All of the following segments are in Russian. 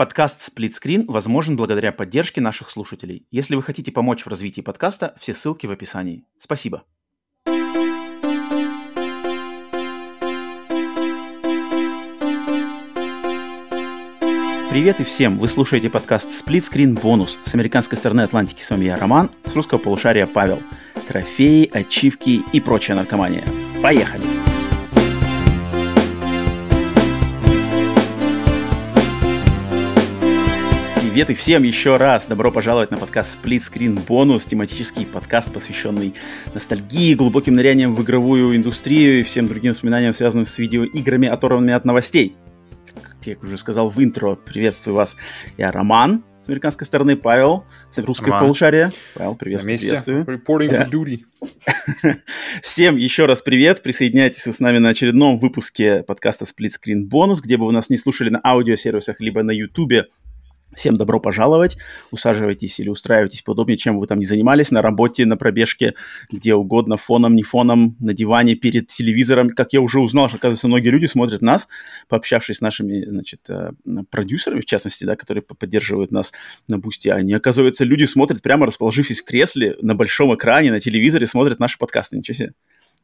Подкаст «Сплитскрин» возможен благодаря поддержке наших слушателей. Если вы хотите помочь в развитии подкаста, все ссылки в описании. Спасибо. Привет и всем! Вы слушаете подкаст «Сплитскрин Бонус». С американской стороны Атлантики с вами я, Роман, с русского полушария Павел. Трофеи, ачивки и прочая наркомания. Поехали! Привет и всем еще раз! Добро пожаловать на подкаст Split Screen Bonus, тематический подкаст, посвященный ностальгии, глубоким ныряниям в игровую индустрию и всем другим воспоминаниям, связанным с видеоиграми, оторванными от новостей. Как я уже сказал в интро, приветствую вас. Я Роман, с американской стороны Павел, с русского полушария. Павел, приветствую. приветствую. Reporting да. for duty. Всем еще раз привет. Присоединяйтесь вы с нами на очередном выпуске подкаста Split Screen Bonus, где бы вы нас не слушали на аудиосервисах, либо на YouTube Всем добро пожаловать. Усаживайтесь или устраивайтесь поудобнее, чем вы там не занимались, на работе, на пробежке, где угодно, фоном, не фоном, на диване, перед телевизором. Как я уже узнал, что, оказывается, многие люди смотрят нас, пообщавшись с нашими, значит, э, продюсерами, в частности, да, которые поддерживают нас на бусте. Они, оказывается, люди смотрят прямо расположившись в кресле на большом экране, на телевизоре, смотрят наши подкасты. Ничего себе.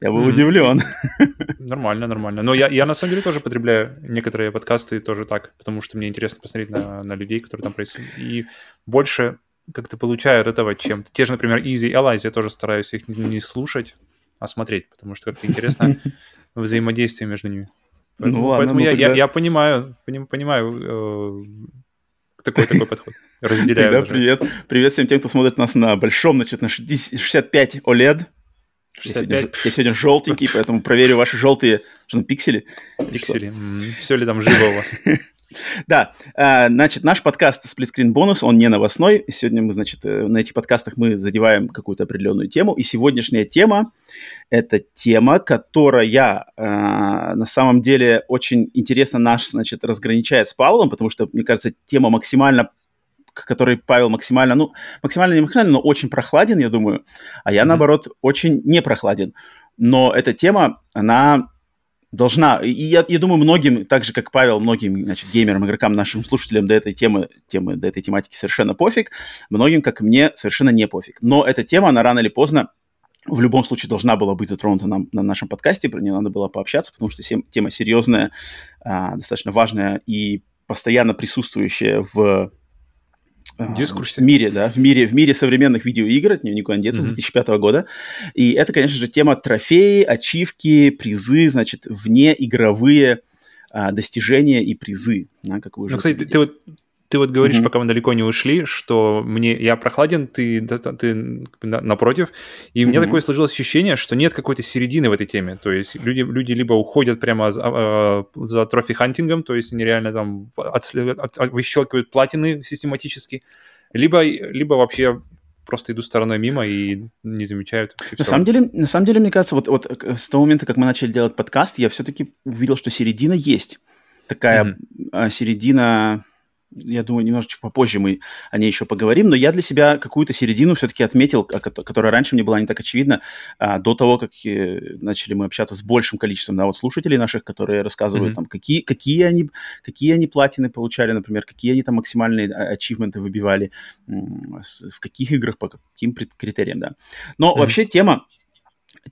Я был mm-hmm. удивлен. Нормально, нормально. Но я, я на самом деле тоже потребляю некоторые подкасты тоже так, потому что мне интересно посмотреть на, на людей, которые там происходят. И больше как-то получаю от этого, чем те же, например, и Алайз, я тоже стараюсь их не слушать, а смотреть, потому что как-то интересно взаимодействие между ними. Поэтому, ну, ладно, поэтому ну, я, тогда... я, я понимаю, понимаю э, такой такой подход. Разделяю. Тогда привет. Привет всем тем, кто смотрит нас на большом, значит, на 65 OLED 65. Я сегодня, я сегодня желтенький, поэтому проверю ваши желтые что, ну, пиксели. Пиксели. Все ли там живо у вас? Да, а, значит, наш подкаст Screen Bonus, он не новостной. Сегодня мы, значит, э, на этих подкастах мы задеваем какую-то определенную тему. И сегодняшняя тема – это тема, которая а, на самом деле очень интересно наш, значит, разграничает с Павлом, потому что, мне кажется, тема максимально к которой Павел максимально, ну, максимально не максимально, но очень прохладен, я думаю, а я, mm-hmm. наоборот, очень не прохладен. Но эта тема, она должна, и я, я думаю, многим, так же, как Павел, многим, значит, геймерам, игрокам, нашим слушателям до этой темы, темы, до этой тематики совершенно пофиг, многим, как и мне, совершенно не пофиг. Но эта тема, она рано или поздно в любом случае должна была быть затронута нам, на нашем подкасте, про нее надо было пообщаться, потому что тема серьезная, а, достаточно важная и постоянно присутствующая в дискурсе. в мире, да, в мире, в мире современных видеоигр, от нее никуда не деться, mm-hmm. с 2005 года. И это, конечно же, тема трофеи, ачивки, призы, значит, вне игровые а, достижения и призы. Да, как вы уже ну, кстати, ты, ты вот ты вот говоришь, mm-hmm. пока мы далеко не ушли, что мне я прохладен, ты, ты напротив, и mm-hmm. у меня такое сложилось ощущение, что нет какой-то середины в этой теме. То есть люди, люди либо уходят прямо за, а, за trophy hunting ом, то есть они реально там от, от, от, выщелкивают платины систематически, либо, либо вообще просто идут стороной мимо и не замечают. На самом, деле, на самом деле, мне кажется, вот, вот с того момента, как мы начали делать подкаст, я все-таки увидел, что середина есть. Такая mm-hmm. середина я думаю, немножечко попозже мы о ней еще поговорим, но я для себя какую-то середину все-таки отметил, которая раньше мне была не так очевидна, а, до того, как э, начали мы общаться с большим количеством да, вот слушателей наших, которые рассказывают, mm-hmm. там, какие, какие, они, какие они платины получали, например, какие они там максимальные а, ачивменты выбивали, в каких играх, по каким критериям, да. Но mm-hmm. вообще тема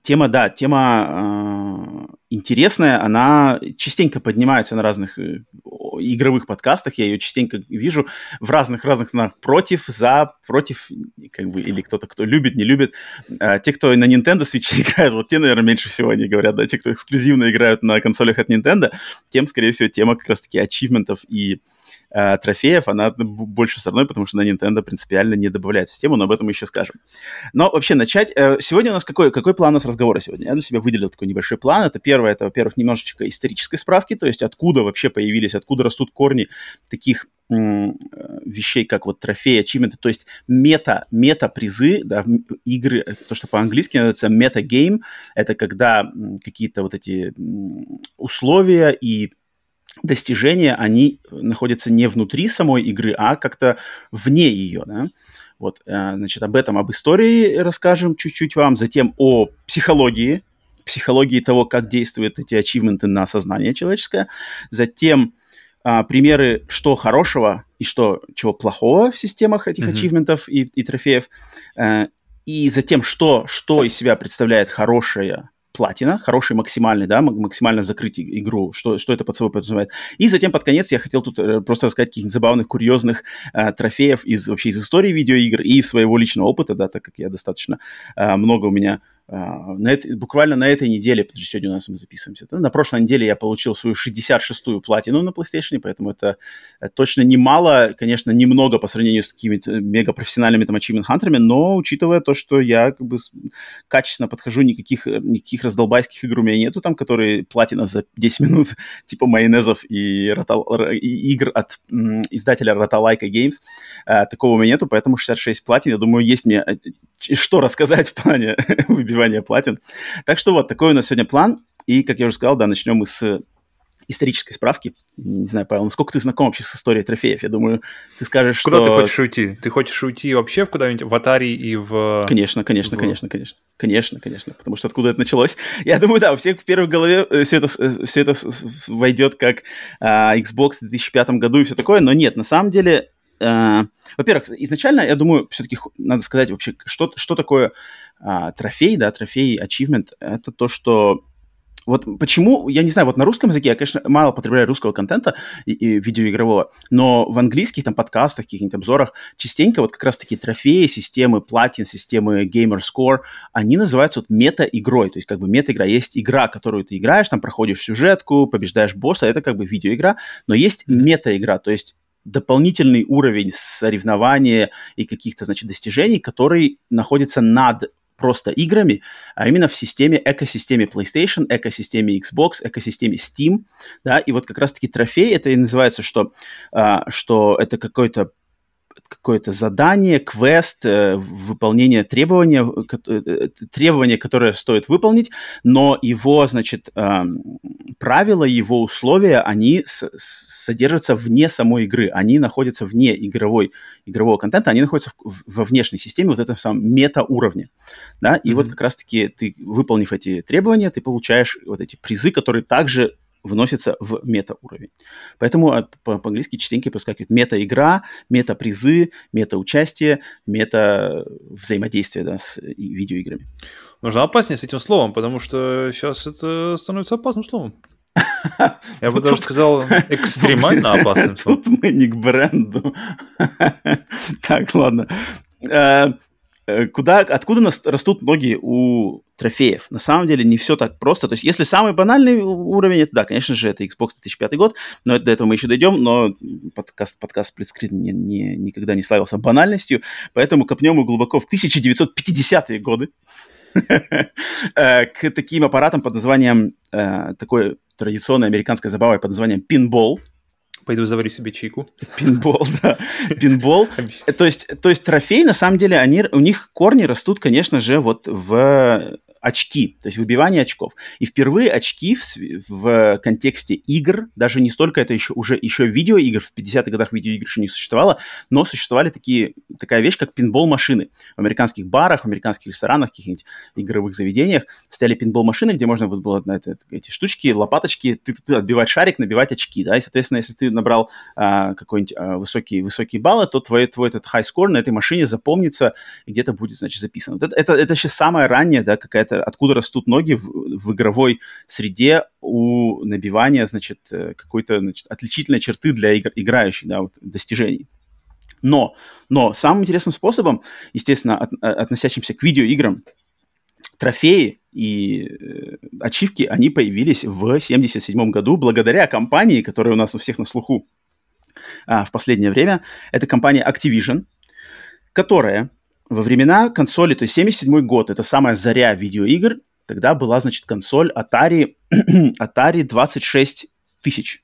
Тема, да, тема э, интересная, она частенько поднимается на разных э, игровых подкастах, я ее частенько вижу в разных-разных против, за, против, как бы, или кто-то, кто любит, не любит. Э, те, кто на Nintendo Switch играют, вот те, наверное, меньше всего они говорят, да, те, кто эксклюзивно играют на консолях от Nintendo, тем, скорее всего, тема как раз-таки ачивментов и э, трофеев, она больше стороной, потому что на Nintendo принципиально не добавляет систему, но об этом мы еще скажем. Но вообще начать... Э, сегодня у нас какой, какой план у нас разговора сегодня? Я для себя выделил такой небольшой план. Это первое, это, во-первых, немножечко исторической справки, то есть откуда вообще появились, откуда растут корни таких э, вещей, как вот трофеи, ачивменты, то есть мета, мета-призы, да, игры, то, что по-английски называется meta-game, это когда какие-то вот эти условия и достижения, они находятся не внутри самой игры, а как-то вне ее, да. Вот, э, значит, об этом, об истории расскажем чуть-чуть вам, затем о психологии, психологии того, как действуют эти ачивменты на сознание человеческое, затем а, примеры, что хорошего и что чего плохого в системах этих mm-hmm. ачивментов и, и трофеев, а, и затем, что, что из себя представляет хорошая платина, хороший максимальный, да, максимально закрыть игру, что, что это под собой подразумевает. И затем под конец я хотел тут э, просто рассказать каких-нибудь забавных, курьезных э, трофеев из вообще из истории видеоигр и своего личного опыта, да, так как я достаточно э, много у меня на это, буквально на этой неделе, потому что сегодня у нас мы записываемся, на прошлой неделе я получил свою 66-ю платину на PlayStation, поэтому это, это точно немало, конечно, немного по сравнению с какими-то мегапрофессиональными там achievement хантерами, но учитывая то, что я как бы качественно подхожу, никаких, никаких раздолбайских игр у меня нету там, которые платина за 10 минут, типа майонезов и, ротал, и игр от м, издателя Rotalaika Games, а, такого у меня нету, поэтому 66 платин, я думаю, есть мне э, что рассказать в плане выбивания платин. Так что вот, такой у нас сегодня план. И, как я уже сказал, да, начнем мы с исторической справки. Не знаю, Павел, насколько ты знаком вообще с историей трофеев? Я думаю, ты скажешь, Куда что... ты хочешь уйти? Ты хочешь уйти вообще куда-нибудь в Atari и в... Конечно, конечно, в... конечно, конечно. Конечно, конечно, потому что откуда это началось? Я думаю, да, у всех в первой голове э, все это, э, все это войдет как а, Xbox в 2005 году и все такое, но нет, на самом деле Uh, во-первых, изначально, я думаю, все-таки надо сказать вообще, что, что такое uh, трофей, да, трофей, achievement. Это то, что вот почему, я не знаю, вот на русском языке я, конечно, мало потребляю русского контента и, и видеоигрового, но в английских там подкастах, каких-нибудь обзорах частенько вот как раз-таки трофеи, системы платин, системы Gamer Score, они называются вот мета-игрой, то есть как бы мета-игра. Есть игра, которую ты играешь, там проходишь сюжетку, побеждаешь босса, это как бы видеоигра, но есть мета-игра, то есть дополнительный уровень соревнования и каких-то, значит, достижений, который находится над просто играми, а именно в системе, экосистеме PlayStation, экосистеме Xbox, экосистеме Steam, да, и вот как раз-таки трофей, это и называется, что, а, что это какой-то какое-то задание, квест, э, выполнение требования, э, э, требования, которое стоит выполнить, но его, значит, э, правила, его условия, они содержатся вне самой игры, они находятся вне игровой, игрового контента, они находятся в, во внешней системе вот этом самом мета-уровне, да, и mm-hmm. вот как раз-таки ты, выполнив эти требования, ты получаешь вот эти призы, которые также вносится в мета-уровень. Поэтому по-английски частенько проскакивает мета-игра, мета-призы, мета-участие, мета-взаимодействие да, с видеоиграми. Нужно опаснее с этим словом, потому что сейчас это становится опасным словом. Я бы даже сказал, экстремально опасным. Тут мы не к бренду. Так, ладно. Э, куда, откуда нас растут ноги у трофеев? На самом деле не все так просто. То есть если самый банальный уровень, это да, конечно же, это Xbox 2005 год, но до этого мы еще дойдем, но подкаст, подкаст Splitscreen не, не, никогда не славился банальностью, поэтому копнем мы глубоко в 1950-е годы э, к таким аппаратам под названием, э, такой традиционной американской забавой под названием пинбол, Пойду заварю себе чайку. Пинбол, да. Пинбол. то, есть, то есть трофей, на самом деле, они, у них корни растут, конечно же, вот в очки, то есть выбивание очков. И впервые очки в, в контексте игр, даже не столько это еще уже еще видеоигр, в 50-х годах видеоигр еще не существовало, но существовали такие, такая вещь, как пинбол-машины. В американских барах, в американских ресторанах, каких-нибудь игровых заведениях стояли пинбол-машины, где можно было на это, эти штучки, лопаточки, ты, ты отбивать шарик, набивать очки, да, и, соответственно, если ты набрал а, какой-нибудь а, высокий, высокий балл, то твой, твой этот high score на этой машине запомнится и где-то будет, значит, записано. Вот это, это, это сейчас самая ранняя, да, какая-то откуда растут ноги в, в игровой среде у набивания, значит, э, какой-то значит, отличительной черты для игр, играющих, да, вот, достижений. Но, но самым интересным способом, естественно, от, э, относящимся к видеоиграм, трофеи и э, ачивки, они появились в 1977 году благодаря компании, которая у нас у всех на слуху а, в последнее время. Это компания Activision, которая во времена консоли, то есть 77 год, это самая заря видеоигр, тогда была, значит, консоль Atari, Atari 26 тысяч.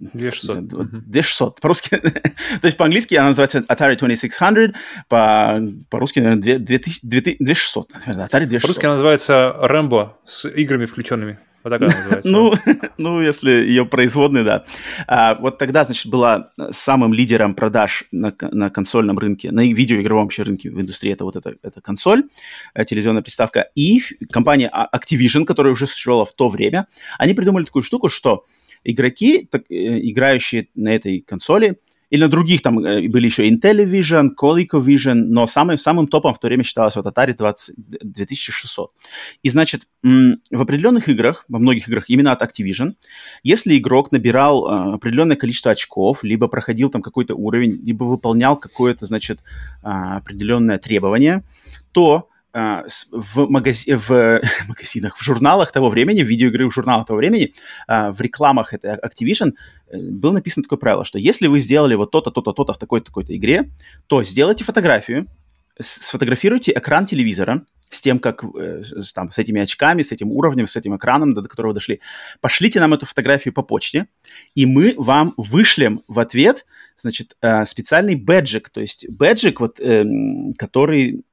2600. 2600. По-русски, то есть по-английски она называется Atari 2600, по, по-русски, наверное, 2600. Наверное, Atari 2600. По-русски она называется Rambo с играми включенными. Вот такая называется. Ну, ну, если ее производные, да. А, вот тогда, значит, была самым лидером продаж на, на консольном рынке, на видеоигровом вообще рынке в индустрии, это вот эта, эта консоль, э, телевизионная приставка. И компания Activision, которая уже существовала в то время, они придумали такую штуку, что игроки, так, э, играющие на этой консоли, или на других там э, были еще Intellivision, ColecoVision, но самым, самым топом в то время считалось вот Atari 20, 2600. И, значит, в определенных играх, во многих играх именно от Activision, если игрок набирал э, определенное количество очков, либо проходил там какой-то уровень, либо выполнял какое-то, значит, а, определенное требование, то в, магази... в магазинах, в журналах того времени, в видеоигры в журналах того времени, а, в рекламах этой Activision э, было написано такое правило, что если вы сделали вот то-то, то-то, то-то в такой-то, такой-то игре, то сделайте фотографию, сфотографируйте экран телевизора с тем, как э, там, с этими очками, с этим уровнем, с этим экраном, до которого дошли. Пошлите нам эту фотографию по почте, и мы вам вышлем в ответ, значит, э, специальный бэджик, то есть бэджик, вот, эм, который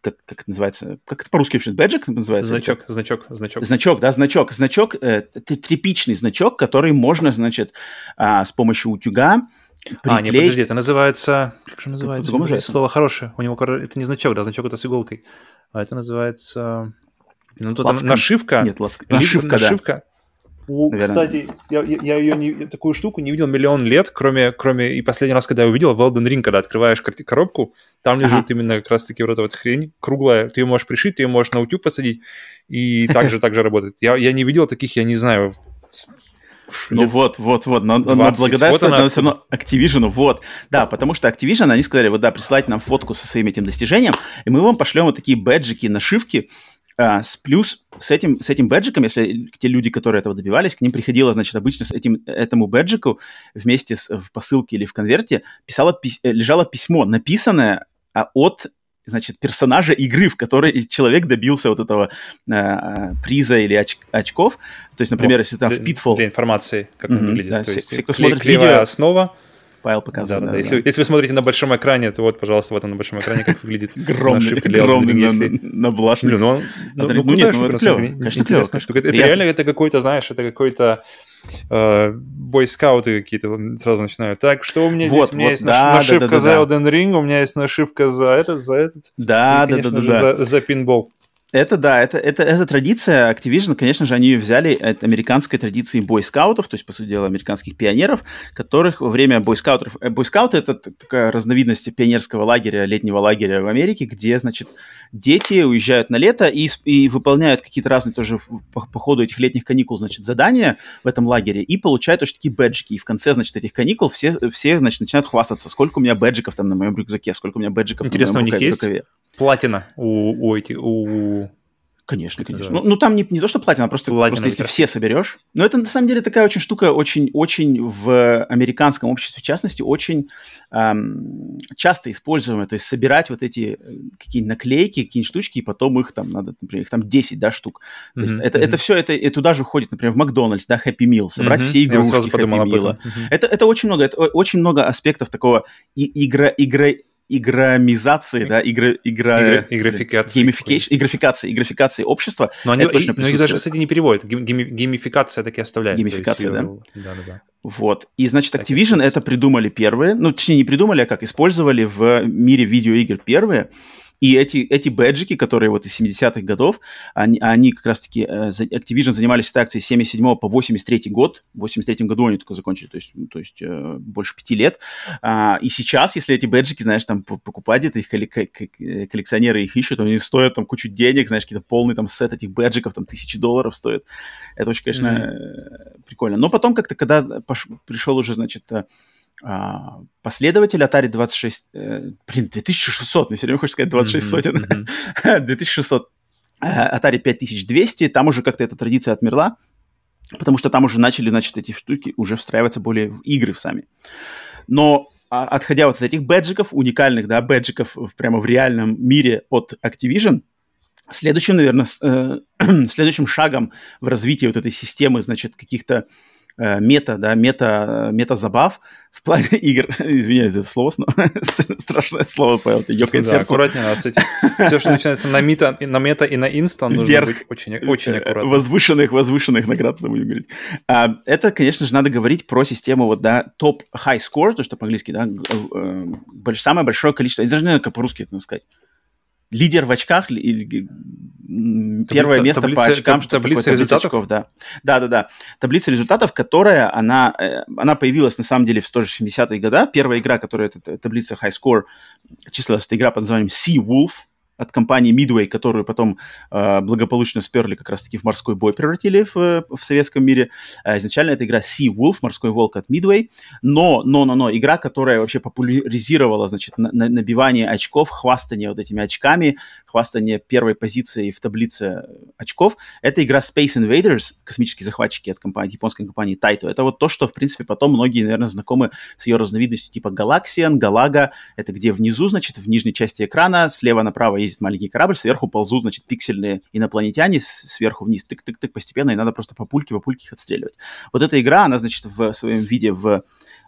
как, как это называется, как это по-русски вообще, бэджик называется? Значок, значок, значок. Значок, да, значок. Значок, э, тряпичный значок, который можно, значит, э, с помощью утюга приклеить. А, не, подожди, это называется, как же называется? Как, слово хорошее. У него, это не значок, да, значок это с иголкой. А это называется, ну, тут Лацкан... нашивка. Нет, лацк... нашивка, нашивка, да. У, кстати, я, я, ее не, такую штуку не видел миллион лет, кроме, кроме и последний раз, когда я увидел в Elden Ring, когда открываешь коробку, там лежит ага. именно как раз-таки вот эта вот хрень круглая. Ты ее можешь пришить, ты ее можешь на утюг посадить, и также также работает. Я, я не видел таких, я не знаю, ну вот, вот, вот, но, 20. но благодарность вот надо все равно Activision, вот. Да, потому что Activision, они сказали, вот да, присылайте нам фотку со своим этим достижением, и мы вам пошлем вот такие бэджики, нашивки, а, с плюс с этим, с этим бэджиком, если те люди, которые этого добивались, к ним приходило, значит, обычно с этим, этому бэджику вместе с, в посылке или в конверте писало, пись, э, лежало письмо, написанное а, от значит, персонажа игры, в которой человек добился вот этого э, приза или оч- очков. То есть, например, вот, если там в Pitfall... Для информации, как mm-hmm, он выглядит. Да, То все, есть, все, кто смотрит видео... основа, Павел показывает. Да, да, да. Если, если вы смотрите на большом экране, то вот, пожалуйста, вот он на большом экране, как выглядит Огромный, огромный на, на блашник. Блин, ну, он, ну, ну, ну нет, ну это клево. Конечно, клево. Это, это реально это какой-то, знаешь, это какой-то э, бойскауты какие-то сразу начинают. Так, что у меня вот, здесь? У меня вот, есть да, нашивка да, да, за Elden Ring, у меня есть нашивка за этот, за этот. Да, и, да, конечно, да, да, да. За, за пинбол. Это да, это, это, это традиция Activision, конечно же, они ее взяли от американской традиции бойскаутов, то есть, по сути дела, американских пионеров, которых во время бойскаутов... Э, бойскауты — это такая разновидность пионерского лагеря, летнего лагеря в Америке, где, значит, дети уезжают на лето и, и выполняют какие-то разные тоже по, по ходу этих летних каникул, значит, задания в этом лагере и получают тоже такие бэджики. И в конце, значит, этих каникул все, все значит, начинают хвастаться, сколько у меня бэджиков там на моем рюкзаке, сколько у меня бэджиков Интересно, на моем у них есть рукаве платина у, у, этих, у Конечно, конечно. Ну, ну, там не, не то, что платина, а просто, просто если все соберешь. Но это на самом деле такая очень штука, очень, очень в американском обществе, в частности, очень эм, часто используемая. То есть собирать вот эти э, какие-нибудь наклейки, какие-нибудь штучки, и потом их там надо, например, их там 10, да, штук. То mm-hmm, есть это, mm-hmm. это все, это, это туда же уходит, например, в Макдональдс, да, Happy Meal, собрать mm-hmm. все игрушки Happy Meal. Mm-hmm. Это, это очень много, это очень много аспектов такого и, игра, игры игромизации, да, игра, игра, Игра, играфикации. играфикации, играфикации общества. Но, они, и, но их даже, кстати, не переводят. Гейми, геймификация таки оставляет. Геймификация, да? Да, да, да. Вот. И, значит, Activision это придумали первые, ну, точнее, не придумали, а как использовали в мире видеоигр первые. И эти, эти бэджики, которые вот из 70-х годов, они, они как раз-таки, э, Activision занимались этой акцией с 77 по 83 год. В 83 году они только закончили, то есть, ну, то есть э, больше пяти лет. А, и сейчас, если эти бэджики, знаешь, там покупать где-то, их коллекционеры их ищут, они стоят там кучу денег, знаешь, какие-то полный там сет этих бэджиков, там тысячи долларов стоит. Это очень, конечно, mm-hmm. прикольно. Но потом как-то, когда пош... пришел уже, значит, а, последователь Atari 26, э, блин, 2600, мне все время хочется сказать 26 сотен, mm-hmm. 2600, э, Atari 5200, там уже как-то эта традиция отмерла, потому что там уже начали, значит, эти штуки уже встраиваться более в игры в сами. Но а, отходя вот от этих бэджиков, уникальных, да, бэджиков прямо в реальном мире от Activision, следующим, наверное, э, следующим шагом в развитии вот этой системы, значит, каких-то э, мета, да, мета, мета-забав в плане игр. Извиняюсь за слово, но страшное слово, Павел, это ёкает да, аккуратнее надо с этим. Все, что начинается на мета, на мета и на инста, нужно Вверх, быть очень, очень аккуратно. Возвышенных, возвышенных наград, будем говорить. А, это, конечно же, надо говорить про систему вот, да, топ high score, то, что по-английски, да, э, самое большое количество, даже не знаю, как по-русски это сказать, лидер в очках, или, первое место таблица, по очкам, что таблица результатов? Очков, да. Да, да, да. Таблица результатов, которая, она, э, она появилась на самом деле в тоже 70-е годы. Первая игра, которая, это таблица High Score, числилась, это игра под названием Sea Wolf, от компании Midway, которую потом э, благополучно сперли как раз-таки в морской бой, превратили в, в советском мире. Э, изначально это игра Sea Wolf, морской волк от Midway, но, но, но, но, игра, которая вообще популяризировала, значит, на, на, набивание очков, хвастание вот этими очками, хвастание первой позиции в таблице очков, это игра Space Invaders, космические захватчики от компании, японской компании Taito. Это вот то, что, в принципе, потом многие, наверное, знакомы с ее разновидностью типа Galaxian, Galaga, это где внизу, значит, в нижней части экрана, слева направо ездит маленький корабль, сверху ползут, значит, пиксельные инопланетяне, сверху вниз, тык-тык-тык постепенно, и надо просто по пульке, по пульке их отстреливать. Вот эта игра, она, значит, в своем виде в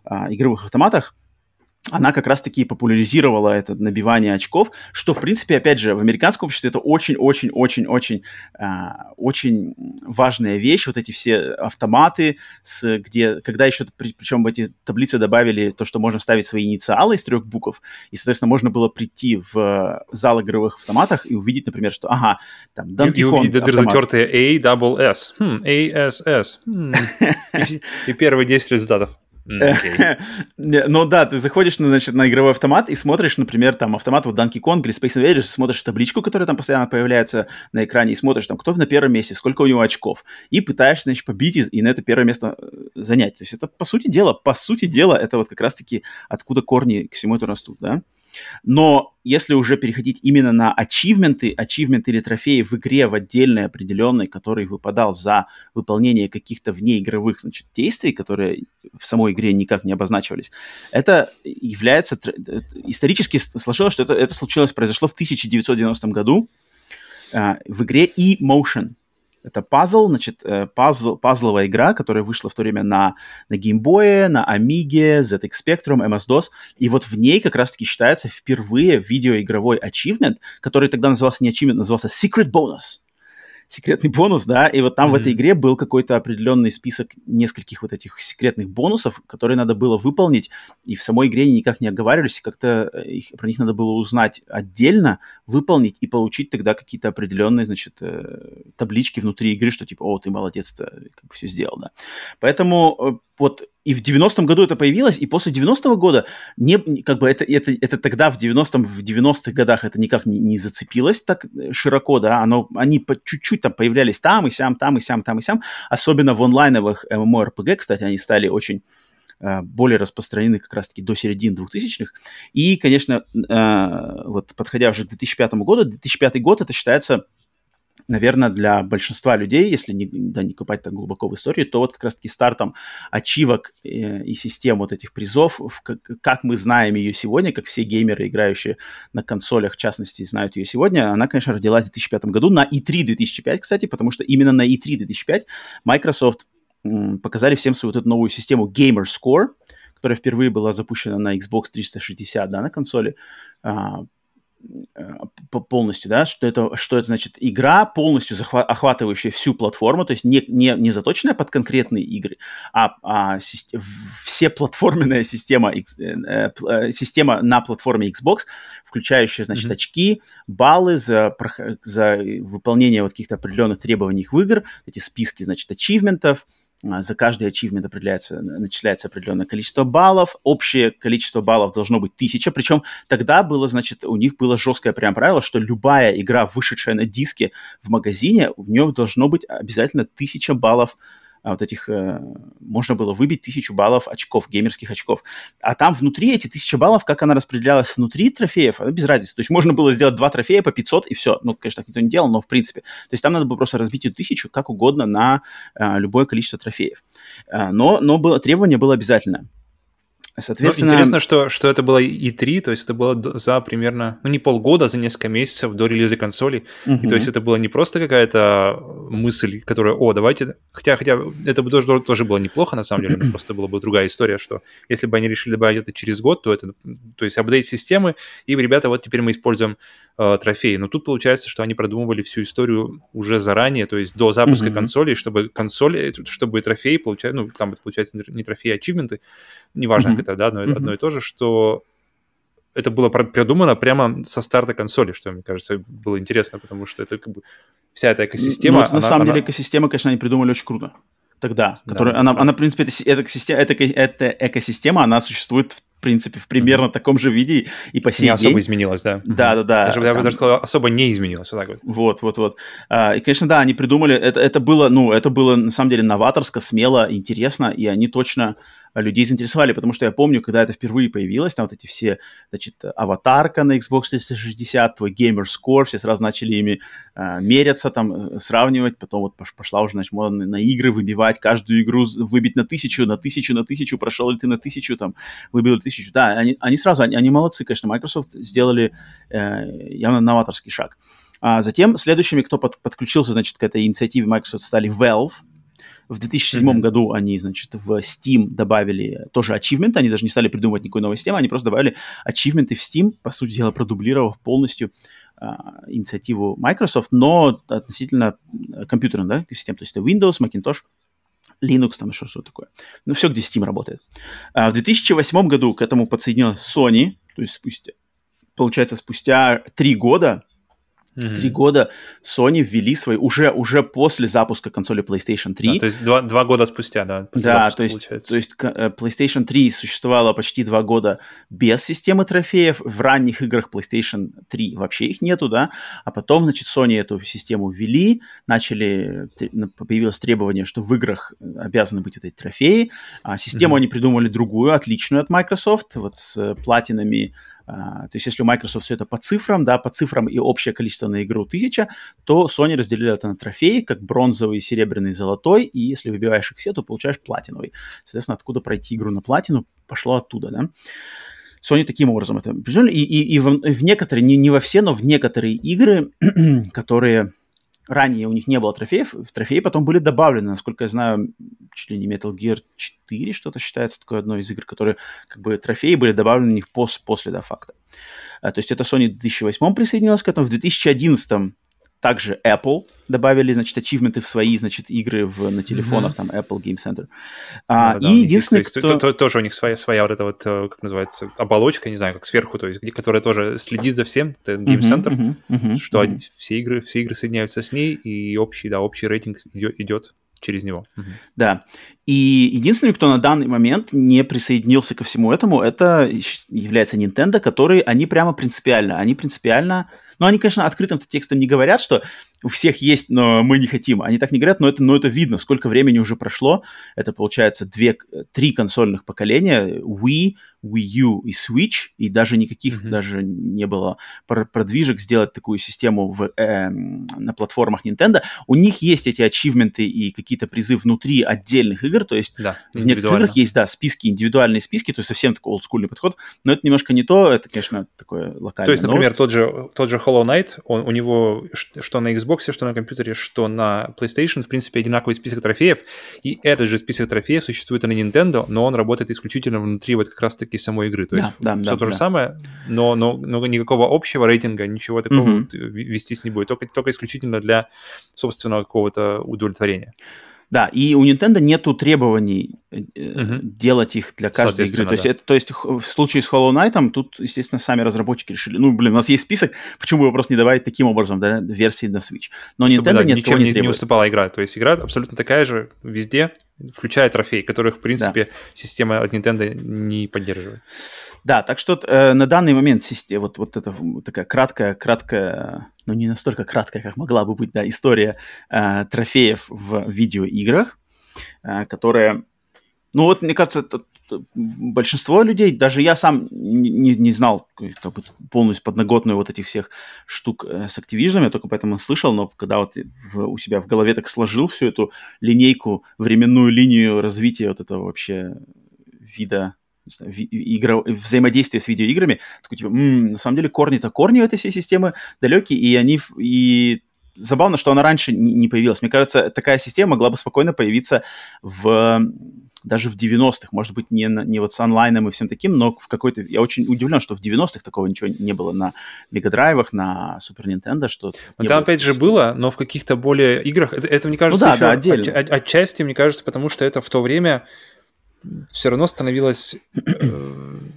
а, игровых автоматах она как раз-таки популяризировала это набивание очков, что, в принципе, опять же, в американском обществе это очень-очень-очень-очень а, очень важная вещь, вот эти все автоматы, с, где, когда еще, причем в эти таблицы добавили то, что можно ставить свои инициалы из трех букв, и, соответственно, можно было прийти в зал игровых автоматах и увидеть, например, что, ага, там, Donkey и, Kong И увидеть затертые A, double S, хм, ASS, хм. и, и первые 10 результатов. ну да, ты заходишь на, значит, на игровой автомат и смотришь, например, там автомат вот Donkey Kong или Space Invaders, смотришь табличку, которая там постоянно появляется на экране, и смотришь, там, кто на первом месте, сколько у него очков, и пытаешься, значит, побить и, и на это первое место э, занять. То есть это, по сути дела, по сути дела, это вот как раз-таки откуда корни к всему это растут, да? Но если уже переходить именно на ачивменты, ачивменты или трофеи в игре в отдельной определенной, который выпадал за выполнение каких-то внеигровых значит, действий, которые в самой игре никак не обозначивались, это является... Э, исторически сложилось, что это, это случилось, произошло в 1990 году э, в игре E-Motion. Это пазл, значит, э, пазл, пазловая игра, которая вышла в то время на, на Game Boy, на Amiga, ZX Spectrum, MS-DOS. И вот в ней как раз-таки считается впервые видеоигровой achievement, который тогда назывался не achievement, назывался Secret Bonus секретный бонус, да, и вот там mm-hmm. в этой игре был какой-то определенный список нескольких вот этих секретных бонусов, которые надо было выполнить, и в самой игре они никак не оговаривались, как-то э, их, про них надо было узнать отдельно, выполнить и получить тогда какие-то определенные, значит, э, таблички внутри игры, что типа, о, ты молодец, ты как бы все сделал, да. Поэтому э, вот и в 90-м году это появилось, и после 90-го года не, как бы это, это, это тогда в 90-м, в 90-х годах это никак не, не зацепилось так широко, да, оно, они по чуть-чуть там появлялись там и сям, там и сям, там и сям, особенно в онлайновых MMORPG, кстати, они стали очень э, более распространены как раз-таки до середины 2000-х. И, конечно, э, вот подходя уже к 2005 году, 2005 год это считается наверное, для большинства людей, если не, да, не копать так глубоко в историю, то вот как раз-таки стартом ачивок э, и систем вот этих призов, как, как мы знаем ее сегодня, как все геймеры, играющие на консолях, в частности, знают ее сегодня, она, конечно, родилась в 2005 году на E3 2005, кстати, потому что именно на E3 2005 Microsoft показали всем свою вот эту новую систему Gamer Score, которая впервые была запущена на Xbox 360, да, на консоли, а, Э, полностью, да, что это, что это значит игра, полностью захва- охватывающая всю платформу, то есть не, не, не заточенная под конкретные игры, а, а си- все платформенная система, э, э, система на платформе Xbox, включающая, значит, mm-hmm. очки, баллы за, за выполнение вот каких-то определенных требований в игр, эти списки, значит, ачивментов, а, за каждый ачивмент определяется, начисляется определенное количество баллов. Общее количество баллов должно быть тысяча. Причем тогда было, значит, у них было жесткое прям правило, что любая игра, вышедшая на диске в магазине, в нее должно быть обязательно тысяча баллов а, вот этих, э, можно было выбить тысячу баллов очков, геймерских очков. А там внутри эти тысячи баллов, как она распределялась внутри трофеев, без разницы. То есть можно было сделать два трофея по 500 и все. Ну, конечно, так никто не делал, но в принципе. То есть там надо было просто разбить эту тысячу как угодно на а, любое количество трофеев. А, но, но было, требование было обязательно. Соответственно... Ну, интересно, что, что это было E3, то есть это было за примерно, ну не полгода, а за несколько месяцев до релиза консолей. Uh-huh. И то есть это было не просто какая-то мысль, которая, о, давайте... Хотя, хотя это бы тоже, тоже было неплохо, на самом деле, но просто была бы другая история, что если бы они решили добавить это через год, то это, то есть апдейт системы, и, ребята, вот теперь мы используем э, трофеи. Но тут получается, что они продумывали всю историю уже заранее, то есть до запуска uh-huh. консолей, чтобы консоли, чтобы трофеи получать, ну, там это получается не трофеи, а ачивменты, неважно, mm-hmm. как это, да, но mm-hmm. одно и то же, что это было придумано прямо со старта консоли, что, мне кажется, было интересно, потому что это как бы вся эта экосистема... Ну, она, на самом она... деле экосистема, конечно, они придумали очень круто тогда, которая, да, она, она, в принципе, это, это, это, эта экосистема, она существует в принципе, в примерно mm-hmm. таком же виде и по сей не день. особо изменилось, да. Да, да, да. Даже, я бы даже сказал, особо не изменилось. Вот, так вот. вот, вот, вот. А, и, конечно, да, они придумали, это, это было, ну, это было, на самом деле, новаторско, смело, интересно, и они точно людей заинтересовали, потому что я помню, когда это впервые появилось, там вот эти все, значит, аватарка на Xbox 360, твой геймер скор, все сразу начали ими э, меряться, там, э, сравнивать, потом вот пошла уже, значит, мода на, на игры выбивать, каждую игру выбить на тысячу, на тысячу, на тысячу, прошел ли ты на тысячу, там, выбил тысячу. Да, они, они сразу, они, они молодцы, конечно, Microsoft сделали э, явно новаторский шаг. А затем следующими, кто под, подключился, значит, к этой инициативе Microsoft, стали Valve, в 2007 mm-hmm. году они, значит, в Steam добавили тоже ачивменты, они даже не стали придумывать никакой новой системы, они просто добавили ачивменты в Steam, по сути дела, продублировав полностью а, инициативу Microsoft, но относительно компьютерных да, систем, то есть это Windows, Macintosh, Linux, там еще что-то такое. Ну, все, где Steam работает. А в 2008 году к этому подсоединилась Sony, то есть спустя, получается, спустя три года Mm-hmm. Три года Sony ввели свои, уже, уже после запуска консоли PlayStation 3. Да, то есть два, два года спустя, да. Да, то есть, то есть э, PlayStation 3 существовала почти два года без системы трофеев. В ранних играх PlayStation 3 вообще их нету, да. А потом, значит, Sony эту систему ввели, начали, появилось требование, что в играх обязаны быть вот эти трофеи. А систему mm-hmm. они придумали другую, отличную от Microsoft, вот с платинами Uh, то есть если у Microsoft все это по цифрам, да, по цифрам и общее количество на игру 1000, то Sony разделили это на трофеи, как бронзовый, серебряный, золотой, и если выбиваешь их все, то получаешь платиновый. Соответственно, откуда пройти игру на платину, пошло оттуда, да. Sony таким образом это и, и, и в, в некоторые, не, не во все, но в некоторые игры, которые ранее у них не было трофеев, трофеи потом были добавлены, насколько я знаю, чуть ли не Metal Gear 4 что-то считается такой одной из игр, которые как бы трофеи были добавлены у них пос, после до факта. А, то есть это Sony в 2008 присоединилась к этому, в 2011 также Apple добавили, значит, ачивменты в свои, значит, игры в, на телефонах, mm-hmm. там, Apple Game Center. А, да, и единственное, есть, кто... То, тоже у них своя, своя вот эта вот, э, как называется, оболочка, не знаю, как сверху, то есть, которая тоже следит за всем, это Game Center, mm-hmm, mm-hmm, что mm-hmm. все игры, все игры соединяются с ней, и общий, да, общий рейтинг идет, идет через него. Угу. Да. И единственный, кто на данный момент не присоединился ко всему этому, это является Nintendo, которые, они прямо принципиально, они принципиально но они, конечно, открытым текстом не говорят, что у всех есть, но мы не хотим. Они так не говорят, но это, но это видно, сколько времени уже прошло. Это, получается, две, три консольных поколения. Wii, Wii U и Switch, и даже никаких mm-hmm. даже не было продвижек сделать такую систему в, э, на платформах Nintendo. У них есть эти ачивменты и какие-то призы внутри отдельных игр, то есть да, в некоторых играх есть, да, списки, индивидуальные списки, то есть совсем такой олдскульный подход, но это немножко не то, это, конечно, такое локальное. То есть, например, тот же, тот же Hollow Knight, он, у него что на Xbox, что на компьютере, что на PlayStation, в принципе, одинаковый список трофеев, и этот же список трофеев существует и на Nintendo, но он работает исключительно внутри вот как раз-таки самой игры. То да, есть да, все да, то же да. самое, но, но, но никакого общего рейтинга, ничего такого угу. вестись не будет, только, только исключительно для собственного какого-то удовлетворения. Да, и у Nintendo нету требований угу. делать их для каждой игры. То, да. есть это, то есть в случае с Hollow Knight, тут, естественно, сами разработчики решили, ну, блин, у нас есть список, почему бы его просто не добавить таким образом, да, версии на Switch. Но Чтобы, Nintendo да, нет ничем не, не уступала игра. То есть игра абсолютно такая же везде, включая трофей, которых, в принципе, да. система от Nintendo не поддерживает. Да, так что э, на данный момент вот, вот эта такая краткая, краткая, ну не настолько краткая, как могла бы быть, да, история э, трофеев в видеоиграх, э, которая, ну вот, мне кажется, большинство людей, даже я сам не, не знал как бы, полностью подноготную вот этих всех штук э, с Activision, я только поэтому слышал, но когда вот у себя в голове так сложил всю эту линейку, временную линию развития вот этого вообще вида игро, взаимодействие с видеоиграми, такой типа, м-м, на самом деле корни-то корни этой всей системы далекие, и они и забавно, что она раньше не появилась. Мне кажется, такая система могла бы спокойно появиться в даже в 90-х, может быть, не, не вот с онлайном и всем таким, но в какой-то... Я очень удивлен, что в 90-х такого ничего не было на Мегадрайвах, на Супер Нинтендо, что... Ну, там, опять же, было, но в каких-то более играх... Это, это мне кажется, ну, да, да, отдельно. От, отчасти, мне кажется, потому что это в то время все равно становилось... Э,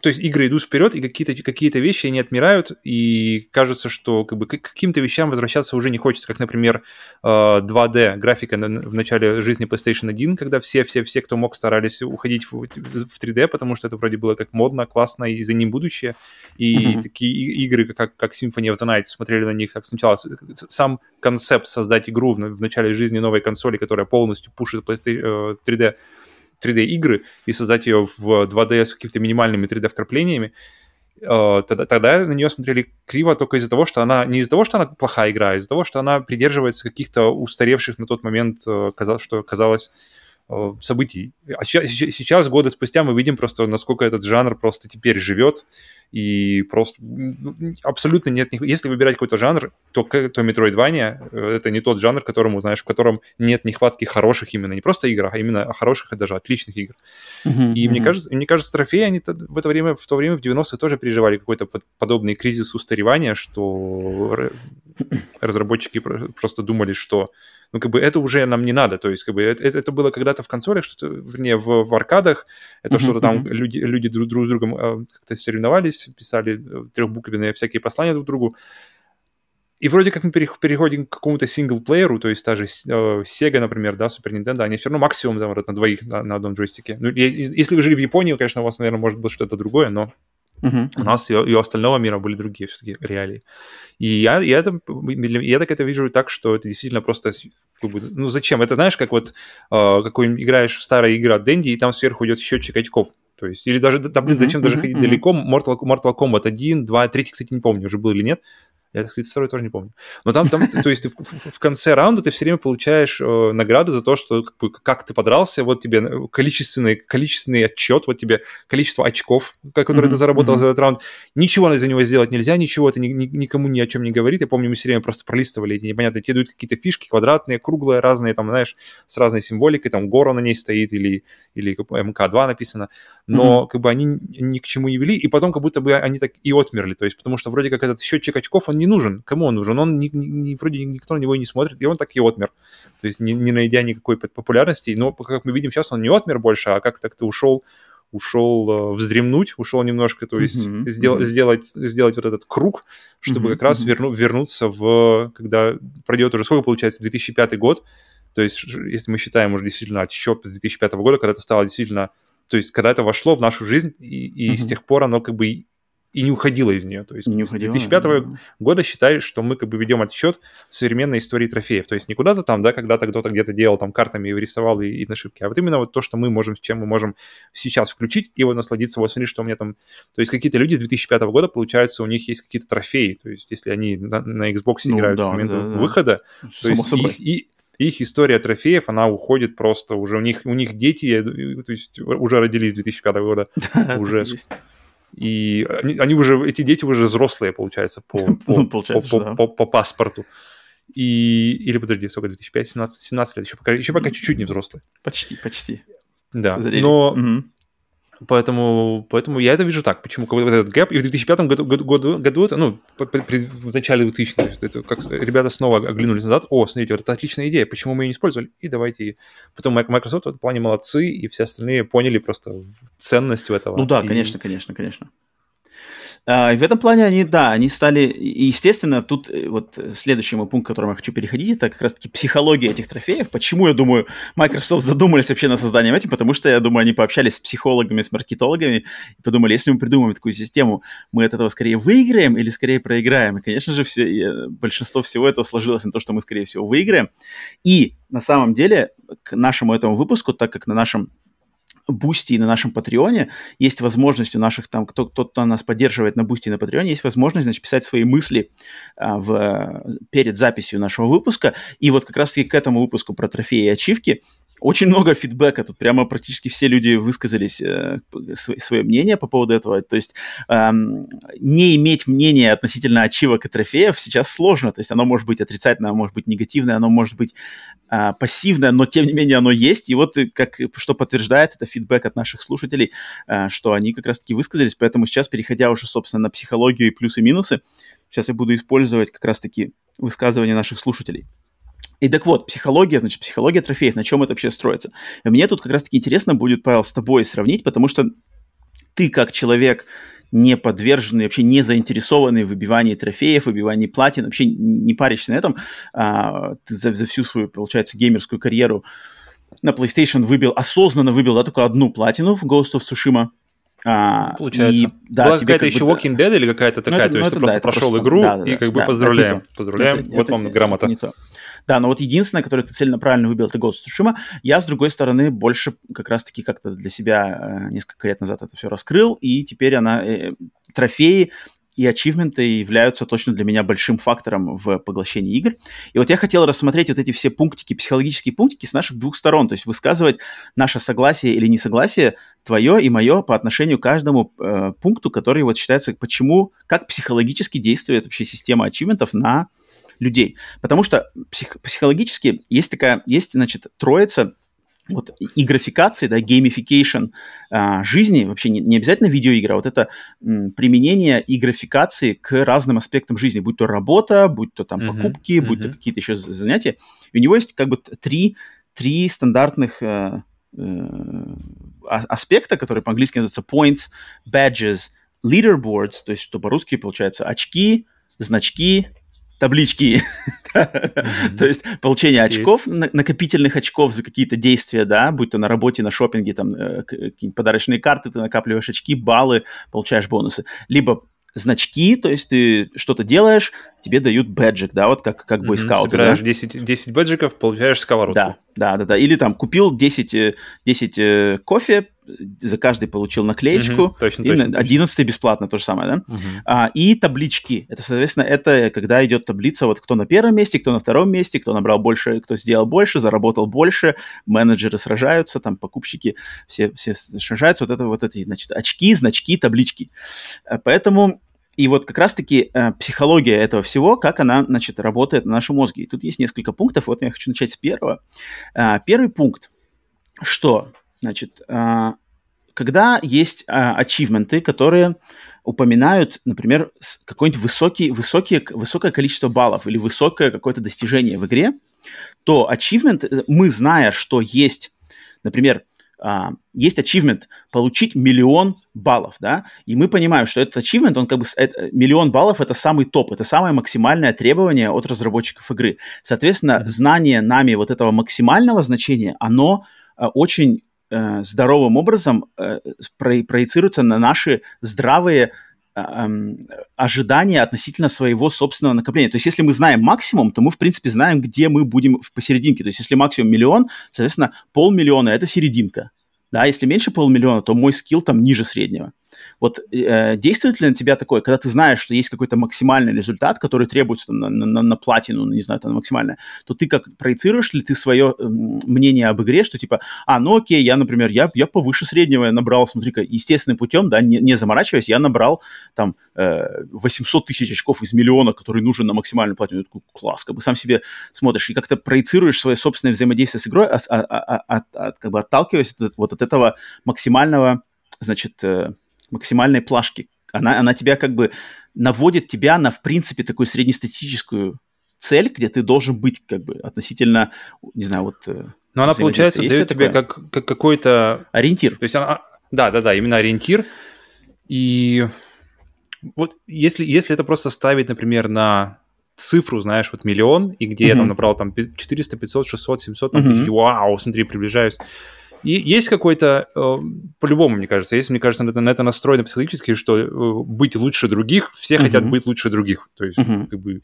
то есть игры идут вперед, и какие-то какие вещи они отмирают, и кажется, что как бы, к каким-то вещам возвращаться уже не хочется, как, например, 2D графика в начале жизни PlayStation 1, когда все-все-все, кто мог, старались уходить в 3D, потому что это вроде было как модно, классно, и за ним будущее. И mm-hmm. такие игры, как, как Symphony of the Night, смотрели на них так сначала. Сам концепт создать игру в, в начале жизни новой консоли, которая полностью пушит 3D 3D-игры и создать ее в 2D с какими-то минимальными 3D-вкраплениями, э, тогда, тогда на нее смотрели криво только из-за того, что она не из-за того, что она плохая игра, а из-за того, что она придерживается каких-то устаревших на тот момент, э, что казалось событий. А сейчас, годы спустя, мы видим просто, насколько этот жанр просто теперь живет, и просто ну, абсолютно нет... Если выбирать какой-то жанр, то, то Metroidvania э, — это не тот жанр, которому, знаешь, в котором нет нехватки хороших именно, не просто игр, а именно хороших и даже отличных игр. Uh-huh, и мне кажется, мне кажется, трофеи, они в это время, в то время, в 90-е тоже переживали какой-то подобный кризис устаревания, что разработчики просто думали, что ну, как бы это уже нам не надо, то есть, как бы это, это было когда-то в консолях, что-то, вернее, в, в аркадах, это mm-hmm. что-то там люди, люди друг, друг с другом э, как-то соревновались, писали э, трехбуквенные всякие послания друг другу, и вроде как мы переходим к какому-то синглплееру, то есть та же э, Sega, например, да, Super Nintendo, они все равно максимум там, на двоих на, на одном джойстике. Ну, если вы жили в Японии, конечно, у вас, наверное, может быть что-то другое, но Uh-huh. У нас и, и у остального мира были другие все-таки реалии. И я, я, это, я так это вижу так, что это действительно просто... Ну зачем? Это знаешь, как вот э, какой играешь в старые игры от Дэнди, и там сверху идет счетчик очков. То есть, или даже, да, блин, зачем uh-huh, даже ходить uh-huh. далеко? Mortal, Mortal Kombat 1, 2, 3, кстати, не помню, уже был или нет. Я, кстати, второй тоже не помню. Но там, там то есть, в, в конце раунда ты все время получаешь э, награды за то, что как, бы, как ты подрался, вот тебе количественный, количественный отчет, вот тебе количество очков, которые mm-hmm. ты заработал mm-hmm. за этот раунд. Ничего за него сделать нельзя, ничего это ни, ни, никому ни о чем не говорит. Я помню, мы все время просто пролистывали эти непонятные, тебе дают какие-то фишки квадратные, круглые, разные, там, знаешь, с разной символикой, там, Гора на ней стоит или, или МК-2 написано, но mm-hmm. как бы они ни к чему не вели, и потом как будто бы они так и отмерли, то есть потому что вроде как этот счетчик очков, он не нужен. Кому он нужен? Он не, не, вроде никто на него не смотрит, и он так и отмер. То есть не, не найдя никакой популярности. Но, как мы видим сейчас, он не отмер больше, а как так-то ушел ушел э, вздремнуть, ушел немножко, то есть mm-hmm. сдел, mm-hmm. сделать, сделать вот этот круг, чтобы mm-hmm. как раз верну, вернуться в, когда пройдет уже сколько получается, 2005 год, то есть если мы считаем уже действительно отсчет с 2005 года, когда это стало действительно, то есть когда это вошло в нашу жизнь, и, и mm-hmm. с тех пор оно как бы и не уходила из нее. То есть не уходила, 2005 да. года считаю, что мы как бы ведем отсчет современной истории трофеев. То есть не куда-то там, да, когда-то кто-то где-то делал там картами и рисовал и, и на ошибки, а вот именно вот то, что мы можем, с чем мы можем сейчас включить и вот насладиться, вот смотри, что у меня там... То есть какие-то люди с 2005 года, получается, у них есть какие-то трофеи. То есть если они на, на Xbox ну, играют да, с момента да, да. выхода, то есть их, и, их история трофеев, она уходит просто уже, у них, у них дети, то есть уже родились 2005 года, уже и они, они уже, эти дети уже взрослые, получается, по, по, ну, получается, по, да. по, по, по паспорту. И, или, подожди, сколько, 2005, 17, 17 лет, еще пока, еще пока чуть-чуть не взрослые. Почти, почти. Да, Созрели. но... Угу. Поэтому, поэтому я это вижу так. Почему вот этот гэп? И в 2005 году, году, году это, ну, при, в начале 2000 это как ребята снова оглянулись назад. О, смотрите, вот это отличная идея, почему мы ее не использовали? И давайте. Потом Microsoft в этом плане молодцы, и все остальные поняли просто ценность в этого. Ну да, и... конечно, конечно, конечно. А, в этом плане они, да, они стали, естественно, тут э, вот следующий мой пункт, к которому я хочу переходить, это как раз-таки психология этих трофеев. Почему, я думаю, Microsoft задумались вообще над созданием этим? Потому что, я думаю, они пообщались с психологами, с маркетологами и подумали, если мы придумаем такую систему, мы от этого скорее выиграем или скорее проиграем? И, конечно же, все, большинство всего этого сложилось на то, что мы, скорее всего, выиграем. И на самом деле, к нашему этому выпуску, так как на нашем Boosty и на нашем Patreon е есть возможность у наших там, кто, кто, кто нас поддерживает на Boosty и на Patreon е, есть возможность, значит, писать свои мысли а, в, перед записью нашего выпуска. И вот как раз-таки к этому выпуску про трофеи и ачивки очень много фидбэка, тут прямо практически все люди высказались э, свое мнение по поводу этого. То есть э, не иметь мнения относительно ачивок и трофеев сейчас сложно. То есть оно может быть отрицательное, может быть негативное, оно может быть э, пассивное, но тем не менее оно есть. И вот э, как, что подтверждает это фидбэк от наших слушателей, э, что они как раз-таки высказались. Поэтому сейчас, переходя уже, собственно, на психологию и плюсы-минусы, сейчас я буду использовать как раз-таки высказывания наших слушателей. И так вот, психология, значит, психология трофеев, на чем это вообще строится? И мне тут как раз-таки интересно будет, Павел, с тобой сравнить, потому что ты как человек, не подверженный, вообще не заинтересованный в выбивании трофеев, выбивании платин, вообще не паришься на этом. А, ты за, за всю свою, получается, геймерскую карьеру на PlayStation выбил, осознанно выбил, да, только одну платину в Ghost of Tsushima. А, Получается. И, да, Была какая-то еще бы, Walking Dead или какая-то такая, ну, это, то есть ну, ты просто да, прошел просто, игру да, да, и как бы да, поздравляем. Поздравляем, это, вот это, вам грамота. Это не то. Да, но вот единственное, которое ты цельно правильно выбил, это Ghost of Tsushima. Я, с другой стороны, больше как раз-таки как-то для себя э, несколько лет назад это все раскрыл, и теперь она... Э, трофеи и ачивменты являются точно для меня большим фактором в поглощении игр. И вот я хотел рассмотреть вот эти все пунктики, психологические пунктики с наших двух сторон, то есть высказывать наше согласие или несогласие твое и мое по отношению к каждому э, пункту, который вот считается, почему, как психологически действует вообще система ачивментов на людей. Потому что псих, психологически есть такая, есть, значит, троица вот геймификации, да, gamification а, жизни, вообще не, не обязательно видеоигра, а вот это м, применение и графикации к разным аспектам жизни, будь то работа, будь то там покупки, uh-huh, будь uh-huh. то какие-то еще занятия. И у него есть как бы три, три стандартных э, э, аспекта, которые по-английски называются points, badges, leaderboards, то есть что по-русски получается очки, значки таблички, то есть получение очков, накопительных очков за какие-то действия, да, будь то на работе, на шопинге, там, э, какие-нибудь подарочные карты, ты накапливаешь очки, баллы, получаешь бонусы. Либо значки, то есть ты что-то делаешь, тебе дают бэджик, да, вот как, как бойскауты. Собираешь да? 10, 10 бэджиков, получаешь сковородку. Да, да, да, да. Или там купил 10, 10 э, э, кофе, за каждый получил наклеечку. Угу, точно, и точно. 11 бесплатно, то же самое, да? Угу. А, и таблички. Это, соответственно, это когда идет таблица, вот кто на первом месте, кто на втором месте, кто набрал больше, кто сделал больше, заработал больше, менеджеры сражаются, там покупщики все, все сражаются. Вот это вот эти, значит, очки, значки, таблички. Э, поэтому и вот как раз-таки э, психология этого всего, как она, значит, работает на нашем мозге. И тут есть несколько пунктов. Вот я хочу начать с первого. Э, первый пункт, что, значит, э, когда есть э, ачивменты, которые упоминают, например, какое-нибудь высокий, высокий, высокое количество баллов или высокое какое-то достижение в игре, то achievement, э, мы зная, что есть, например, а, есть achievement получить миллион баллов, да, и мы понимаем, что этот achievement, он как бы, это, миллион баллов это самый топ, это самое максимальное требование от разработчиков игры. Соответственно, mm-hmm. знание нами вот этого максимального значения, оно а, очень э, здоровым образом э, про, проецируется на наши здравые ожидания относительно своего собственного накопления. То есть если мы знаем максимум, то мы, в принципе, знаем, где мы будем посерединке. То есть если максимум миллион, соответственно, полмиллиона – это серединка. Да, если меньше полмиллиона, то мой скилл там ниже среднего. Вот э, действует ли на тебя такое, когда ты знаешь, что есть какой-то максимальный результат, который требуется там, на, на, на платину, не знаю, там максимальное, то ты как проецируешь ли ты свое э, мнение об игре, что типа, а, ну окей, я, например, я, я повыше среднего я набрал, смотри-ка, естественным путем, да, не, не заморачиваясь, я набрал там э, 800 тысяч очков из миллиона, который нужен на максимальную платину. Такой, класс, как бы сам себе смотришь и как-то проецируешь свое собственное взаимодействие с игрой, а, а, а, а, а, как бы отталкиваясь от, вот от этого максимального, значит, э, максимальной плашки. Она, она тебя как бы наводит тебя на, в принципе, такую среднестатистическую цель, где ты должен быть как бы относительно, не знаю, вот... Э, Но она, получается, дает тебе как, как какой-то... Ориентир. То есть она... Да, да, да, именно ориентир. И вот если, если это просто ставить, например, на цифру, знаешь, вот миллион, и где uh-huh. я там набрал там 400, 500, 600, 700 там, uh-huh. тысяч, вау, смотри, приближаюсь. И есть какой-то, э, по-любому, мне кажется, есть, мне кажется, на это, на это настроено психологически, что э, быть лучше других, все uh-huh. хотят быть лучше других. То есть, uh-huh. как бы,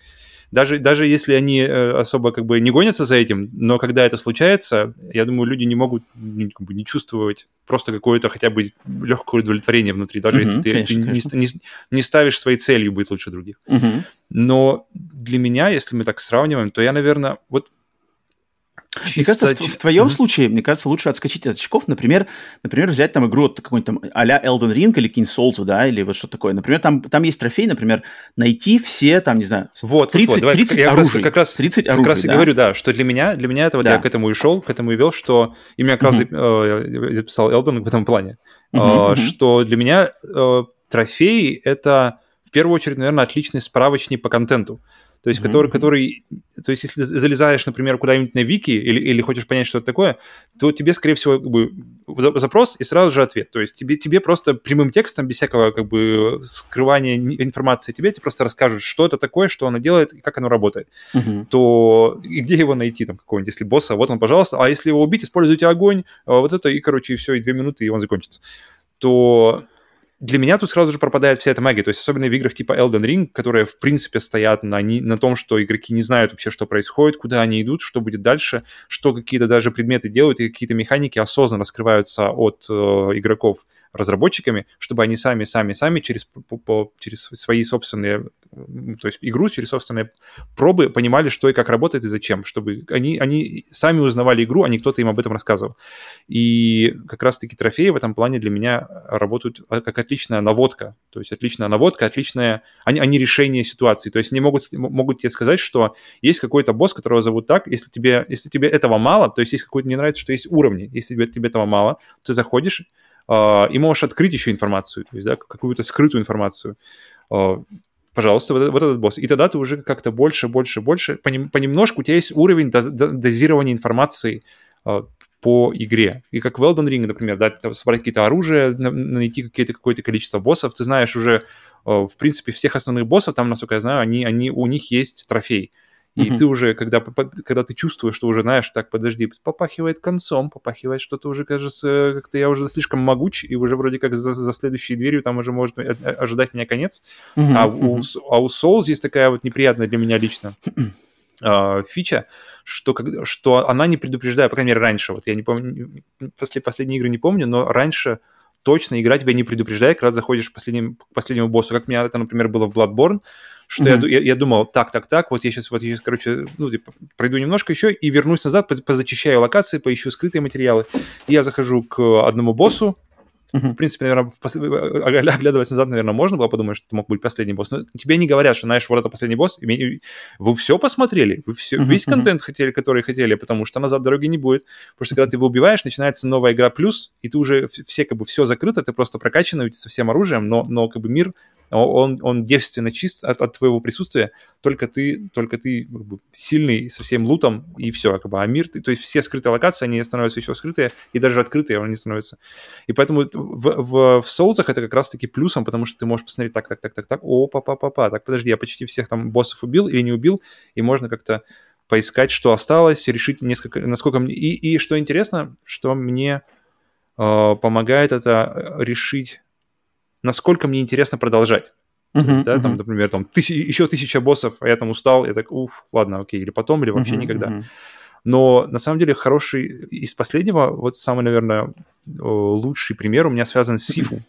даже, даже если они э, особо как бы не гонятся за этим, но когда это случается, я думаю, люди не могут не, как бы, не чувствовать просто какое-то хотя бы легкое удовлетворение внутри, даже uh-huh, если ты, конечно, ты конечно. Не, не, не ставишь своей целью быть лучше других. Uh-huh. Но для меня, если мы так сравниваем, то я, наверное, вот Мне кажется, в, в твоем mm-hmm. случае, мне кажется, лучше отскочить от очков. Например, например, взять там игру вот какой-нибудь там а-ля Elden Ring или какие-нибудь Souls, да, или вот что такое. Например, там, там есть трофей, например, найти все там, не знаю, вот, 30, вот, вот. 30 я оружий. Как раз, 30 как оружий, раз да? и говорю, да, что для меня, для меня это вот да. я к этому и шел, к этому и вел, что и меня как mm-hmm. раз э, записал Elden в этом плане, mm-hmm. э, что для меня э, трофей это в первую очередь, наверное, отличный справочник по контенту то есть mm-hmm. который, который, то есть если залезаешь, например, куда-нибудь на вики или, или хочешь понять, что это такое, то тебе, скорее всего, как бы, запрос и сразу же ответ. То есть тебе, тебе просто прямым текстом, без всякого как бы скрывания информации, тебе, тебе просто расскажут, что это такое, что оно делает и как оно работает. Mm-hmm. То и где его найти, там, какого-нибудь, если босса, вот он, пожалуйста, а если его убить, используйте огонь, а вот это, и, короче, и все, и две минуты, и он закончится. То для меня тут сразу же пропадает вся эта магия. То есть особенно в играх типа Elden Ring, которые в принципе стоят на, не, на том, что игроки не знают вообще, что происходит, куда они идут, что будет дальше, что какие-то даже предметы делают, и какие-то механики осознанно раскрываются от э, игроков разработчиками, чтобы они сами, сами, сами через, по, по, через свои собственные, то есть игру через собственные пробы понимали, что и как работает и зачем, чтобы они, они сами узнавали игру, а не кто-то им об этом рассказывал. И как раз-таки трофеи в этом плане для меня работают а, как отличная наводка, то есть отличная наводка, отличное, они, они решение ситуации, то есть они могут, могут тебе сказать, что есть какой-то босс, которого зовут так, если тебе, если тебе этого мало, то есть есть какой-то, мне нравится, что есть уровни, если тебе, тебе этого мало, ты заходишь, Uh, и можешь открыть еще информацию, то есть, да, какую-то скрытую информацию. Uh, пожалуйста, вот, вот этот босс. И тогда ты уже как-то больше, больше, больше, понем, понемножку у тебя есть уровень доз, дозирования информации uh, по игре. И как в Elden Ring, например, да, собрать какие-то оружия, найти какие-то, какое-то количество боссов, ты знаешь уже, в принципе, всех основных боссов, там, насколько я знаю, они, они, у них есть трофей. И uh-huh. ты уже, когда, когда ты чувствуешь, что уже знаешь, так, подожди, попахивает концом, попахивает что-то уже, кажется, как-то я уже слишком могуч, и уже вроде как за, за следующей дверью там уже может ожидать меня конец. Uh-huh. А, у, а у Souls есть такая вот неприятная для меня лично э, фича, что, что она не предупреждает, по крайней мере, раньше, вот я не помню, после последние игры не помню, но раньше точно игра тебя не предупреждает, когда заходишь к последнему, к последнему боссу, как у меня это, например, было в Bloodborne, что mm-hmm. я, я, я думал, так, так, так, вот я сейчас, вот я сейчас, короче, ну, типа, пройду немножко еще и вернусь назад, позачищаю локации, поищу скрытые материалы. И я захожу к одному боссу. В принципе, наверное, пос... оглядываясь назад, наверное, можно было подумать, что это мог быть последний босс. Но тебе не говорят, что, знаешь, вот это последний босс. Вы все посмотрели, вы все, весь контент хотели, который хотели, потому что назад дороги не будет. Потому что когда ты его убиваешь, начинается новая игра плюс, и ты уже все как бы все закрыто, ты просто прокачанный со всем оружием, но, но как бы мир он, он девственно чист от, от твоего присутствия, только ты, только ты как бы, сильный со всем лутом, и все, как бы, а мир, то есть все скрытые локации, они становятся еще скрытые, и даже открытые они становятся. И поэтому в, в, в соусах это как раз-таки плюсом, потому что ты можешь посмотреть так, так, так, так, так, о, папа, папа, так, подожди, я почти всех там боссов убил или не убил, и можно как-то поискать, что осталось, решить несколько, насколько мне... И, и что интересно, что мне э, помогает это решить насколько мне интересно продолжать. Uh-huh, да, uh-huh. там, например, там тысяч, еще тысяча боссов, а я там устал, я так, уф, ладно, окей, или потом, или вообще uh-huh, никогда. Uh-huh. Но на самом деле хороший из последнего, вот самый, наверное, лучший пример у меня связан с Сифу.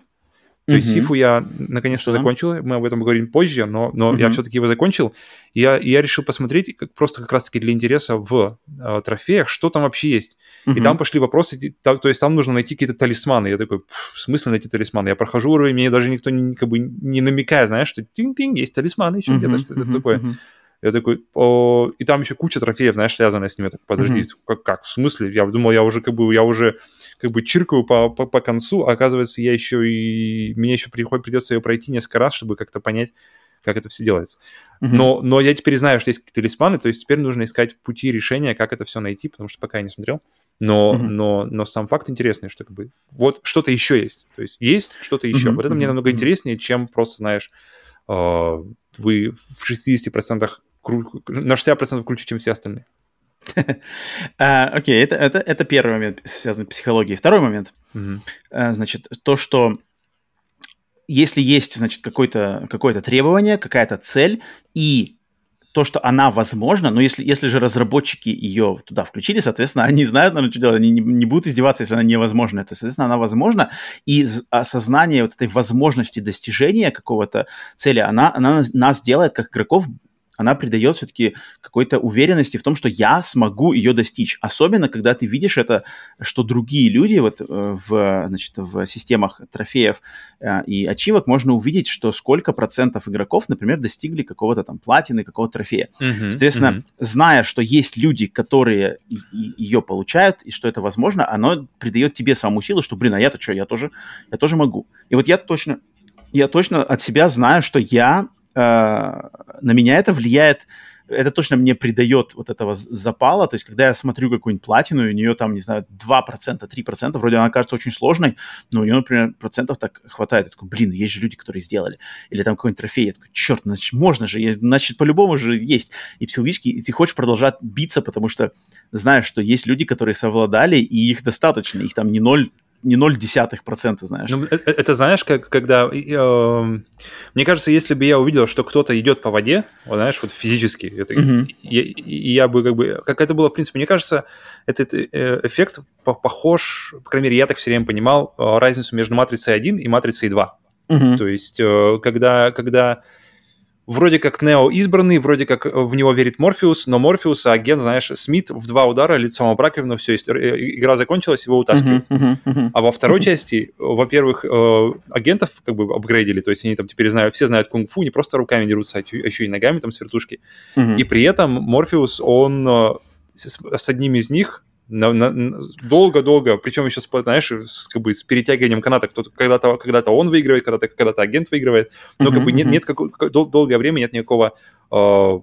То mm-hmm. есть Сифу я наконец-то uh-huh. закончил, мы об этом поговорим позже, но, но uh-huh. я все-таки его закончил. И я, и я решил посмотреть как, просто как раз-таки для интереса в э, трофеях, что там вообще есть. Uh-huh. И там пошли вопросы, там, то есть там нужно найти какие-то талисманы. Я такой, в смысле найти талисманы? Я прохожу уровень, мне даже никто не, как бы не намекает, знаешь, что тинг-тинг, есть талисманы еще uh-huh. где-то, что-то uh-huh. такое. Uh-huh. Я такой, о... и там еще куча трофеев, знаешь, связанная с ними. Я такой, подожди, mm-hmm. как, как, в смысле? Я думал, я уже как бы, я уже как бы чиркаю по, по, по концу, а оказывается, я еще и, мне еще приходит, придется ее пройти несколько раз, чтобы как-то понять, как это все делается. Mm-hmm. Но, но я теперь знаю, что есть какие-то талисманы, то есть теперь нужно искать пути решения, как это все найти, потому что пока я не смотрел. Но, mm-hmm. но, но сам факт интересный, что как бы вот что-то еще есть. То есть есть что-то еще. Mm-hmm. Вот это мне намного интереснее, чем просто, знаешь, э, вы в 60% кру- на 60% круче, чем все остальные. А, окей, это, это, это первый момент, связанный с психологией. Второй момент, а, значит, то, что если есть, значит, какое-то какое требование, какая-то цель, и то, что она возможна, но если, если же разработчики ее туда включили, соответственно, они знают, наверное, что делать, они не, не будут издеваться, если она невозможна. То, соответственно, она возможна, и осознание вот этой возможности достижения какого-то цели, она, она нас делает, как игроков, она придает все-таки какой-то уверенности в том, что я смогу ее достичь. Особенно, когда ты видишь это, что другие люди вот э, в, значит, в системах трофеев э, и ачивок можно увидеть, что сколько процентов игроков, например, достигли какого-то там платины, какого-то трофея. Mm-hmm. Соответственно, mm-hmm. зная, что есть люди, которые ее получают, и что это возможно, оно придает тебе саму силу, что, блин, а я-то что, я тоже, я тоже могу. И вот я точно, я точно от себя знаю, что я на меня это влияет, это точно мне придает вот этого запала, то есть когда я смотрю какую-нибудь платину, у нее там, не знаю, 2%, 3%, вроде она кажется очень сложной, но у нее, например, процентов так хватает. Я такой, блин, есть же люди, которые сделали. Или там какой-нибудь трофей, я такой, черт, значит, можно же, значит, по-любому же есть. И психологически и ты хочешь продолжать биться, потому что знаешь, что есть люди, которые совладали, и их достаточно, их там не ноль не 0,1%, знаешь. Ну, это, это знаешь, как когда... Э, мне кажется, если бы я увидел, что кто-то идет по воде, вот, знаешь, вот физически, это, mm-hmm. я, я бы как бы... Как это было, в принципе, мне кажется, этот э, эффект похож, по крайней мере, я так все время понимал, э, разницу между матрицей 1 и матрицей 2. Mm-hmm. То есть, э, когда, когда вроде как Нео избранный, вроде как в него верит Морфеус, но Морфеус, агент, знаешь, Смит в два удара лицом об раковину, все, игра закончилась, его утаскивают. Uh-huh, uh-huh, uh-huh. А во второй части, во-первых, э, агентов как бы апгрейдили, то есть они там теперь знают, все знают кунг-фу, не просто руками дерутся, а еще и ногами там с вертушки. И при этом Морфеус, он э, с одним из них долго-долго, причем еще, знаешь, с, как бы с перетягиванием каната, кто когда-то когда он выигрывает, когда-то когда агент выигрывает, но uh-huh, как бы нет, нет как, дол- долгое время нет никакого э,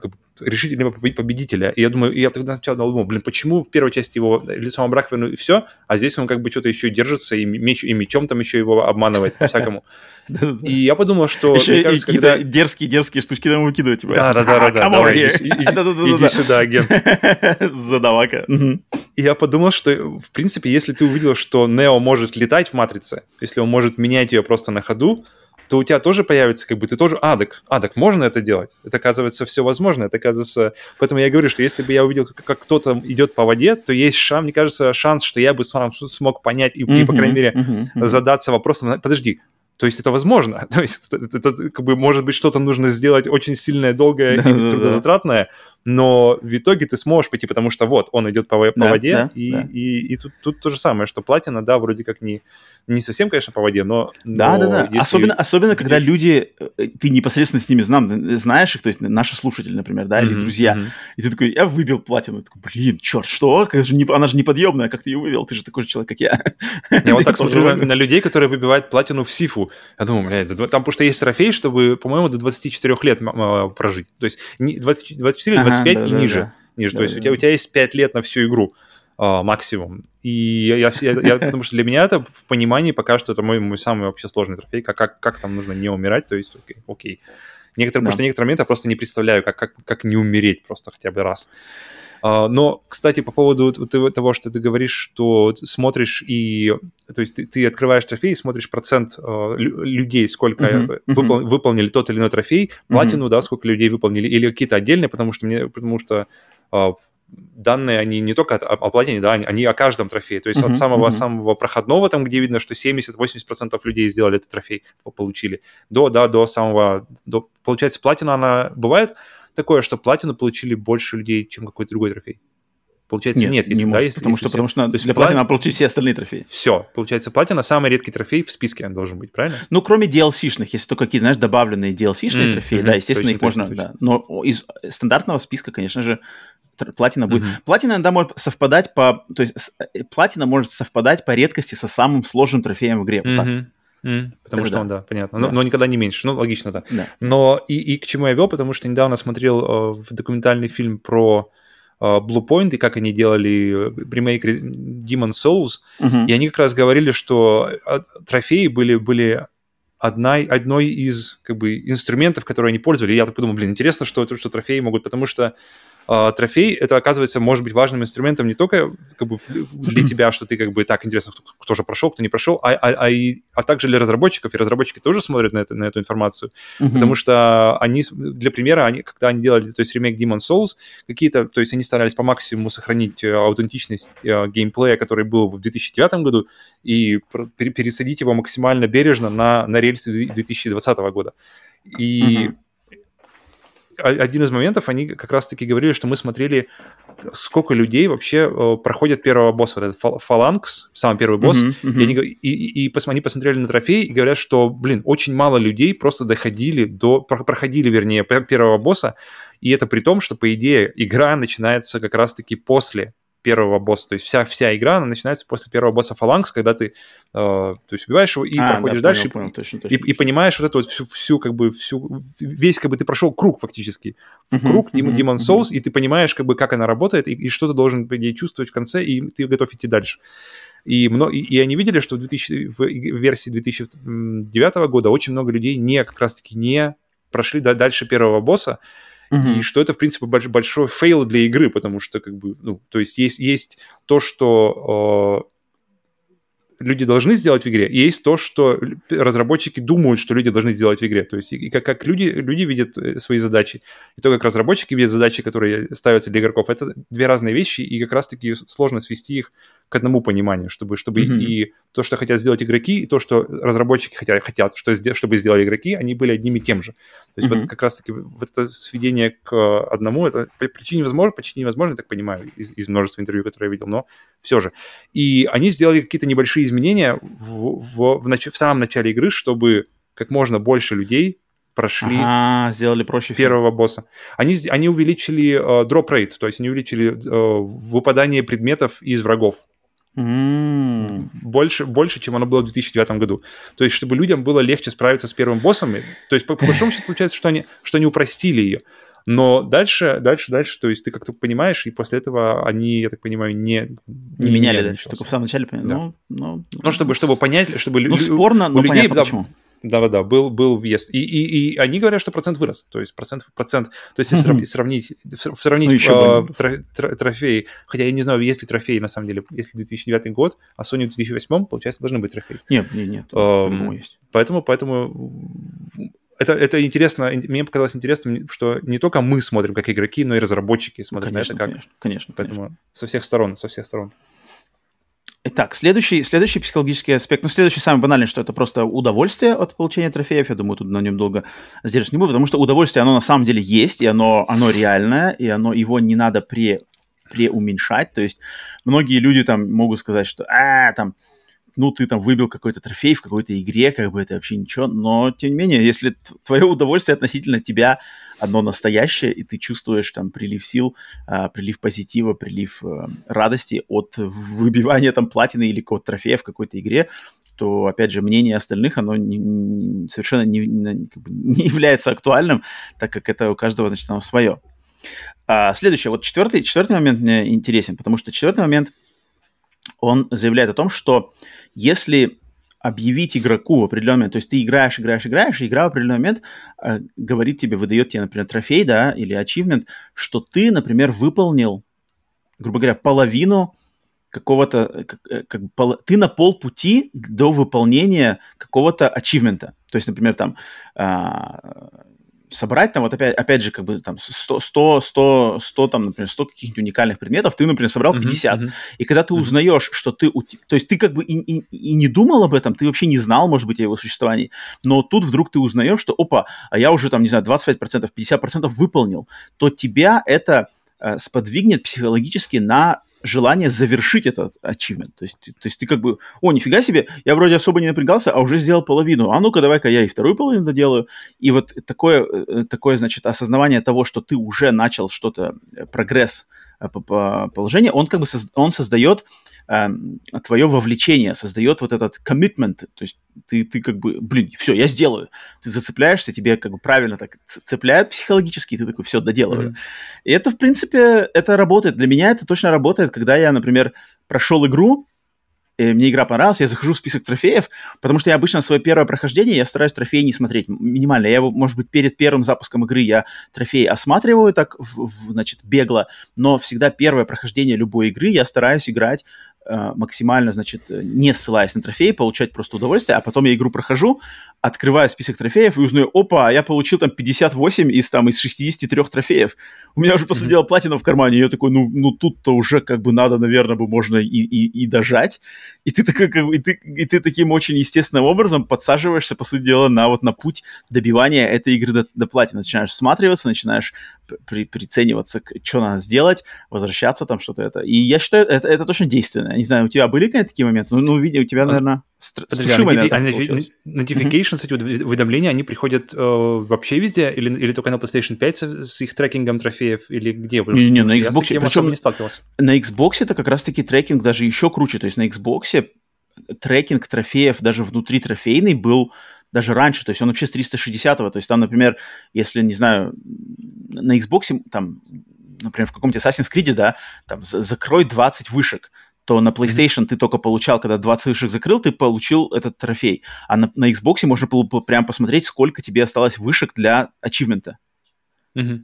как бы, решительного победителя. И я думаю, я тогда сначала думал, блин, почему в первой части его лицом об раковину и все, а здесь он как бы что-то еще держится и, меч, и мечом там еще его обманывает по-всякому. И я подумал, что... Еще кажется, когда... дерзкие-дерзкие штучки там выкидывать. Да-да-да. Иди сюда, агент. Задавака. И я подумал, что, в принципе, если ты увидел, что Нео может летать в Матрице, если он может менять ее просто на ходу, то у тебя тоже появится, как бы, ты тоже, а, так, а, так можно это делать? Это, оказывается, все возможно. Это, оказывается... Поэтому я говорю, что если бы я увидел, как, как кто-то идет по воде, то есть шанс, мне кажется, шанс, что я бы сам смог понять и, mm-hmm, и по крайней мере, mm-hmm, mm-hmm. задаться вопросом, подожди, то есть это возможно. То есть это, это, это как бы может быть что-то нужно сделать очень сильное, долгое и трудозатратное, но в итоге ты сможешь пойти, потому что вот он идет по, по да, воде, да, и, да. И, и, и тут, тут то же самое, что платина, да, вроде как не, не совсем, конечно, по воде, но... Да, но да, да. Если... Особенно, особенно, когда люди, э, ты непосредственно с ними знам, знаешь их, то есть наши слушатели, например, да, или mm-hmm, друзья, mm-hmm. и ты такой, я выбил платину, ты такой, блин, черт, что? Как же не, она же неподъемная, как ты ее выбил? Ты же такой же человек, как я. Я вот так смотрю на, на людей, которые выбивают платину в Сифу. Я думаю, блядь, там потому что есть трофей, чтобы, по-моему, до 24 лет прожить. То есть 20, 24 или 25 ага, да, и да, ниже. Да. ниже. Да, то есть да. у, тебя, у тебя есть 5 лет на всю игру uh, максимум. И я, я, я, я, потому что для меня это в понимании пока что это мой, мой самый вообще сложный трофей, как, как, как там нужно не умирать, то есть окей. окей. Некоторые, да. Потому что некоторые моменты я просто не представляю, как, как, как не умереть просто хотя бы раз. Uh, но, кстати, по поводу того, что ты говоришь, что смотришь и... То есть ты, ты открываешь трофей и смотришь процент uh, людей, сколько uh-huh, выпол, uh-huh. выполнили тот или иной трофей, платину, uh-huh. да, сколько людей выполнили, или какие-то отдельные, потому что мне... Потому что uh, данные, они не только о, о платине, да, они, они о каждом трофее. То есть uh-huh, от самого, uh-huh. самого проходного, там, где видно, что 70-80% людей сделали этот трофей, получили, до, да, до самого... До, получается, платина, она бывает такое, что платину получили больше людей, чем какой-то другой трофей? Получается, нет, нет если, не да, может, если, потому, если что, потому что надо, для платина надо получить все остальные трофеи. Все, получается, платина самый редкий трофей в списке он должен быть, правильно? Ну, кроме DLC-шных, если только какие-то, знаешь, добавленные DLC-шные mm-hmm, трофеи, да, естественно, точно, их можно, точно. да. Но из стандартного списка, конечно же, платина будет. Mm-hmm. Платина иногда может совпадать по... То есть э, платина может совпадать по редкости со самым сложным трофеем в игре. Вот mm-hmm. так. Mm, потому Это что да. он, да, понятно. Да. Но, но никогда не меньше. Ну, логично, да. да. Но и, и к чему я вел, потому что недавно смотрел э, документальный фильм про э, Blue Point и как они делали э, ремейк Demon Souls, uh-huh. и они как раз говорили, что э, трофеи были, были одна, одной из как бы инструментов, которые они пользовали. И я так подумал, блин, интересно, что, что трофеи могут, потому что а, трофей, это, оказывается, может быть важным инструментом не только как бы, для тебя, что ты как бы так интересно, кто, кто же прошел, кто не прошел, а, а, а, и, а также для разработчиков, и разработчики тоже смотрят на, это, на эту информацию, mm-hmm. потому что они, для примера, они, когда они делали, то есть ремейк Demon Souls, какие-то, то есть они старались по максимуму сохранить э, аутентичность э, геймплея, который был в 2009 году, и пересадить его максимально бережно на, на рельсы 2020 года. И mm-hmm один из моментов, они как раз-таки говорили, что мы смотрели, сколько людей вообще э, проходят первого босса, вот этот фаланкс, самый первый босс, uh-huh, uh-huh. и, они, и, и, и они посмотрели на трофей и говорят, что, блин, очень мало людей просто доходили до, проходили, вернее, первого босса, и это при том, что, по идее, игра начинается как раз-таки после первого босса. То есть вся, вся игра, она начинается после первого босса фаланкс, когда ты э, то есть убиваешь его и а, проходишь да, дальше, понял, и, точно, точно, и, точно. и понимаешь вот эту вот всю, всю, как бы, всю, весь, как бы, ты прошел круг фактически. В uh-huh, круг uh-huh, Demon Souls, uh-huh. и ты понимаешь, как бы, как она работает, и, и что ты должен, по идее, чувствовать в конце, и ты готов идти дальше. И, много, и они видели, что в, 2000, в версии 2009 года очень много людей не, как раз-таки, не прошли дальше первого босса, Uh-huh. И что это, в принципе, больш- большой fail для игры, потому что, как бы, ну, то есть есть, есть то, что э, люди должны сделать в игре, и есть то, что разработчики думают, что люди должны сделать в игре. То есть и как, как люди, люди видят э, свои задачи, и то, как разработчики видят задачи, которые ставятся для игроков, это две разные вещи, и как раз-таки сложно свести их к одному пониманию, чтобы, чтобы mm-hmm. и то, что хотят сделать игроки, и то, что разработчики хотят, хотят что, чтобы сделали игроки, они были одним и тем же. То есть mm-hmm. вот как раз-таки вот это сведение к одному, это по причине невозможно, почти невозможно, я так понимаю, из, из множества интервью, которые я видел, но все же. И они сделали какие-то небольшие изменения в, в, в, нач- в самом начале игры, чтобы как можно больше людей прошли ага, сделали проще первого всего. босса. Они, они увеличили э, drop rate, то есть они увеличили э, выпадание предметов из врагов. Mm. Больше, больше, чем оно было в 2009 году. То есть, чтобы людям было легче справиться с первым боссом. То есть, по, по большому счету, получается, что они, что они упростили ее. Но дальше, дальше, дальше, то есть ты как-то понимаешь, и после этого они, я так понимаю, не... Не, не меняли дальше, только в самом начале поняли. Да. Ну, ну, ну, чтобы, чтобы понять, чтобы... Ну, спорно, у но людей, понятно, да, почему. Да-да-да, был, был въезд. И, и, и они говорят, что процент вырос. То есть процент, процент то есть если сравнить, сравнить ну, еще э, тро, тро, трофеи, хотя я не знаю, есть ли трофеи на самом деле, если 2009 год, а Sony в 2008, получается, должны быть трофеи. Нет, нет, нет. Эм, есть. Поэтому, поэтому это, это интересно, мне показалось интересным, что не только мы смотрим как игроки, но и разработчики смотрят конечно, на это как. Конечно, конечно. Поэтому конечно. со всех сторон, со всех сторон. Итак, следующий, следующий психологический аспект, ну, следующий самый банальный, что это просто удовольствие от получения трофеев. Я думаю, тут на нем долго задерживаться не буду, потому что удовольствие, оно на самом деле есть, и оно, оно реальное, и оно, его не надо пре, преуменьшать. То есть многие люди там могут сказать, что, а, там, ну, ты там выбил какой-то трофей в какой-то игре, как бы это вообще ничего, но, тем не менее, если твое удовольствие относительно тебя одно настоящее, и ты чувствуешь там прилив сил, а, прилив позитива, прилив а, радости от выбивания там платины или какого-то трофея в какой-то игре, то, опять же, мнение остальных, оно не, не, совершенно не, не, как бы не является актуальным, так как это у каждого, значит, оно свое. А, следующее, вот четвертый, четвертый момент мне интересен, потому что четвертый момент, он заявляет о том, что если объявить игроку в определенный момент, то есть ты играешь, играешь, играешь, и игра в определенный момент э, говорит тебе, выдает тебе, например, трофей, да, или ачивмент, что ты, например, выполнил, грубо говоря, половину какого-то, как, э, как, пол, ты на полпути до выполнения какого-то ачивмента. То есть, например, там э, собрать там вот опять, опять же, как бы там 100, 100, 100, 100 там, например, 100 каких-нибудь уникальных предметов, ты, например, собрал 50. Uh-huh, uh-huh. И когда ты узнаешь, что ты... То есть ты как бы и, и, и не думал об этом, ты вообще не знал, может быть, о его существовании, но тут вдруг ты узнаешь, что, опа, а я уже там, не знаю, 25%, 50% выполнил, то тебя это э, сподвигнет психологически на желание завершить этот achievement. То есть, то есть ты как бы, о, нифига себе, я вроде особо не напрягался, а уже сделал половину. А ну-ка, давай-ка я и вторую половину доделаю. И вот такое, э, такое, значит, осознавание того, что ты уже начал что-то, э, прогресс э, по положению, он как бы он создает э, твое вовлечение, создает вот этот commitment, то есть ты, ты как бы, блин, все, я сделаю. Ты зацепляешься, тебе как бы правильно так цепляют психологически, и ты такой, все, доделываю. Mm-hmm. И это, в принципе, это работает. Для меня это точно работает, когда я, например, прошел игру, и мне игра понравилась, я захожу в список трофеев, потому что я обычно свое первое прохождение, я стараюсь трофеи не смотреть минимально. Я, может быть, перед первым запуском игры я трофеи осматриваю так, в, в, значит, бегло, но всегда первое прохождение любой игры я стараюсь играть Э, максимально, значит, не ссылаясь на трофеи, получать просто удовольствие, а потом я игру прохожу, открываю список трофеев и узнаю, опа, я получил там 58 из, там, из 63 трофеев. У меня уже, по сути дела, платина в кармане, и я такой, ну, ну тут-то уже как бы надо, наверное, бы можно и, и, и дожать. И ты, такой, как бы, и, ты, и ты таким очень естественным образом подсаживаешься, по сути дела, на вот на путь добивания этой игры до, до платины. Начинаешь всматриваться, начинаешь при, прицениваться, что надо сделать, возвращаться там что-то это. И я считаю, это, это точно действенно. Я не знаю, у тебя были какие-то такие моменты? Ну, ну у тебя, наверное... Подожди, а notifi- notifications, эти уведомления, они приходят э, вообще везде? Или, или только на PlayStation 5 с, с их трекингом трофеев? Или где? Не, не, на Xbox. Причем не сталкивался. На Xbox это как раз-таки трекинг даже еще круче. То есть на Xbox трекинг трофеев даже внутри трофейный был даже раньше, то есть он вообще с 360 то есть там, например, если, не знаю, на Xbox, там, например, в каком-то Assassin's Creed, да, там, закрой 20 вышек, то на PlayStation mm-hmm. ты только получал, когда 20 вышек закрыл, ты получил этот трофей. А на, на Xbox можно было прям посмотреть, сколько тебе осталось вышек для ачивмента. Mm-hmm.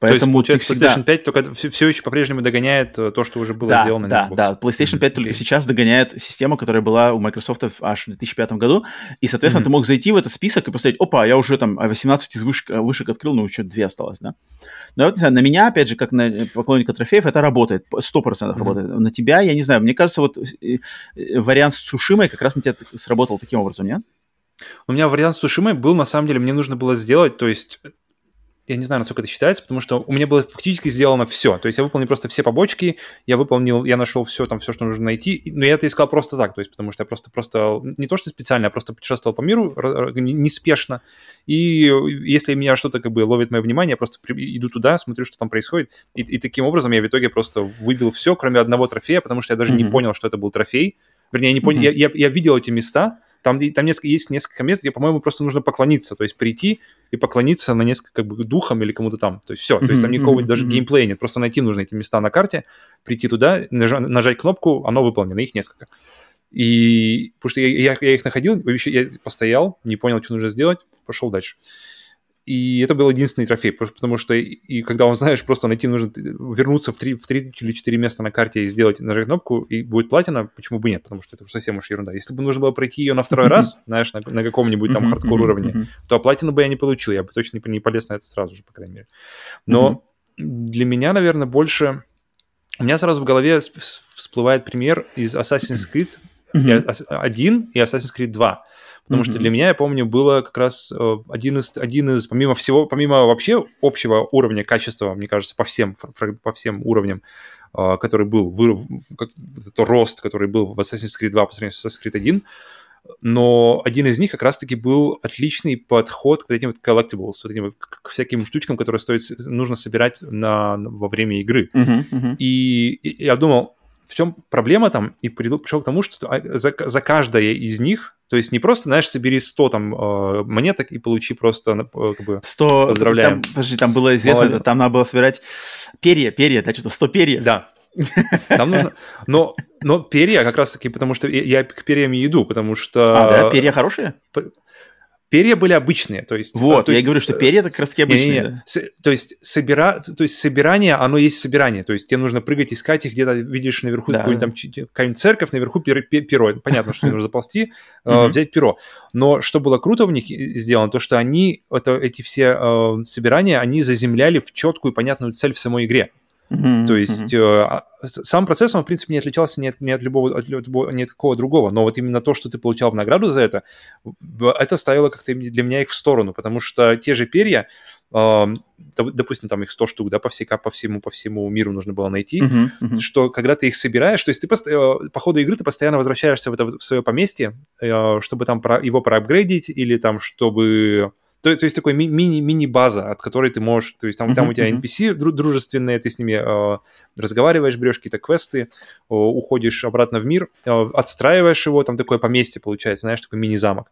Поэтому То есть, получается, всегда... PlayStation 5 только все, все еще по-прежнему догоняет э, то, что уже было да, сделано да, на Xbox. Да, PlayStation 5 mm-hmm. только сейчас догоняет систему, которая была у Microsoft аж в 2005 году. И, соответственно, mm-hmm. ты мог зайти в этот список и посмотреть, опа, я уже там 18 из вышек, вышек открыл, ну, еще две осталось, да? Но вот, не знаю, на меня, опять же, как на поклонника трофеев, это работает, 100% mm-hmm. работает. На тебя, я не знаю, мне кажется, вот э, э, вариант с Сушимой как раз на тебя сработал таким образом, нет? У меня вариант с Сушимой был, на самом деле, мне нужно было сделать, то есть я не знаю, насколько это считается, потому что у меня было фактически сделано все. То есть я выполнил просто все побочки, я выполнил, я нашел все, там, все, что нужно найти, но я это искал просто так, то есть потому что я просто, просто не то, что специально, я просто путешествовал по миру неспешно, и если меня что-то как бы ловит мое внимание, я просто иду туда, смотрю, что там происходит, и, и таким образом я в итоге просто выбил все, кроме одного трофея, потому что я даже mm-hmm. не понял, что это был трофей. Вернее, я не понял, mm-hmm. я, я, я видел эти места, там, там несколько, есть несколько мест, где, по-моему, просто нужно поклониться, то есть прийти и поклониться на несколько как бы духам или кому-то там. То есть все, mm-hmm, то есть там никакого mm-hmm, даже mm-hmm. геймплея нет, просто найти нужно эти места на карте, прийти туда, нажать, нажать кнопку, оно выполнено, их несколько. И потому что я, я, я их находил, я постоял, не понял, что нужно сделать, пошел дальше. И это был единственный трофей, потому что и когда он, знаешь, просто найти нужно вернуться в три, в три или четыре места на карте и сделать, нажать кнопку, и будет платина, почему бы нет, потому что это совсем уж ерунда. Если бы нужно было пройти ее на второй раз, знаешь, на, на каком-нибудь там хардкор уровне, то платину бы я не получил, я бы точно не, не полез на это сразу же, по крайней мере. Но для меня, наверное, больше... У меня сразу в голове всплывает пример из Assassin's Creed 1 и Assassin's Creed 2 Потому mm-hmm. что для меня, я помню, было как раз э, один из, один из, помимо всего, помимо вообще общего уровня качества, мне кажется, по всем, по всем уровням, э, который был, как, это рост, который был в Assassin's Creed 2 по сравнению с Assassin's Creed 1, но один из них как раз-таки был отличный подход к этим вот collectibles, вот этим к всяким штучкам, которые стоит, нужно собирать на, во время игры. Uh-huh, uh-huh. И, и я думал, в чем проблема там, и пришел к тому, что а, за, за каждое из них, то есть не просто, знаешь, собери 100 там э, монеток и получи просто, э, как бы, 100, поздравляем. Там, подожди, там было известно, Молодец. там надо было собирать перья, перья, да, что-то 100 перьев. Да, там нужно... Но, но перья как раз-таки, потому что я к перьям иду, потому что... А, да? Перья хорошие? Перья были обычные, то есть... Вот, то я говорю, что перья это как раз таки обычные. Не, не, не. С, то, есть собира, то есть собирание, оно есть собирание, то есть тебе нужно прыгать, искать их, где-то видишь наверху да. какую-нибудь там церковь, наверху перо. перо. Понятно, что нужно заползти, э, взять перо. Но что было круто в них сделано, то что они, это, эти все э, собирания, они заземляли в четкую понятную цель в самой игре. Mm-hmm. То есть mm-hmm. э, сам процесс, он, в принципе, не отличался ни от, ни от любого, от любого, ни от какого другого, но вот именно то, что ты получал в награду за это, это ставило как-то для меня их в сторону, потому что те же перья, э, допустим, там их 100 штук, да, по, всей, по, всему, по всему миру нужно было найти, mm-hmm. Mm-hmm. что когда ты их собираешь, то есть ты пост- э, по ходу игры ты постоянно возвращаешься в, это, в свое поместье, э, чтобы там про, его проапгрейдить или там, чтобы то, то есть такой ми- мини, мини-база, от которой ты можешь, то есть там, там у тебя NPC дружественные, ты с ними э, разговариваешь, берешь какие-то квесты, э, уходишь обратно в мир, э, отстраиваешь его, там такое поместье получается, знаешь, такой мини-замок.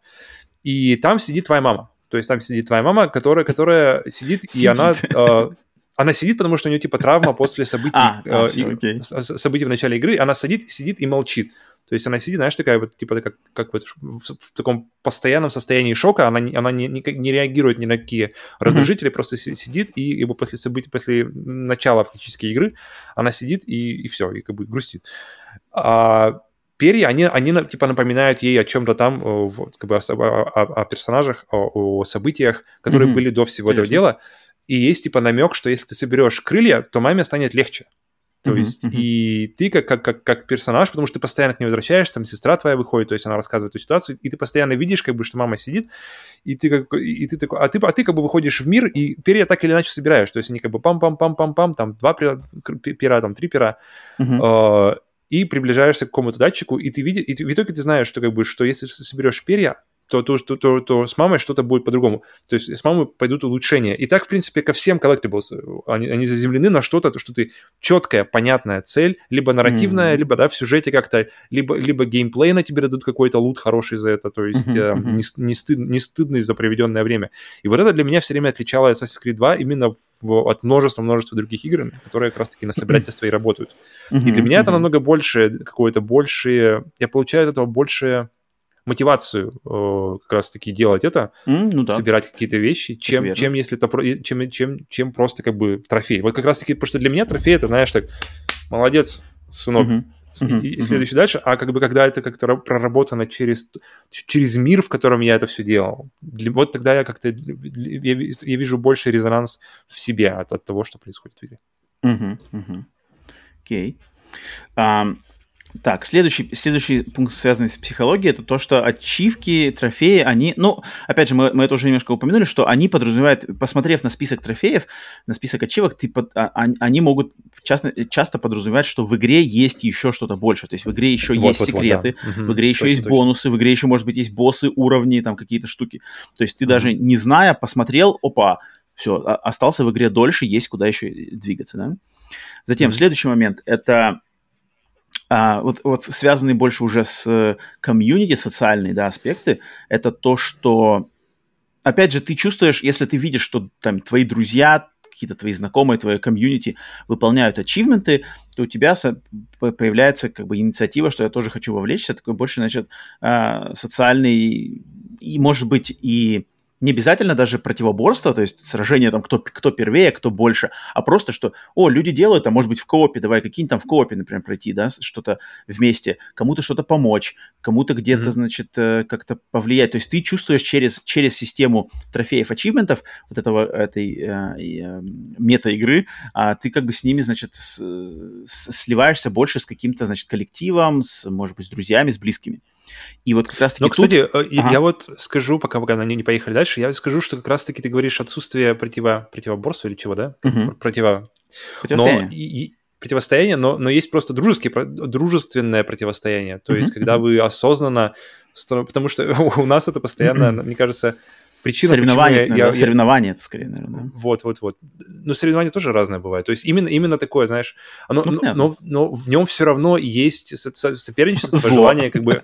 И там сидит твоя мама. То есть там сидит твоя мама, которая, которая сидит, сидит. и она... Э, она сидит, потому что у нее типа травма после событий, а, э, а, okay. событий в начале игры. Она сидит, сидит и молчит. То есть она сидит, знаешь, такая вот, типа, как, как вот в, в таком постоянном состоянии шока, она, она не, не, не реагирует ни на какие раздражители, mm-hmm. просто сидит, и его после событий, после начала фактически игры, она сидит и, и все, и как бы грустит. А перья, они, они типа напоминают ей о чем-то там, вот, как бы о, о, о персонажах, о, о событиях, которые mm-hmm. были до всего Интересно. этого дела. И есть типа намек, что если ты соберешь крылья, то маме станет легче. То uh-huh, есть, uh-huh. и ты как, как, как, как персонаж, потому что ты постоянно к ней возвращаешься, там сестра твоя выходит, то есть она рассказывает эту ситуацию, и ты постоянно видишь, как бы, что мама сидит, и ты как, и ты такой, а ты, а ты как бы выходишь в мир, и перья так или иначе собираешь, то есть они как бы пам-пам-пам-пам-пам, там два пера, пера там три пера, uh-huh. э, и приближаешься к какому-то датчику, и ты видишь, и в итоге ты знаешь, что как бы, что если соберешь перья, то, то, то, то, то с мамой что-то будет по-другому. То есть с мамой пойдут улучшения. И так, в принципе, ко всем collectibles. Они, они заземлены на что-то, что ты четкая, понятная цель, либо нарративная, mm-hmm. либо, да, в сюжете как-то, либо, либо геймплей на тебе дадут какой-то лут хороший за это, то есть э, не, не, стыд, не стыдный за проведенное время. И вот это для меня все время отличало Assassin's Creed 2 именно в, от множества-множества других игр, которые как раз-таки на собирательство и работают. Mm-hmm. И для меня mm-hmm. это намного больше, какое-то большее, я получаю от этого больше мотивацию э, как раз-таки делать это, mm, ну да. собирать какие-то вещи, чем, чем если это чем, чем, чем просто как бы трофей. Вот как раз-таки, потому что для меня трофей это, знаешь, так, молодец, сынок, mm-hmm. Uh-huh, и, и следующий uh-huh. дальше, а как бы когда это как-то проработано через, через мир, в котором я это все делал, для, вот тогда я как-то я, я вижу больше резонанс в себе от, от того, что происходит в игре. Окей. Uh-huh, um, так, следующий, следующий пункт, связанный с психологией, это то, что ачивки, трофеи, они, ну, опять же, мы, мы это уже немножко упомянули, что они подразумевают, посмотрев на список трофеев, на список ачивок, ты под, а, они могут часто, часто подразумевать, что в игре есть еще что-то больше, то есть в игре еще вот, есть вот, секреты, вот, да. в игре еще точно, есть точно. бонусы, в игре еще, может быть, есть боссы, уровни, там какие-то штуки. То есть ты mm-hmm. даже не зная, посмотрел, опа, все, остался в игре дольше, есть куда еще двигаться, да. Затем, mm-hmm. следующий момент, это а, вот, вот связанные больше уже с э, комьюнити, социальные да, аспекты, это то, что, опять же, ты чувствуешь, если ты видишь, что там твои друзья, какие-то твои знакомые, твои комьюнити выполняют ачивменты, то у тебя появляется как бы инициатива, что я тоже хочу вовлечься, такой больше, значит, а, социальный и, может быть, и не обязательно даже противоборство, то есть сражение там, кто, кто первее, кто больше, а просто, что, о, люди делают, а может быть в коопе, давай какие-нибудь там в коопе, например, пройти, да, что-то вместе, кому-то что-то помочь, кому-то где-то, mm-hmm. значит, э, как-то повлиять. То есть ты чувствуешь через, через систему трофеев, ачивментов, вот этого, этой э, э, мета-игры, а ты как бы с ними, значит, с, с, сливаешься больше с каким-то, значит, коллективом, с, может быть, с друзьями, с близкими. И вот как раз-таки Но, кстати, тут... Э, ага. я вот скажу, пока, пока они не поехали дальше, я скажу, что как раз-таки ты говоришь отсутствие противо... противоборства или чего, да? Угу. Противо... Противостояние. Но, и, противостояние, но, но есть просто дружеские, дружественное противостояние. То есть, когда вы осознанно... Потому что у нас это постоянно, мне кажется, причина, соревнования, я, я, соревнования, это скорее, наверное. Вот, вот, вот. Но соревнования тоже разные бывают. То есть именно, именно такое, знаешь, оно, ну, но, но, но в нем все равно есть соперничество, Зло. желание как бы...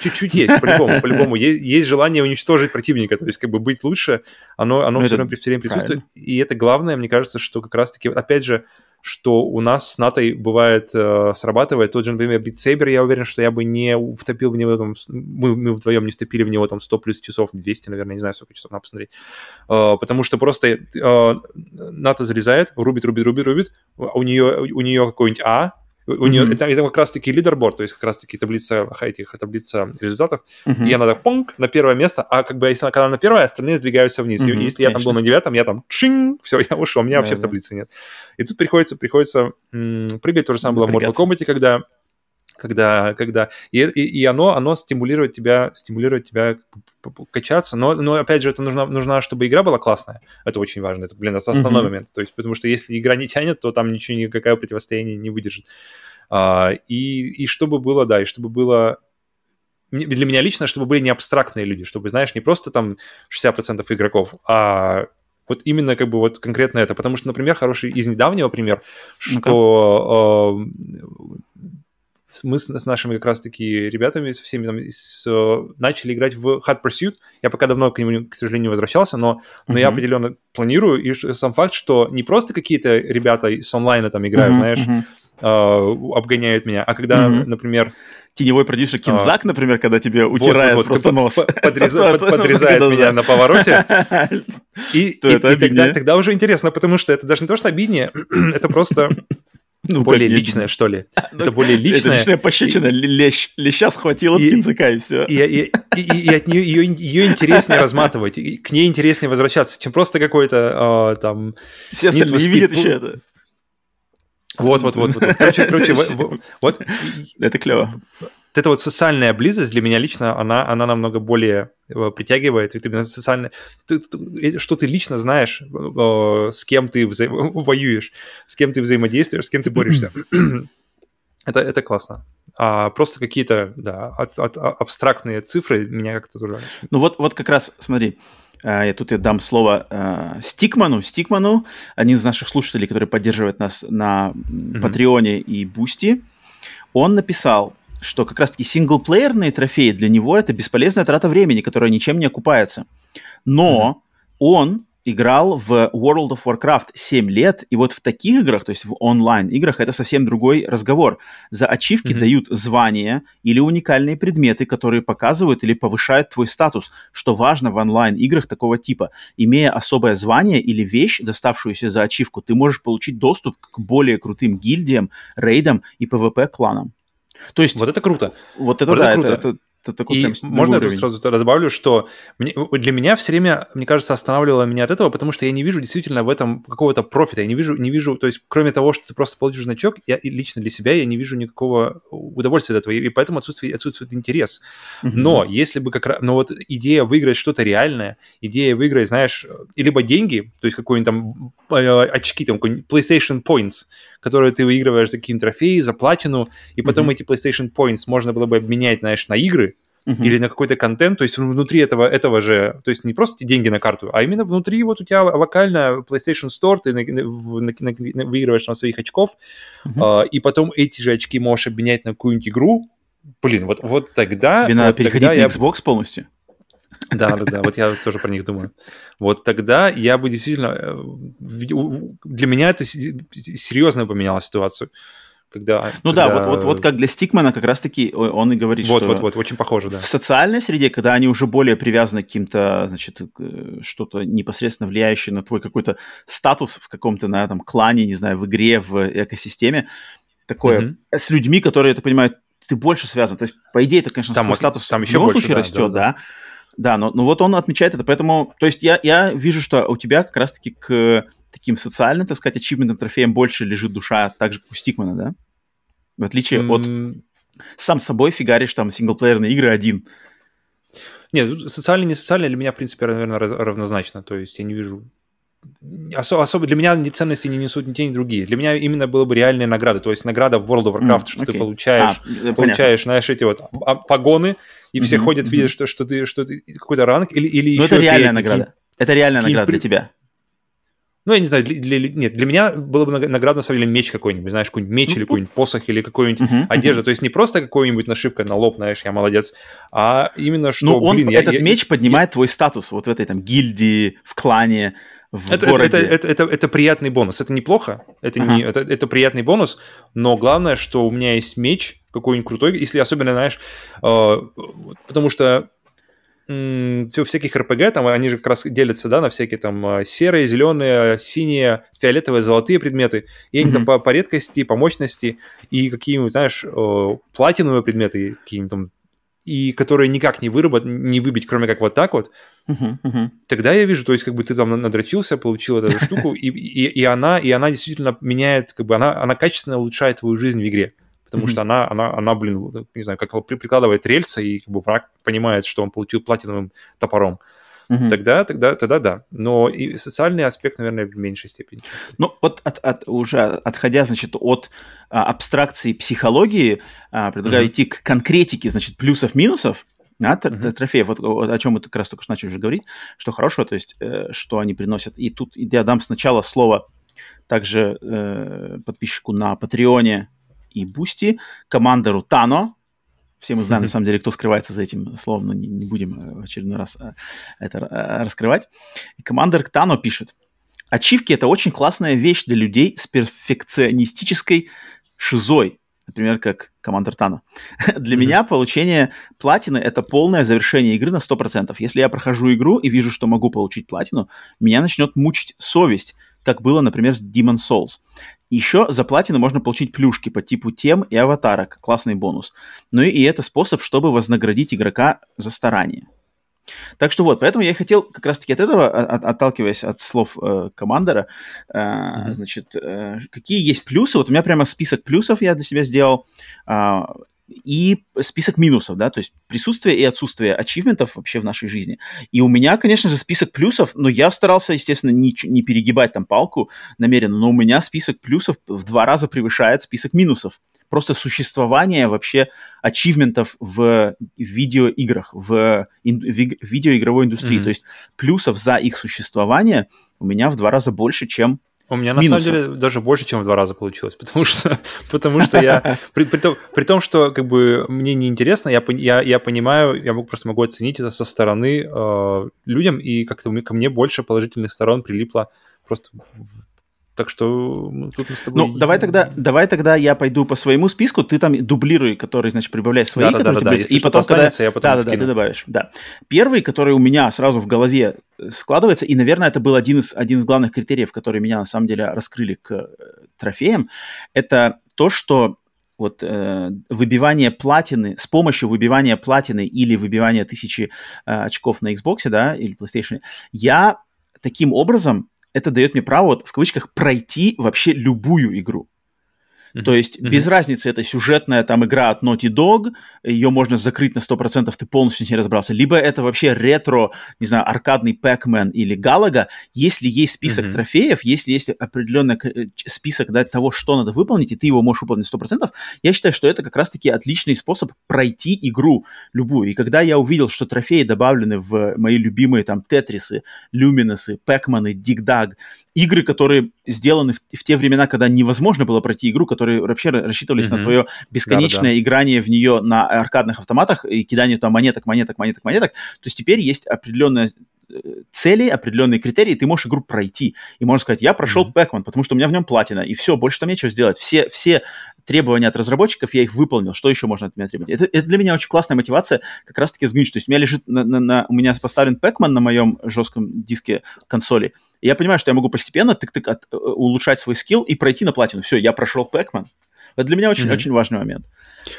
Чуть-чуть есть, по-любому, по-любому. Есть, есть желание уничтожить противника, то есть как бы быть лучше, оно, оно ну, все равно все время присутствует. И это главное, мне кажется, что как раз-таки, опять же, что у нас с Натой бывает э, срабатывает. Тот же, например, Saber, я уверен, что я бы не втопил в него там, мы, мы вдвоем не втопили в него там 100 плюс часов, 200, наверное, не знаю, сколько часов, надо посмотреть. Э, потому что просто э, Ната залезает, рубит, рубит, рубит, рубит, у нее, у нее какой-нибудь А, у нее mm-hmm. это, это как раз-таки лидерборд, то есть как раз-таки таблица этих таблица результатов, mm-hmm. и она так понг на первое место, а как бы если она когда на первое, остальные сдвигаются вниз. Mm-hmm, и если конечно. я там был на девятом, я там чин, все, я ушел, у меня yeah, вообще yeah. в таблице нет. И тут приходится, приходится м- прыгать, то же самое было в Mortal Kombat, когда когда, когда и, и, и оно, оно стимулирует тебя, стимулирует тебя качаться, но, но опять же, это нужно, нужно, чтобы игра была классная, это очень важно, это, блин, основной mm-hmm. момент, то есть, потому что если игра не тянет, то там ничего, никакое противостояние не выдержит. А, и, и чтобы было, да, и чтобы было для меня лично, чтобы были не абстрактные люди, чтобы, знаешь, не просто там 60% игроков, а вот именно как бы вот конкретно это. Потому что, например, хороший из недавнего пример, что э, мы с, с нашими как раз-таки ребятами, со всеми там, с, начали играть в Hot Pursuit. Я пока давно к нему, к сожалению, не возвращался, но, но uh-huh. я определенно планирую. И сам факт, что не просто какие-то ребята с онлайна там играют, uh-huh, знаешь, uh-huh. Uh, обгоняют меня, а когда, uh-huh. например, теневой продюсер Кинзак, а, например, когда тебе утирает вот, вот, просто нос. Подрезает, меня на повороте. И, тогда уже интересно, потому что это даже не то, что обиднее, это просто ну, более личное, что ли. Ну, это более личное. Это личная пощечина. Лещ, леща схватил от кинцака, и все. И, и, и, и от нее ее, ее интереснее разматывать, и к ней интереснее возвращаться, чем просто какой-то э, там... Все остальные не видят еще это. Вот, вот, вот, вот. Короче, короче, вот. Это клево эта вот социальная близость для меня лично, она, она намного более э, притягивает, ведь именно социальная, ты, ты, что ты лично знаешь, э, с кем ты вза... воюешь, с кем ты взаимодействуешь, с кем ты борешься. это, это классно. А просто какие-то, да, от, от, а, абстрактные цифры меня как-то тоже... Ну вот, вот как раз, смотри, э, я тут я дам слово э, Стикману. Стикману, один из наших слушателей, который поддерживает нас на Patreon е угу. и Boosty, он написал, что как раз-таки синглплеерные трофеи для него это бесполезная трата времени, которая ничем не окупается. Но mm-hmm. он играл в World of Warcraft 7 лет, и вот в таких играх, то есть в онлайн-играх, это совсем другой разговор. За ачивки mm-hmm. дают звания или уникальные предметы, которые показывают или повышают твой статус, что важно в онлайн-играх такого типа. Имея особое звание или вещь, доставшуюся за ачивку, ты можешь получить доступ к более крутым гильдиям, рейдам и PvP-кланам. То есть... Вот это круто. Вот это вот да, это, круто. это, это, это такой И можно я тут сразу добавлю, что мне, для меня все время, мне кажется, останавливало меня от этого, потому что я не вижу действительно в этом какого-то профита, я не вижу, не вижу, то есть кроме того, что ты просто получишь значок, я лично для себя я не вижу никакого удовольствия от этого, и поэтому отсутствует, отсутствует интерес. Mm-hmm. Но если бы как раз, но вот идея выиграть что-то реальное, идея выиграть, знаешь, либо деньги, то есть какой-нибудь там э, очки, там PlayStation Points, которые ты выигрываешь за какие-нибудь трофеи, за платину, и потом mm-hmm. эти PlayStation Points можно было бы обменять, знаешь, на игры, Uh-huh. или на какой-то контент, то есть внутри этого, этого же, то есть не просто деньги на карту, а именно внутри вот у тебя локально PlayStation Store, ты на, на, на, на, выигрываешь там своих очков, uh-huh. э, и потом эти же очки можешь обменять на какую-нибудь игру. Блин, вот, вот тогда... Тебе надо вот переходить на я... Xbox полностью? Да, да, да, вот я тоже про них думаю. Вот тогда я бы действительно... Э, для меня это серьезно поменяло ситуацию. Когда, ну когда... да, вот, вот, вот как для Стикмана как раз-таки он и говорит, вот, что... Вот, вот, вот, очень похоже, да. В социальной среде, когда они уже более привязаны к каким-то, значит, что-то непосредственно влияющее на твой какой-то статус в каком-то, на этом клане, не знаю, в игре, в экосистеме, такое, mm-hmm. с людьми, которые, это понимают, ты больше связан. То есть, по идее, это, конечно, там, статус там еще в любом больше, случае да, растет, да, да. Да, но, но вот он отмечает это, поэтому, то есть я, я вижу, что у тебя как раз-таки к таким социальным, так сказать, ачивментным трофеям больше лежит душа, так же, как у Стикмана, да? В отличие mm. от сам собой фигаришь там синглплеерные игры один. Нет, социальный, не социальный для меня, в принципе, наверное, равнозначно. То есть я не вижу Осо- особо для меня ценности не несут ни те, ни другие. Для меня именно было бы реальные награды. То есть награда в World of Warcraft, mm, что okay. ты получаешь, а, получаешь, знаешь, эти вот погоны, и mm-hmm, все ходят, mm-hmm. видят, что, что ты, что ты какой-то ранг, или, или Но еще... это реальная награда. Это реальная награда при... для тебя. Ну, я не знаю, для, для, нет, для меня было бы награда, на самом деле, меч какой-нибудь, знаешь, какой-нибудь меч или какой-нибудь посох или какой-нибудь uh-huh, одежда. Uh-huh. То есть не просто какой-нибудь нашивка на лоб, знаешь, я молодец, а именно что, ну, он, блин, этот я, меч я, поднимает я... твой статус вот в этой там гильдии, в клане, в это, городе. Это, это, это, это, приятный бонус. Это неплохо, это, ага. не, это, это приятный бонус, но главное, что у меня есть меч какой-нибудь крутой, если особенно, знаешь, э, потому что все всяких РПГ, там они же как раз делятся, да, на всякие там а, серые, зеленые, синие, фиолетовые, золотые предметы. И они mm-hmm. там по, по редкости, по мощности и какие-нибудь, знаешь, платиновые предметы какие-нибудь там и которые никак не выработ, не выбить, кроме как вот так вот, uh-huh, uh-huh. тогда я вижу, то есть как бы ты там надрочился, получил эту штуку, и, и, и она, и она действительно меняет, как бы она, она качественно улучшает твою жизнь в игре потому mm-hmm. что она, она, она, блин, не знаю, как прикладывает рельсы, и как бы враг понимает, что он получил платиновым топором. Mm-hmm. Тогда, тогда, тогда да. Но и социальный аспект, наверное, в меньшей степени. Ну, вот от, от, уже отходя, значит, от а, абстракции психологии, а, предлагаю mm-hmm. идти к конкретике, значит, плюсов-минусов, да, mm-hmm. трофеев, вот о чем мы как раз только что начали уже говорить, что хорошего, то есть, э, что они приносят. И тут я дам сначала слово также э, подписчику на Patreon е и Boosty, командору Тано. Все мы знаем, на самом деле, кто скрывается за этим словом, но не, не будем э, в очередной раз э, это э, раскрывать. И командор Тано пишет. Ачивки – это очень классная вещь для людей с перфекционистической шизой, например, как командор Тано. Для mm-hmm. меня получение платины – это полное завершение игры на 100%. Если я прохожу игру и вижу, что могу получить платину, меня начнет мучить совесть, как было, например, с Demon Souls. Еще за платину можно получить плюшки по типу тем и аватарок, классный бонус. Ну и это способ, чтобы вознаградить игрока за старание. Так что вот, поэтому я и хотел как раз-таки от этого, от, отталкиваясь от слов э, командора, э, mm-hmm. значит, э, какие есть плюсы. Вот у меня прямо список плюсов я для себя сделал. Э, и список минусов, да, то есть присутствие и отсутствие ачивментов вообще в нашей жизни. И у меня, конечно же, список плюсов, но я старался, естественно, не, не перегибать там палку намеренно, но у меня список плюсов в два раза превышает список минусов просто существование вообще ачивментов в видеоиграх, в, ин, в видеоигровой индустрии. Mm-hmm. То есть плюсов за их существование у меня в два раза больше, чем у меня на самом деле даже больше, чем в два раза получилось, потому что, потому что я, при, при, том, при том, что как бы мне неинтересно, я, я, я понимаю, я просто могу оценить это со стороны э, людям, и как-то ко мне больше положительных сторон прилипло просто в так что тут мы с тобой... Ну, давай тогда, давай тогда я пойду по своему списку, ты там дублируй, который, значит, прибавляй свои, да, которые да, да, да. и потом, когда... я потом Да, да, да, ты добавишь, да. Первый, который у меня сразу в голове э, складывается, и, наверное, это был один из, один из главных критериев, которые меня, на самом деле, раскрыли к э, трофеям, это то, что вот э, выбивание платины, с помощью выбивания платины или выбивания тысячи э, очков на Xbox, да, или PlayStation, я таким образом это дает мне право, вот, в кавычках, пройти вообще любую игру. Mm-hmm. То есть mm-hmm. без разницы, это сюжетная там игра от Naughty Dog, ее можно закрыть на 100%, ты полностью с ней разобрался. Либо это вообще ретро, не знаю, аркадный Pac-Man или Галага. Если есть список mm-hmm. трофеев, если есть определенный э, список да, того, что надо выполнить, и ты его можешь выполнить 100%, я считаю, что это как раз-таки отличный способ пройти игру любую. И когда я увидел, что трофеи добавлены в мои любимые там Тетрисы, Люминусы, Пэкманы, Дигдаг, игры, которые сделаны в, в те времена, когда невозможно было пройти игру, которые вообще рассчитывались mm-hmm. на твое бесконечное да, да. играние в нее на аркадных автоматах и кидание там монеток, монеток, монеток, монеток. То есть теперь есть определенная цели, определенные критерии, ты можешь игру пройти. И можно сказать, я прошел mm-hmm. Pac-Man, потому что у меня в нем платина, и все, больше там нечего сделать. Все, все требования от разработчиков, я их выполнил. Что еще можно от меня требовать? Это, это для меня очень классная мотивация как раз-таки сгнуть. То есть у меня лежит, на, на, на, у меня поставлен Pac-Man на моем жестком диске консоли, и я понимаю, что я могу постепенно тык-тык э, улучшать свой скилл и пройти на платину. Все, я прошел Pac-Man. Это для меня очень, mm-hmm. очень важный момент.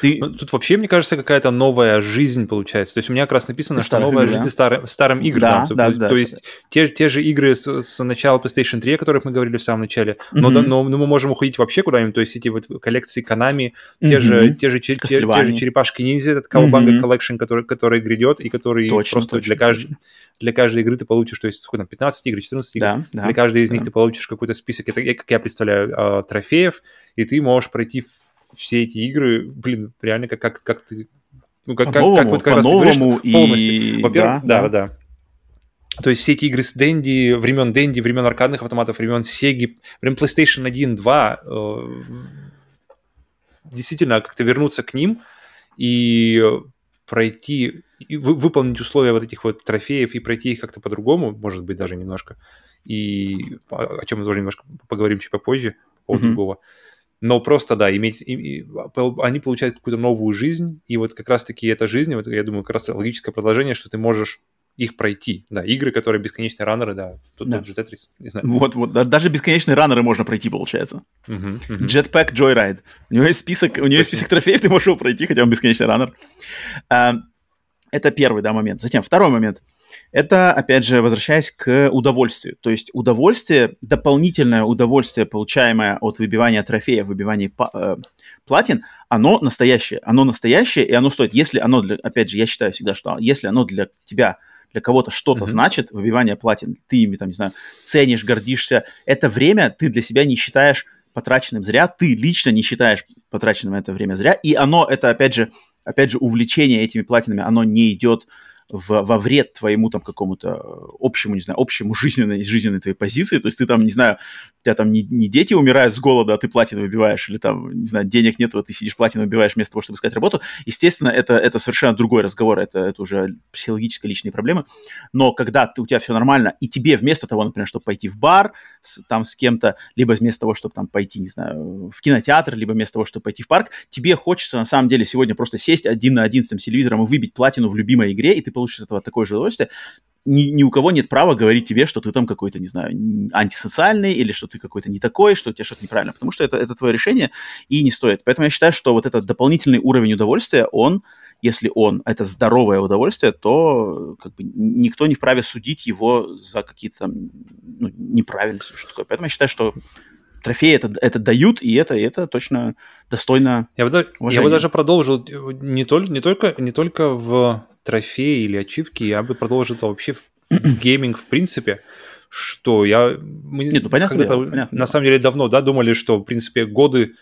Ты... Ну, тут вообще, мне кажется, какая-то новая жизнь получается. То есть у меня как раз написано, что новая игры, жизнь да? старым, старым играм. Да, да, да, то есть Те, те же игры с, с начала PlayStation 3, о которых мы говорили в самом начале, mm-hmm. но, но, но мы можем уходить вообще куда-нибудь. То есть эти вот коллекции Konami, mm-hmm. те, же, те, же, те, те же черепашки ниндзя, этот Cowabunga mm-hmm. Collection, который, который грядет, и который точно, просто точно, для, каждой, для каждой игры ты получишь, то есть сколько там, 15 игр, 14 игр, да, да, для каждой из да. них ты получишь какой-то список, это, как я представляю, а, трофеев, и ты можешь пройти все эти игры, блин, реально как, как, как ты... Ну, как, как, как вот как раз ты говоришь, и... полностью. Во-первых, да, да, да. То есть все эти игры с Дэнди, времен Дэнди, времен аркадных автоматов, времен Сеги, времен PlayStation 1, 2, э, действительно как-то вернуться к ним и пройти, и вы, выполнить условия вот этих вот трофеев и пройти их как-то по-другому, может быть, даже немножко. И о чем мы тоже немножко поговорим чуть попозже, по поводу mm-hmm. другого но просто, да, иметь, и, и, они получают какую-то новую жизнь, и вот как раз-таки эта жизнь, вот я думаю, как раз логическое продолжение, что ты можешь их пройти. Да, игры, которые бесконечные раннеры, да, тут да. же Тетрис, не знаю. Вот, вот, даже бесконечные раннеры можно пройти, получается. Jetpack Joyride. У него есть список, у него есть список трофеев, ты можешь его пройти, хотя он бесконечный раннер. А, это первый, да, момент. Затем второй момент – это, опять же, возвращаясь к удовольствию. То есть удовольствие, дополнительное удовольствие, получаемое от выбивания трофея, выбивания э, платин, оно настоящее. Оно настоящее, и оно стоит, если оно, для, опять же, я считаю всегда, что если оно для тебя для кого-то что-то mm-hmm. значит, выбивание платин, ты ими, там, не знаю, ценишь, гордишься, это время ты для себя не считаешь потраченным зря, ты лично не считаешь потраченным это время зря, и оно, это, опять же, опять же, увлечение этими платинами, оно не идет в, во вред твоему там какому-то общему, не знаю, общему жизненной, жизненной твоей позиции, то есть ты там, не знаю, у тебя там не, не дети умирают с голода, а ты платину выбиваешь, или там, не знаю, денег нет, вот ты сидишь платину выбиваешь вместо того, чтобы искать работу, естественно, это, это совершенно другой разговор, это, это уже психологические личные проблемы, но когда ты, у тебя все нормально, и тебе вместо того, например, чтобы пойти в бар с, там с кем-то, либо вместо того, чтобы там пойти, не знаю, в кинотеатр, либо вместо того, чтобы пойти в парк, тебе хочется на самом деле сегодня просто сесть один на один с тем телевизором и выбить платину в любимой игре, и ты получишь этого такое же удовольствие, ни, ни у кого нет права говорить тебе, что ты там какой-то, не знаю, антисоциальный или что ты какой-то не такой, что у тебя что-то неправильно, потому что это, это твое решение и не стоит. Поэтому я считаю, что вот этот дополнительный уровень удовольствия, он, если он это здоровое удовольствие, то как бы никто не вправе судить его за какие-то ну, неправильности, что такое. Поэтому я считаю, что трофеи это, это дают, и это, это точно достойно я бы, я бы даже продолжил не, только не, только, не только в трофеи или ачивки, я бы продолжил это вообще в, в гейминг в принципе, что я... Мы Нет, ну, понятно, дело, понятно на самом деле давно, да, думали, что, в принципе, годы...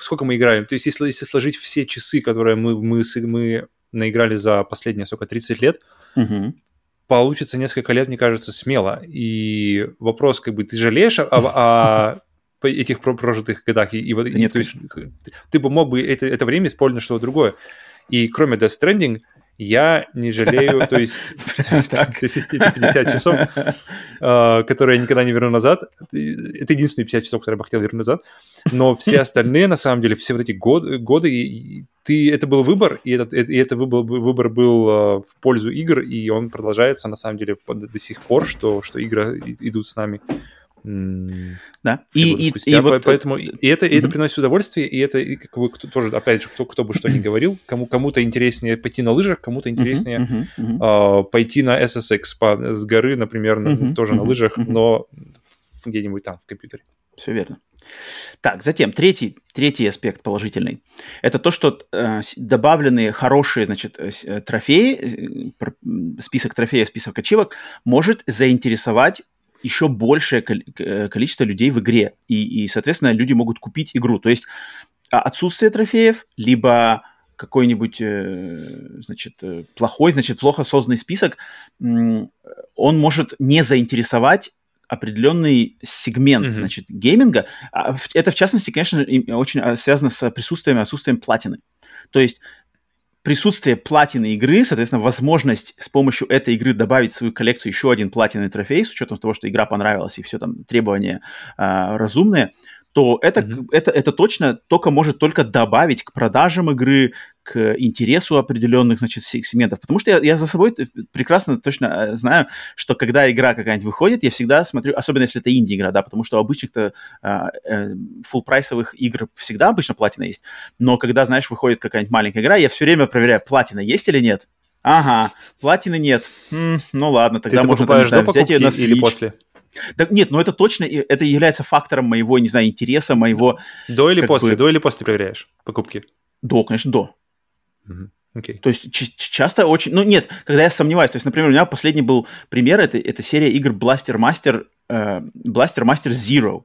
Сколько мы играем? То есть если, если сложить все часы, которые мы, мы, мы наиграли за последние, сколько, 30 лет, угу. получится несколько лет, мне кажется, смело. И вопрос, как бы, ты жалеешь о, о этих прожитых годах? И, и, Нет, то есть, ты бы мог бы это, это время использовать на что-то другое. И кроме Death Stranding, я не жалею, то есть эти 50 часов, а, которые я никогда не верну назад, это единственные 50 часов, которые я бы хотел вернуть назад, но все остальные, на самом деле, все вот эти годы, годы ты, это был выбор, и этот, и это выбор, выбор был а, в пользу игр, и он продолжается, на самом деле, до сих пор, что, что игры идут с нами. Да. И, и, и, вот... Поэтому и это, и это приносит удовольствие, и это и как бы кто, тоже, опять же, кто, кто бы что ни говорил, кому, кому-то интереснее пойти на лыжах, кому-то интереснее. Э, пойти на SSX по, с горы, например, uh-huh, тоже на лыжах, но где-нибудь там в компьютере. Все верно. Так, затем третий, третий аспект положительный. Это то, что э, добавленные хорошие значит, э, э трофеи, э, список трофеев, список ачивок может заинтересовать еще большее э, количество людей в игре. И, и, соответственно, люди могут купить игру. То есть а, отсутствие трофеев, либо какой-нибудь, э, значит, э, плохой, значит, плохо созданный список, он может не заинтересовать определенный сегмент, mm-hmm. значит, гейминга. А это, в частности, конечно, очень а, связано с присутствием и отсутствием платины. То есть присутствие платины игры, соответственно, возможность с помощью этой игры добавить в свою коллекцию еще один платиновый трофей, с учетом того, что игра понравилась и все там требования э, разумные, то это, mm-hmm. это, это точно только может только добавить к продажам игры, к интересу определенных, значит, сегментов. Потому что я, я за собой прекрасно точно э, знаю, что когда игра какая-нибудь выходит, я всегда смотрю, особенно если это инди-игра, да, потому что обычных-то а, э, фулл-прайсовых игр всегда обычно платина есть. Но когда, знаешь, выходит какая-нибудь маленькая игра, я все время проверяю, платина есть или нет. Ага, платины нет. М, ну ладно, тогда Ты можно там, знаю, взять ее на Switch. или после? Да, нет, но это точно, это является фактором моего, не знаю, интереса, моего... До или после? Бы... До или после проверяешь покупки? До, конечно, до. Угу. Okay. То есть часто очень... Ну, нет, когда я сомневаюсь. То есть, например, у меня последний был пример, это, это серия игр Blaster Master, э, Blaster Master Zero.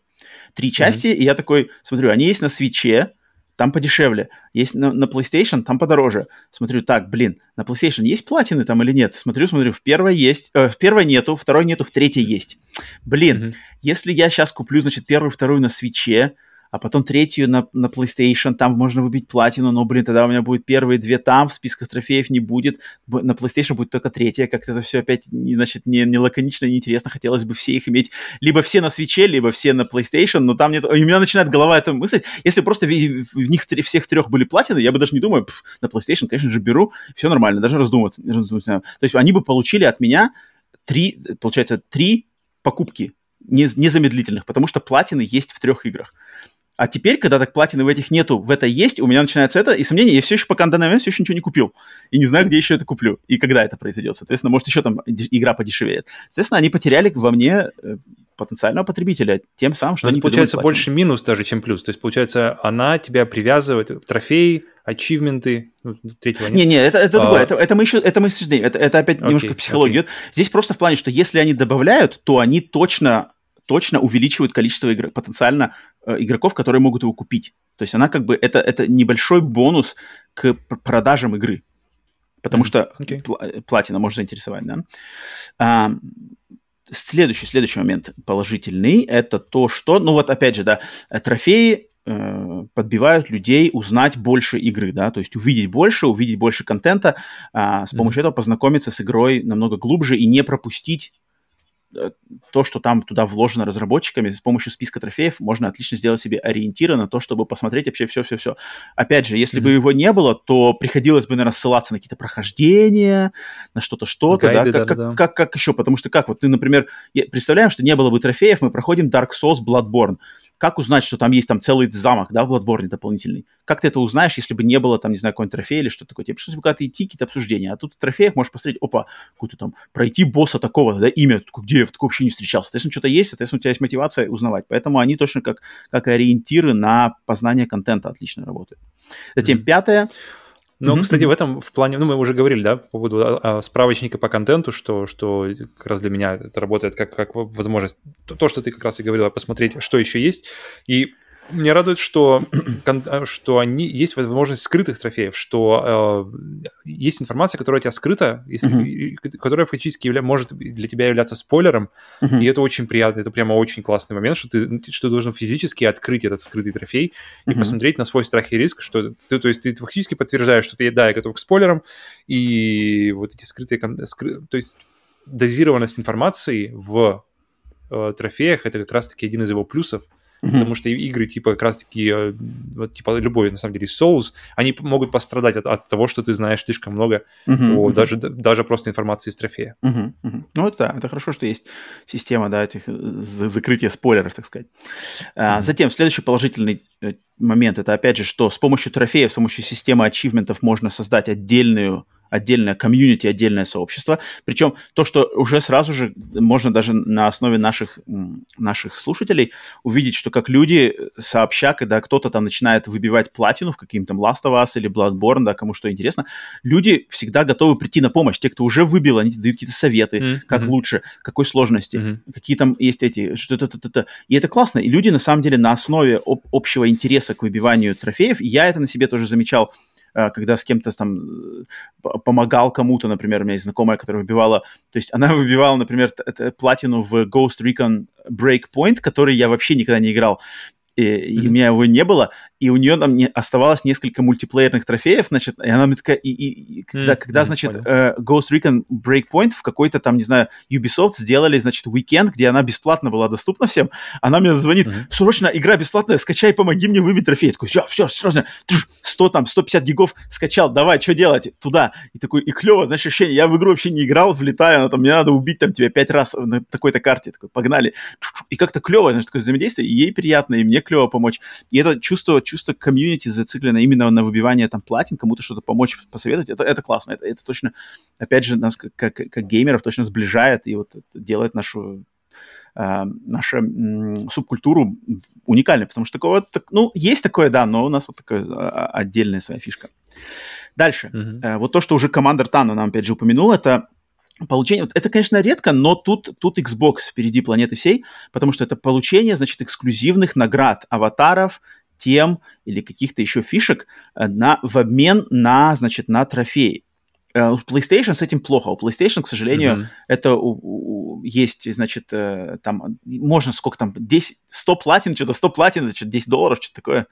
Три части, mm-hmm. и я такой смотрю, они есть на свече, там подешевле. Есть на, на PlayStation, там подороже. Смотрю, так, блин, на PlayStation есть платины там или нет? Смотрю, смотрю, в первой есть, э, в первой нету, второй нету, в третьей есть. Блин, mm-hmm. если я сейчас куплю, значит, первую, вторую на свече, а потом третью на, на PlayStation, там можно выбить платину, но, блин, тогда у меня будет первые две там, в списках трофеев не будет, на PlayStation будет только третья, как-то это все опять, значит, не, не лаконично, не интересно, хотелось бы все их иметь, либо все на свече, либо все на PlayStation, но там нет, у меня начинает голова это мыслить, если просто в, в них всех трех были платины, я бы даже не думаю, пф, на PlayStation, конечно же, беру, все нормально, даже раздумываться, раздумываться. То есть они бы получили от меня три, получается, три покупки незамедлительных, потому что платины есть в трех играх. А теперь, когда так платины в этих нету, в это есть, у меня начинается это, и сомнение, я все еще пока на данный момент все еще ничего не купил. И не знаю, где еще это куплю, и когда это произойдет. Соответственно, может, еще там игра подешевеет. Соответственно, они потеряли во мне э, потенциального потребителя тем самым, что Но они получается больше минус даже, чем плюс. То есть, получается, она тебя привязывает, трофеи, ачивменты, ну, третьего нет. Не-не, это, это а... другое, это, это мы еще, это мы это, это опять okay, немножко психология. Okay. Здесь просто в плане, что если они добавляют, то они точно точно увеличивают количество игр, потенциально игроков, которые могут его купить. То есть она как бы это, это небольшой бонус к продажам игры. Потому mm-hmm. что okay. э, платина может заинтересовать, да. А, следующий, следующий момент положительный, это то, что, ну вот опять же, да, э, трофеи э, подбивают людей узнать больше игры, да, то есть увидеть больше, увидеть больше контента, а, с помощью mm-hmm. этого познакомиться с игрой намного глубже и не пропустить э, то, что там туда вложено разработчиками, с помощью списка трофеев можно отлично сделать себе ориентиры на то, чтобы посмотреть вообще все-все-все. Опять же, если mm-hmm. бы его не было, то приходилось бы, наверное, ссылаться на какие-то прохождения, на что-то, что-то, Гайды, да, как, да, как, да. Как, как, как еще, потому что как, вот ты, например, представляем, что не было бы трофеев, мы проходим Dark Souls Bloodborne. Как узнать, что там есть там целый замок, да, в Bloodborne дополнительный? Как ты это узнаешь, если бы не было там, не знаю, какой-нибудь трофей или что-то такое? Тебе пришлось бы куда-то идти, какие-то обсуждения. А тут в трофеях можешь посмотреть, опа, какую-то там, пройти босса такого, да, имя, где я такое вообще не встречал. Соответственно, что-то есть, соответственно, у тебя есть мотивация узнавать. Поэтому они точно как, как ориентиры на познание контента отлично работают. Затем mm-hmm. пятое, но, mm-hmm. кстати, в этом в плане, ну, мы уже говорили, да, по поводу а, а, справочника по контенту, что, что как раз для меня это работает как, как возможность, то, что ты как раз и говорила, посмотреть, что еще есть. И меня радует, что, э, что они, есть возможность скрытых трофеев, что э, есть информация, которая у тебя скрыта, если, которая фактически явля, может для тебя являться спойлером, и это очень приятно, это прямо очень классный момент, что ты, что ты должен физически открыть этот скрытый трофей и посмотреть на свой страх и риск, что ты, то есть ты фактически подтверждаешь, что ты, да, я готов к спойлерам, и вот эти скрытые, скры, то есть дозированность информации в э, трофеях, это как раз-таки один из его плюсов, Mm-hmm. Потому что игры типа как раз-таки, э, вот, типа любой, на самом деле, Souls, они могут пострадать от, от того, что ты знаешь слишком много, mm-hmm. о, даже, даже просто информации из трофея. Mm-hmm. Mm-hmm. Ну, это да, это хорошо, что есть система, да, этих э, закрытия спойлеров, так сказать. Mm-hmm. А, затем, следующий положительный э, момент, это опять же, что с помощью трофеев, с помощью системы ачивментов можно создать отдельную отдельное комьюнити, отдельное сообщество. Причем то, что уже сразу же можно даже на основе наших, наших слушателей увидеть, что как люди сообща, когда кто-то там начинает выбивать платину в каким-то Last of Us или Bloodborne, да, кому что интересно, люди всегда готовы прийти на помощь. Те, кто уже выбил, они дают какие-то советы, mm-hmm. как лучше, какой сложности, mm-hmm. какие там есть эти, что-то, то то И это классно. И люди, на самом деле, на основе об- общего интереса к выбиванию трофеев, я это на себе тоже замечал, когда с кем-то там э, помогал кому-то, например, у меня есть знакомая, которая выбивала, то есть она выбивала, например, платину в Ghost Recon Breakpoint, который я вообще никогда не играл, и, mm-hmm. и у меня его не было, и у нее там не, оставалось несколько мультиплеерных трофеев, значит, и она мне такая, и, и, и когда, mm-hmm. когда, значит, э, Ghost Recon Breakpoint в какой-то там, не знаю, Ubisoft сделали, значит, уикенд, где она бесплатно была доступна всем, она мне звонит, mm-hmm. срочно, игра бесплатная, скачай, помоги мне выбить трофей. Я такой, все, все, срочно, 100 там, 150 гигов скачал, давай, что делать, туда. И такой, и клево, знаешь, ощущение, я в игру вообще не играл, влетаю, она там, мне надо убить там тебя пять раз на такой-то карте, такой, погнали. И как-то клево, знаешь, такое взаимодействие, и ей приятно, и мне клево помочь. И это чувство, чувство комьюнити зациклено именно на выбивание там платин, кому-то что-то помочь, посоветовать, это, это классно. Это, это точно, опять же, нас как, как, как геймеров точно сближает и вот делает нашу Uh, нашу м, субкультуру уникальной, потому что такого, так, ну, есть такое, да, но у нас вот такая а, отдельная своя фишка. Дальше. Uh-huh. Uh, вот то, что уже командор Тану нам, опять же, упомянул, это получение, это, конечно, редко, но тут, тут Xbox впереди планеты всей, потому что это получение, значит, эксклюзивных наград, аватаров, тем или каких-то еще фишек э, на, в обмен на, значит, на трофеи. Uh, у PlayStation с этим плохо. У PlayStation, к сожалению, mm-hmm. это у, у, есть, значит, uh, там можно сколько там, 10, 100 платин, что-то 100 платин, значит, 10 долларов, что-то такое.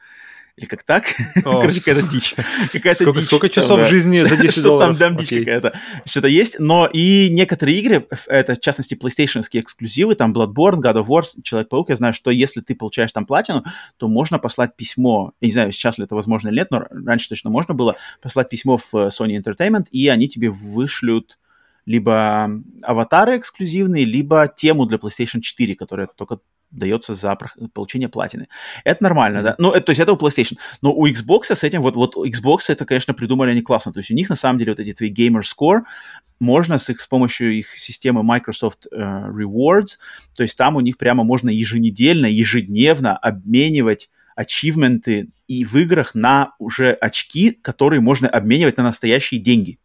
Или как так? Короче, какая-то дичь. Какая-то сколько, дичь. Сколько часов там, жизни за 10 долларов? Там, там дичь какая-то. Что-то есть. Но и некоторые игры, это в частности PlayStation эксклюзивы, там Bloodborne, God of War, Человек-паук, я знаю, что если ты получаешь там платину, то можно послать письмо, я не знаю, сейчас ли это возможно или нет, но раньше точно можно было послать письмо в Sony Entertainment, и они тебе вышлют либо аватары эксклюзивные, либо тему для PlayStation 4, которая только дается за получение платины. Это нормально, mm-hmm. да? Ну, это, то есть это у PlayStation. Но у Xbox с этим, вот, вот Xbox это, конечно, придумали они классно. То есть у них, на самом деле, вот эти твои Gamer Score, можно с их, с помощью их системы Microsoft uh, Rewards, то есть там у них прямо можно еженедельно, ежедневно обменивать ачивменты и в играх на уже очки, которые можно обменивать на настоящие деньги.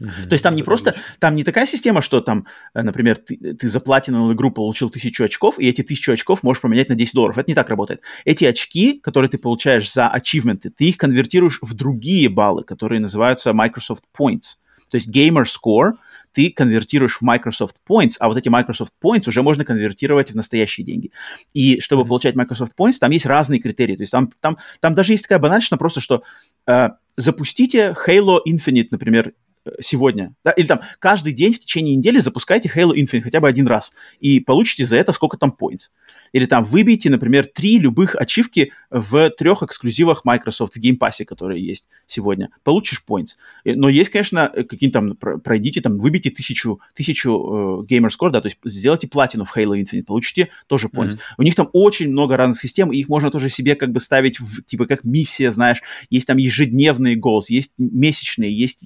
Mm-hmm. То есть там не просто, там не такая система, что там, э, например, ты, ты за платиновую игру получил тысячу очков, и эти тысячу очков можешь поменять на 10 долларов. Это не так работает. Эти очки, которые ты получаешь за ачивменты, ты их конвертируешь в другие баллы, которые называются Microsoft Points. То есть Gamer Score ты конвертируешь в Microsoft Points, а вот эти Microsoft Points уже можно конвертировать в настоящие деньги. И чтобы mm-hmm. получать Microsoft Points, там есть разные критерии. То есть там, там, там даже есть такая банальщина просто, что э, запустите Halo Infinite, например, сегодня, да, или там каждый день в течение недели запускайте Halo Infinite хотя бы один раз и получите за это сколько там points. Или там выбейте, например, три любых ачивки в трех эксклюзивах Microsoft в Game Pass, которые есть сегодня. Получишь points. Но есть, конечно, какие-то там, пройдите там, выбейте тысячу, тысячу э, gamer score, да, то есть сделайте платину в Halo Infinite, получите тоже points. Mm-hmm. У них там очень много разных систем, и их можно тоже себе как бы ставить в, типа как миссия, знаешь, есть там ежедневные goals, есть месячные, есть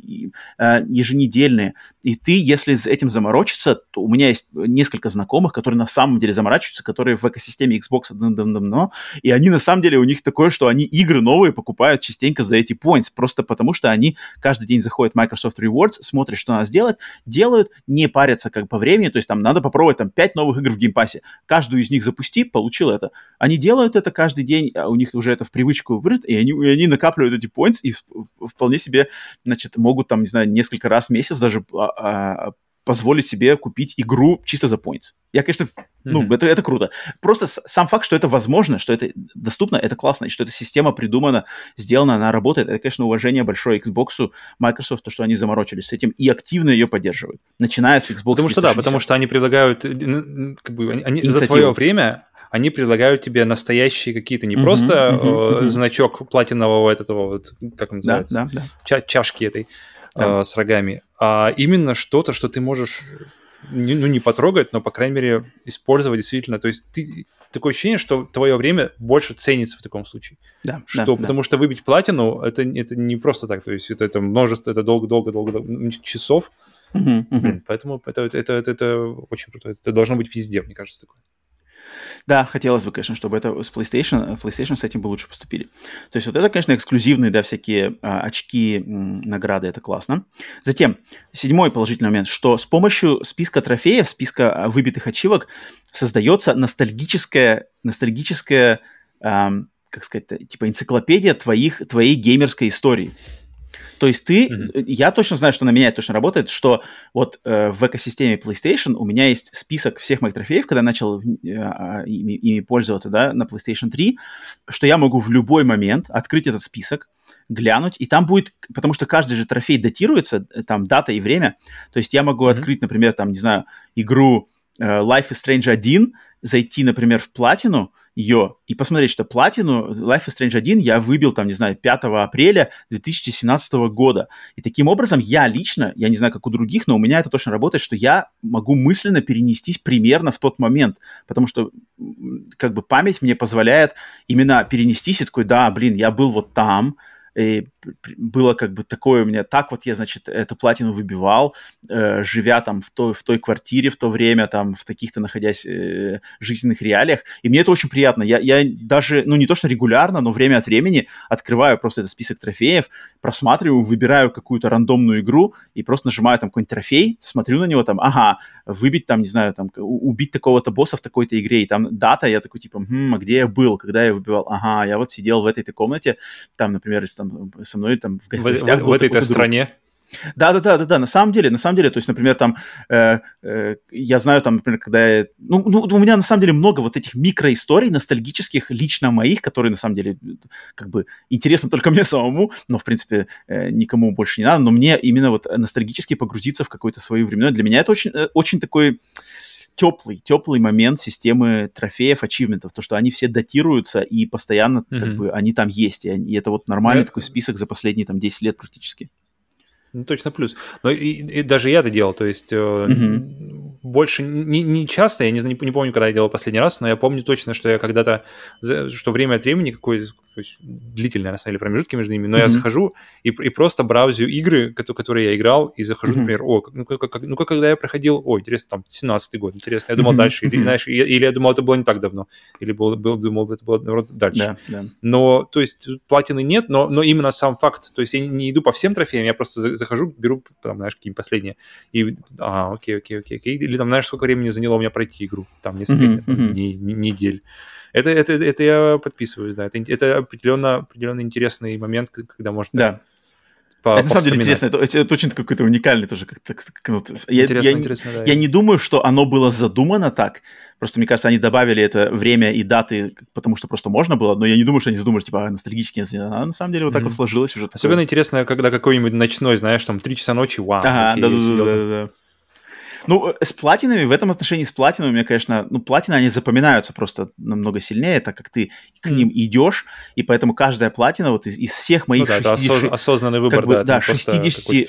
э, еженедельные. И ты, если с этим заморочиться, то у меня есть несколько знакомых, которые на самом деле заморачиваются, которые в экосистеме Xbox давно, и они на самом деле, у них такое, что они игры новые покупают частенько за эти points, просто потому что они каждый день заходят в Microsoft Rewards, смотрят, что надо сделать, делают, не парятся как по времени, то есть там надо попробовать там 5 новых игр в геймпассе, каждую из них запусти, получил это. Они делают это каждый день, а у них уже это в привычку выбрать, и они, и они накапливают эти points и вполне себе, значит, могут там, не знаю, несколько раз в месяц даже а, а, позволить себе купить игру чисто за points. Я, конечно, ну, mm-hmm. это, это круто. Просто сам факт, что это возможно, что это доступно, это классно, и что эта система придумана, сделана, она работает, это, конечно, уважение большое Xbox, Microsoft, то, что они заморочились с этим и активно ее поддерживают, начиная с Xbox Потому что да, потому что они предлагают, э, как бы, они, за твое время они предлагают тебе настоящие какие-то, не uh-huh, просто uh-huh, uh-huh. значок платинового этого, вот, как он называется, да, да, да. Ча- чашки этой, да. э, с рогами, а именно что-то, что ты можешь не, ну, не потрогать, но, по крайней мере, использовать действительно. То есть ты такое ощущение, что твое время больше ценится в таком случае. Да. Что, да, потому да. что выбить платину это, это не просто так. То есть это, это множество, это долго-долго-долго часов. Uh-huh, uh-huh. Поэтому это, это, это, это очень круто. Это должно быть везде, мне кажется, такое. Да, хотелось бы, конечно, чтобы это с PlayStation, PlayStation с этим бы лучше поступили. То есть вот это, конечно, эксклюзивные, да, всякие а, очки, м, награды, это классно. Затем, седьмой положительный момент, что с помощью списка трофеев, списка а, выбитых ачивок создается ностальгическая, ностальгическая, эм, как сказать, типа энциклопедия твоих, твоей геймерской истории. То есть ты, mm-hmm. я точно знаю, что на меня это точно работает, что вот э, в экосистеме PlayStation у меня есть список всех моих трофеев, когда я начал э, а, ими, ими пользоваться, да, на PlayStation 3, что я могу в любой момент открыть этот список, глянуть, и там будет, потому что каждый же трофей датируется, э, там дата и время, то есть я могу mm-hmm. открыть, например, там, не знаю, игру э, Life is Strange 1, зайти, например, в платину, ее и посмотреть, что платину Life is Strange 1 я выбил, там, не знаю, 5 апреля 2017 года. И таким образом я лично, я не знаю, как у других, но у меня это точно работает, что я могу мысленно перенестись примерно в тот момент, потому что как бы память мне позволяет именно перенестись и такой, да, блин, я был вот там, и было как бы такое у меня, так вот я, значит, эту платину выбивал, э, живя там в той, в той квартире в то время, там, в таких-то находясь э, жизненных реалиях, и мне это очень приятно. Я, я даже, ну, не то, что регулярно, но время от времени открываю просто этот список трофеев, просматриваю, выбираю какую-то рандомную игру и просто нажимаю там какой-нибудь трофей, смотрю на него, там, ага, выбить там, не знаю, там, убить такого-то босса в такой-то игре, и там дата, я такой, типа, хм, а где я был, когда я выбивал? Ага, я вот сидел в этой-то комнате, там, например, там, там, со мной там в гостях. В, в, в этой-то стране? Да, да, да, да, да. На самом деле, на самом деле, то есть, например, там э, э, я знаю, там, например, когда я, ну, ну, у меня на самом деле много вот этих микроисторий ностальгических лично моих, которые на самом деле как бы интересны только мне самому, но в принципе э, никому больше не надо. Но мне именно вот ностальгически погрузиться в какое-то свое время. Для меня это очень, э, очень такой теплый, теплый момент системы трофеев, ачивментов, то, что они все датируются и постоянно mm-hmm. как бы они там есть, и, и это вот нормальный yeah. такой список за последние там 10 лет практически. Ну, точно плюс. Но и, и даже я это делал, то есть mm-hmm больше не, не часто, я не, не, помню, когда я делал последний раз, но я помню точно, что я когда-то, что время от времени какой то есть длительные, на самом деле, промежутки между ними, но mm-hmm. я захожу и, и просто браузю игры, которые я играл, и захожу, mm-hmm. например, о, ну как, ну как когда я проходил, о, интересно, там, 17-й год, интересно, я думал mm-hmm. дальше, или, знаешь, или, или я думал, это было не так давно, или был, был, думал, это было, наоборот, дальше. Yeah, yeah. Но, то есть, платины нет, но, но именно сам факт, то есть я не иду по всем трофеям, я просто захожу, беру, там, знаешь, какие-нибудь последние, и, а, окей, окей, окей, окей, или там, знаешь, сколько времени заняло у меня пройти игру, там, несколько mm-hmm. там, дней, недель. Это, это, это я подписываюсь, да. Это, это определенно, определенно интересный момент, когда можно да. По, это на самом деле интересно, это, это очень какой-то уникальный тоже. Как, как, ну, я, интересно, я, интересно, да. Я не думаю, что оно было задумано так, Просто, мне кажется, они добавили это время и даты, потому что просто можно было, но я не думаю, что они задумали, типа, а, ностальгически. А на самом деле вот так mm-hmm. вот сложилось уже. Особенно такое... интересно, когда какой-нибудь ночной, знаешь, там, 3 часа ночи, вау. Ага, да-да-да. Ну, с платинами, в этом отношении с платинами, конечно, ну, платины, они запоминаются просто намного сильнее, так как ты к ним идешь, и поэтому каждая платина вот из, из всех моих ну, да, 60... Это осознанный выбор, как бы, да. Да, 60,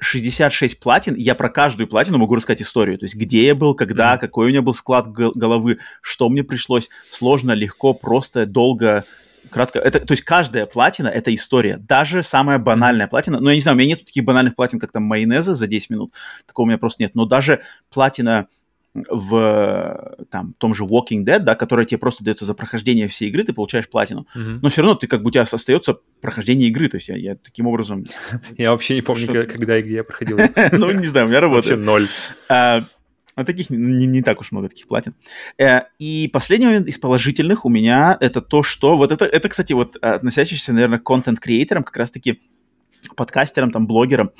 66 платин, я про каждую платину могу рассказать историю, то есть где я был, когда, mm. какой у меня был склад головы, что мне пришлось, сложно, легко, просто, долго, кратко, это, то есть каждая платина — это история, даже самая банальная платина, ну, я не знаю, у меня нет таких банальных платин, как там майонеза за 10 минут, такого у меня просто нет, но даже платина в там, том же Walking Dead, да, которая тебе просто дается за прохождение всей игры, ты получаешь платину. Mm-hmm. Но все равно ты как бы у тебя остается прохождение игры. То есть я, я таким образом... Я вообще не помню, когда и где я проходил. Ну, не знаю, у меня работает. Вообще ноль. А, а таких не, не так уж много таких платин. Э, и последний момент из положительных у меня это то, что... Вот это, это кстати, вот относящийся, наверное, к контент-креаторам, как раз-таки подкастерам, там, блогерам,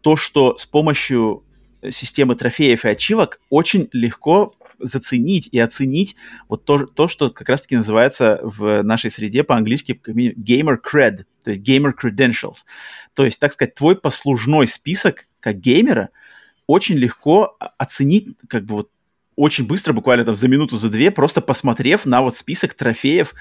то, что с помощью системы трофеев и ачивок очень легко заценить и оценить вот то, то что как раз-таки называется в нашей среде по-английски gamer cred, то есть gamer credentials. То есть, так сказать, твой послужной список как геймера – очень легко оценить, как бы вот очень быстро, буквально там за минуту, за две, просто посмотрев на вот список трофеев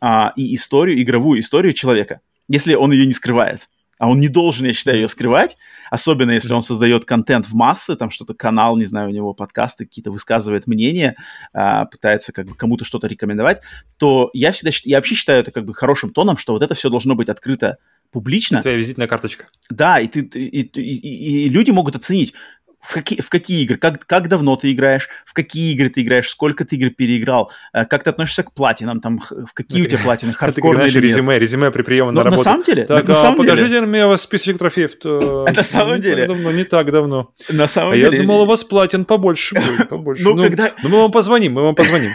а, и историю, игровую историю человека, если он ее не скрывает. А он не должен, я считаю, ее скрывать, особенно если он создает контент в массы, там что-то канал, не знаю, у него подкасты какие-то высказывает мнение, а, пытается как бы кому-то что-то рекомендовать, то я всегда, я вообще считаю это как бы хорошим тоном, что вот это все должно быть открыто публично. Твоя визитная карточка. Да, и, ты, и, и, и люди могут оценить, в какие, в какие игры, как, как давно ты играешь, в какие игры ты играешь, сколько ты игр переиграл, э, как ты относишься к платинам, там, в какие у тебя платины, хардкорные или резюме, резюме при приеме на работу. На самом деле? Так, на а самом покажите деле? мне вас списочек трофеев. То... На самом не деле? Так давно, не так давно. На самом а деле? я думал, у вас платин побольше будет, побольше. Ну, ну, когда... ну, мы вам позвоним, мы вам позвоним.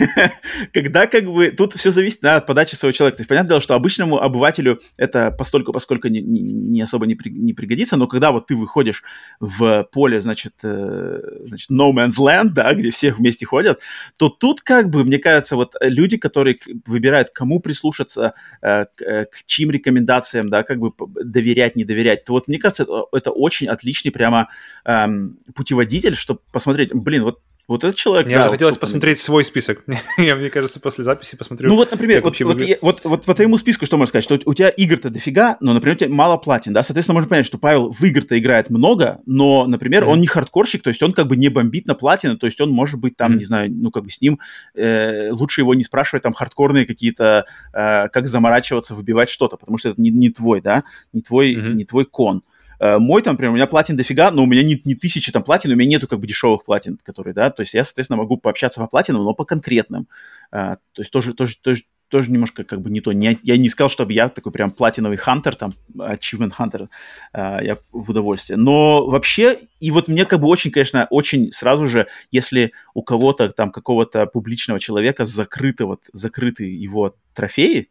Когда как бы, тут все зависит от подачи своего человека. То есть, понятное дело, что обычному обывателю это постольку, поскольку не, не, особо не, при, не пригодится, но когда вот ты выходишь в поле, значит, э, значит, No Man's Land, да, где все вместе ходят, то тут как бы, мне кажется, вот люди, которые выбирают, кому прислушаться, э, к, э, к чьим рекомендациям, да, как бы доверять, не доверять, то вот мне кажется, это очень отличный прямо эм, путеводитель, чтобы посмотреть, блин, вот вот этот человек... Мне да, захотелось вот, посмотреть свой список. я, мне кажется, после записи посмотрю. Ну вот, например, вот, вот, я, вот, вот по твоему списку что можно сказать? Что у тебя игр-то дофига, но, например, у тебя мало платин, да? Соответственно, можно понять, что Павел в игр-то играет много, но, например, mm-hmm. он не хардкорщик, то есть он как бы не бомбит на платину, то есть он может быть там, mm-hmm. не знаю, ну как бы с ним э, лучше его не спрашивать там хардкорные какие-то, э, как заморачиваться, выбивать что-то, потому что это не, не твой, да, не твой, mm-hmm. не твой кон. Э, мой там, например, у меня платин дофига, но у меня не, не тысячи там платин, у меня нету как бы дешевых платин, которые, да, то есть я, соответственно, могу пообщаться по платинам, но по конкретным. Э, то есть тоже, тоже, тоже, тоже немножко как бы не то. Не, я не сказал, чтобы я такой прям платиновый хантер, там, achievement hunter, э, я в удовольствие. Но вообще, и вот мне как бы очень, конечно, очень сразу же, если у кого-то там какого-то публичного человека закрыты вот, закрыты его трофеи,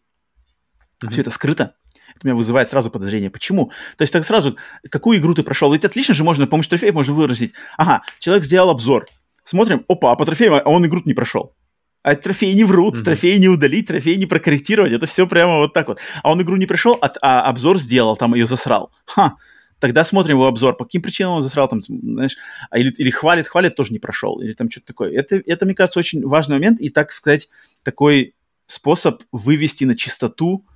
mm-hmm. все это скрыто, это меня вызывает сразу подозрение. Почему? То есть так сразу, какую игру ты прошел? Ведь отлично же можно, помощью трофеев можно выразить. Ага, человек сделал обзор. Смотрим, опа, а по трофеям, а он игру не прошел. А трофеи не врут, mm-hmm. трофеи не удалить, трофеи не прокорректировать. Это все прямо вот так вот. А он игру не прошел, а, а обзор сделал, там ее засрал. Ха, тогда смотрим его обзор, по каким причинам он засрал, там, знаешь, а или, или хвалит, хвалит, тоже не прошел, или там что-то такое. Это, это, мне кажется, очень важный момент, и, так сказать, такой способ вывести на чистоту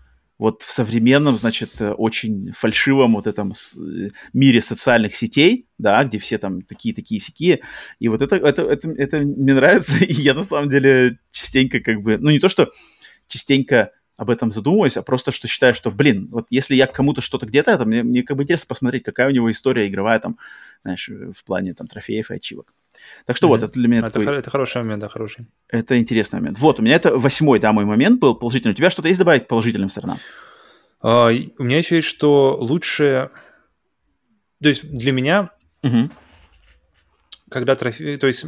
вот в современном, значит, э, очень фальшивом вот этом э, мире социальных сетей, да, где все там такие-такие сякие, и вот это, это, это, это мне нравится, и я на самом деле частенько как бы, ну не то, что частенько об этом задумываюсь, а просто что считаю, что, блин, вот если я кому-то что-то где-то, это мне, мне как бы интересно посмотреть, какая у него история игровая там, знаешь, в плане там трофеев и ачивок. Так что mm-hmm. вот, это для меня это, такой... это хороший момент, да, хороший. Это интересный момент. Вот, у меня это восьмой, да, мой момент был положительный. У тебя что-то есть добавить к положительным сторонам? Uh, у меня еще есть, что лучше... То есть для меня, mm-hmm. когда трофей... То есть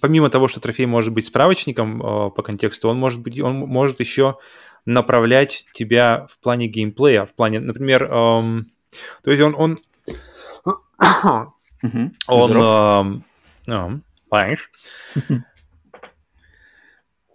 помимо того, что трофей может быть справочником uh, по контексту, он может быть, он может еще направлять тебя в плане геймплея, в плане, например, um, то есть он, он, он, um, ну, понимаешь?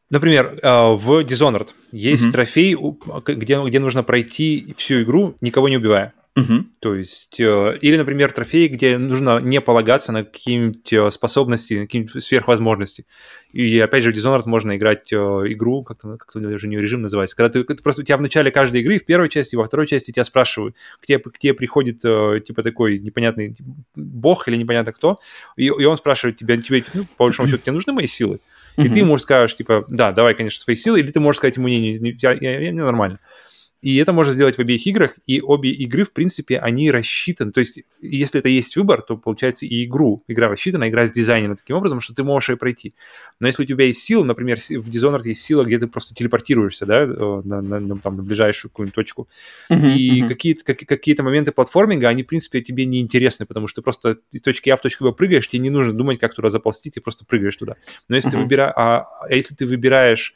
Например, в Dishonored есть трофей, где, где нужно пройти всю игру, никого не убивая. Угу. То есть, э, или, например, трофеи, где нужно не полагаться на какие-нибудь э, способности, на какие-нибудь сверхвозможности. И опять же, в Dishonored можно играть э, игру, как-то, как-то даже не режим называется, когда ты, ты просто у тебя в начале каждой игры, в первой части, во второй части тебя спрашивают, где, где приходит типа такой непонятный бог или непонятно кто, и, и он спрашивает тебя, тебе, ну, по большому счету, тебе нужны мои силы? И mm-hmm. ты ему скажешь, типа, да, давай, конечно, свои силы, или ты можешь сказать ему, не, не, не, я, я, я, нормально. И это можно сделать в обеих играх, и обе игры, в принципе, они рассчитаны. То есть, если это есть выбор, то, получается, и игру. Игра рассчитана, игра сдизайнена таким образом, что ты можешь ее пройти. Но если у тебя есть сила, например, в Dishonored есть сила, где ты просто телепортируешься, да, э, на, на, на, там, на ближайшую какую-нибудь точку, uh-huh, и uh-huh. какие-то, как, какие-то моменты платформинга, они, в принципе, тебе не интересны, потому что ты просто из точки А в точку Б прыгаешь, тебе не нужно думать, как туда заползти, ты просто прыгаешь туда. Но если uh-huh. ты выбираешь... А, а если ты выбираешь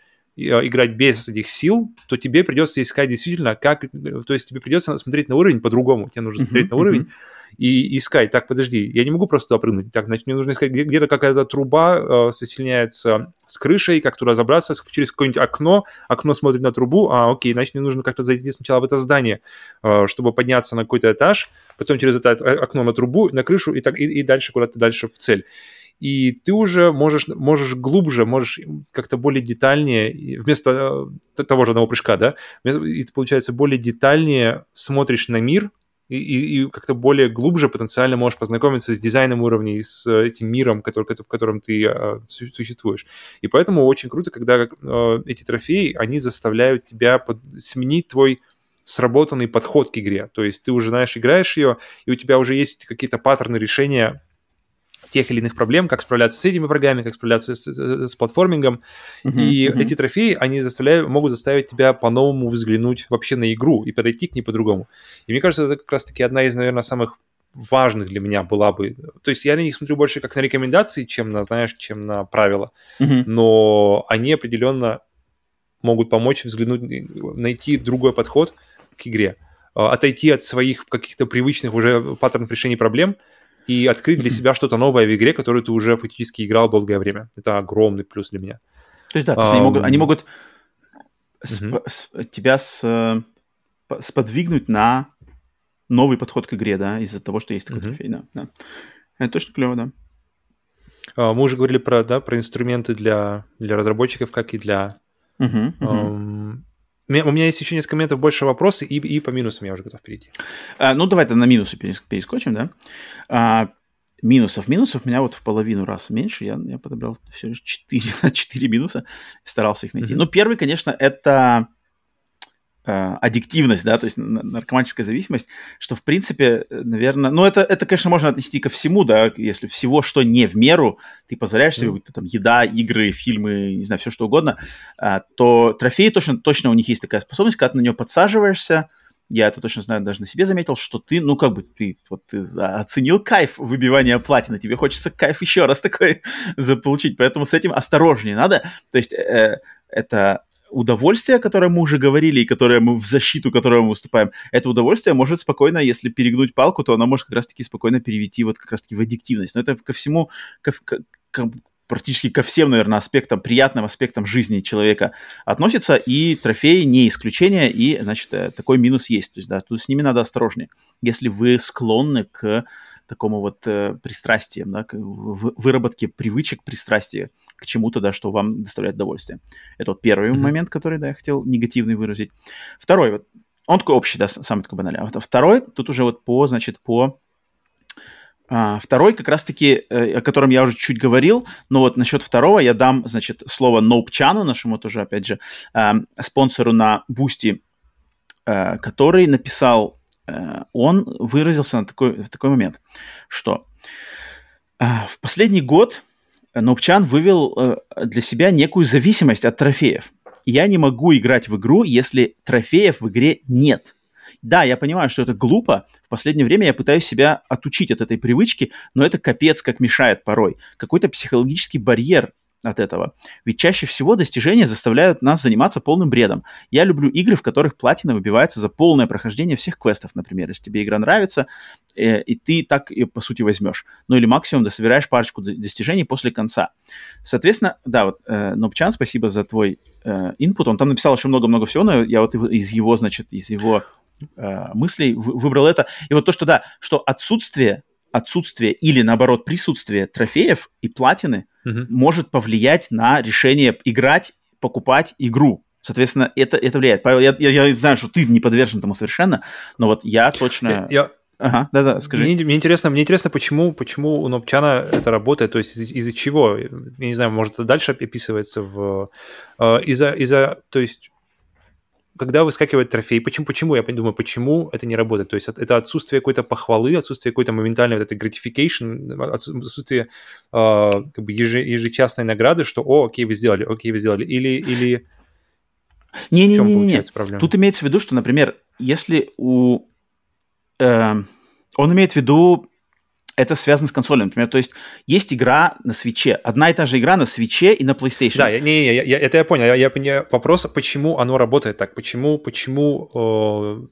играть без этих сил, то тебе придется искать действительно, как, то есть тебе придется смотреть на уровень по-другому, тебе нужно смотреть на уровень и искать, так, подожди, я не могу просто туда прыгнуть, так, значит, мне нужно искать, где-то какая-то труба э, сочленяется с крышей, как туда забраться, через какое-нибудь окно, окно смотрит на трубу, а, окей, значит, мне нужно как-то зайти сначала в это здание, э, чтобы подняться на какой-то этаж, потом через это окно на трубу, на крышу и, так, и, и дальше куда-то дальше в цель и ты уже можешь, можешь глубже, можешь как-то более детальнее, вместо э, того же одного прыжка, да, и ты, получается, более детальнее смотришь на мир, и, и, и как-то более глубже потенциально можешь познакомиться с дизайном уровней, с этим миром, который, в котором ты э, существуешь. И поэтому очень круто, когда э, эти трофеи, они заставляют тебя под, сменить твой сработанный подход к игре. То есть ты уже, знаешь, играешь ее, и у тебя уже есть какие-то паттерны решения тех или иных проблем, как справляться с этими врагами, как справляться с, с, с платформингом. Uh-huh, и uh-huh. эти трофеи, они заставляют, могут заставить тебя по-новому взглянуть вообще на игру и подойти к ней по-другому. И мне кажется, это как раз-таки одна из, наверное, самых важных для меня была бы. То есть я на них смотрю больше как на рекомендации, чем на, знаешь, чем на правила. Uh-huh. Но они определенно могут помочь взглянуть, найти другой подход к игре, а, отойти от своих каких-то привычных уже паттернов решения проблем – и открыть для себя что-то новое в игре, которую ты уже фактически играл долгое время. Это огромный плюс для меня. То есть, да, есть они могут, они могут сп- с, тебя с, сподвигнуть на новый подход к игре, да, из-за того, что есть такой трофей, да, да. Это точно клево, да. А, мы уже говорили про, да, про инструменты для, для разработчиков, как и для... Uh-huh, uh-huh. Um, у меня есть еще несколько моментов больше вопросы, и, и по минусам я уже готов перейти. А, ну, давай на минусы перескочим, да. А, минусов. Минусов у меня вот в половину раз меньше. Я, я подобрал все лишь 4, 4 минуса, старался их найти. Mm-hmm. Ну, первый, конечно, это аддиктивность, да, то есть наркоманическая зависимость, что, в принципе, наверное, ну, это, это, конечно, можно отнести ко всему, да, если всего, что не в меру, ты позволяешь себе, mm-hmm. там, еда, игры, фильмы, не знаю, все что угодно, а, то трофеи точно, точно у них есть такая способность, когда ты на нее подсаживаешься, я это точно знаю, даже на себе заметил, что ты, ну, как бы, ты, вот, ты оценил кайф выбивания платины, тебе хочется кайф еще раз такой заполучить, поэтому с этим осторожнее надо, то есть э, это удовольствие, которое мы уже говорили, и которое мы в защиту которого мы выступаем, это удовольствие может спокойно, если перегнуть палку, то оно может как раз-таки спокойно перевести вот как раз-таки в аддиктивность. Но это ко всему, ко, ко, практически ко всем, наверное, аспектам, приятным аспектам жизни человека относится, и трофеи не исключение, и, значит, э, такой минус есть. То есть, да, тут с ними надо осторожнее. Если вы склонны к такому вот э, пристрастиям, да, к выработке привычек, пристрастия к чему-то, да, что вам доставляет удовольствие. Это вот первый mm-hmm. момент, который, да, я хотел негативный выразить. Второй, вот, он такой общий, да, самый такой банальный. А второй, тут уже вот по, значит, по а, второй, как раз-таки, э, о котором я уже чуть говорил, но вот насчет второго я дам, значит, слово Ноупчану, нашему тоже, опять же, э, спонсору на Boosty, э, который написал он выразился на такой, в такой момент, что э, в последний год Нопчан вывел э, для себя некую зависимость от трофеев. Я не могу играть в игру, если трофеев в игре нет. Да, я понимаю, что это глупо. В последнее время я пытаюсь себя отучить от этой привычки, но это капец как мешает порой. Какой-то психологический барьер от этого. Ведь чаще всего достижения заставляют нас заниматься полным бредом. Я люблю игры, в которых платина выбивается за полное прохождение всех квестов, например. Если тебе игра нравится, э, и ты так ее, по сути, возьмешь. Ну или максимум дособираешь парочку достижений после конца. Соответственно, да, вот, э, Нопчан, спасибо за твой э. Он там написал еще много-много всего, но я вот из его, значит, из его э, мыслей выбрал это. И вот то, что да, что отсутствие отсутствие или, наоборот, присутствие трофеев и платины угу. может повлиять на решение играть, покупать игру. Соответственно, это, это влияет. Павел, я, я, я знаю, что ты не подвержен этому совершенно, но вот я точно... Я, Ага, да-да, скажи. Мне, мне интересно, мне интересно, почему, почему у Нопчана это работает, то есть из- из-за чего? Я не знаю, может, это дальше описывается в... Э, из-за, из-за, то есть когда выскакивает трофей, почему, почему, я думаю, почему это не работает? То есть это отсутствие какой-то похвалы, отсутствие какой-то моментальной вот этой gratification, отсутствие э, как бы ежечасной награды, что, о, окей, вы сделали, окей, вы сделали, или... или... Не-не-не, тут имеется в виду, что, например, если у... Э, он имеет в виду это связано с консолью, например. То есть есть игра на свече, одна и та же игра на свече и на PlayStation. Да, не, не, я, я, это я понял. Я, я понял вопрос, почему оно работает так, почему, почему э,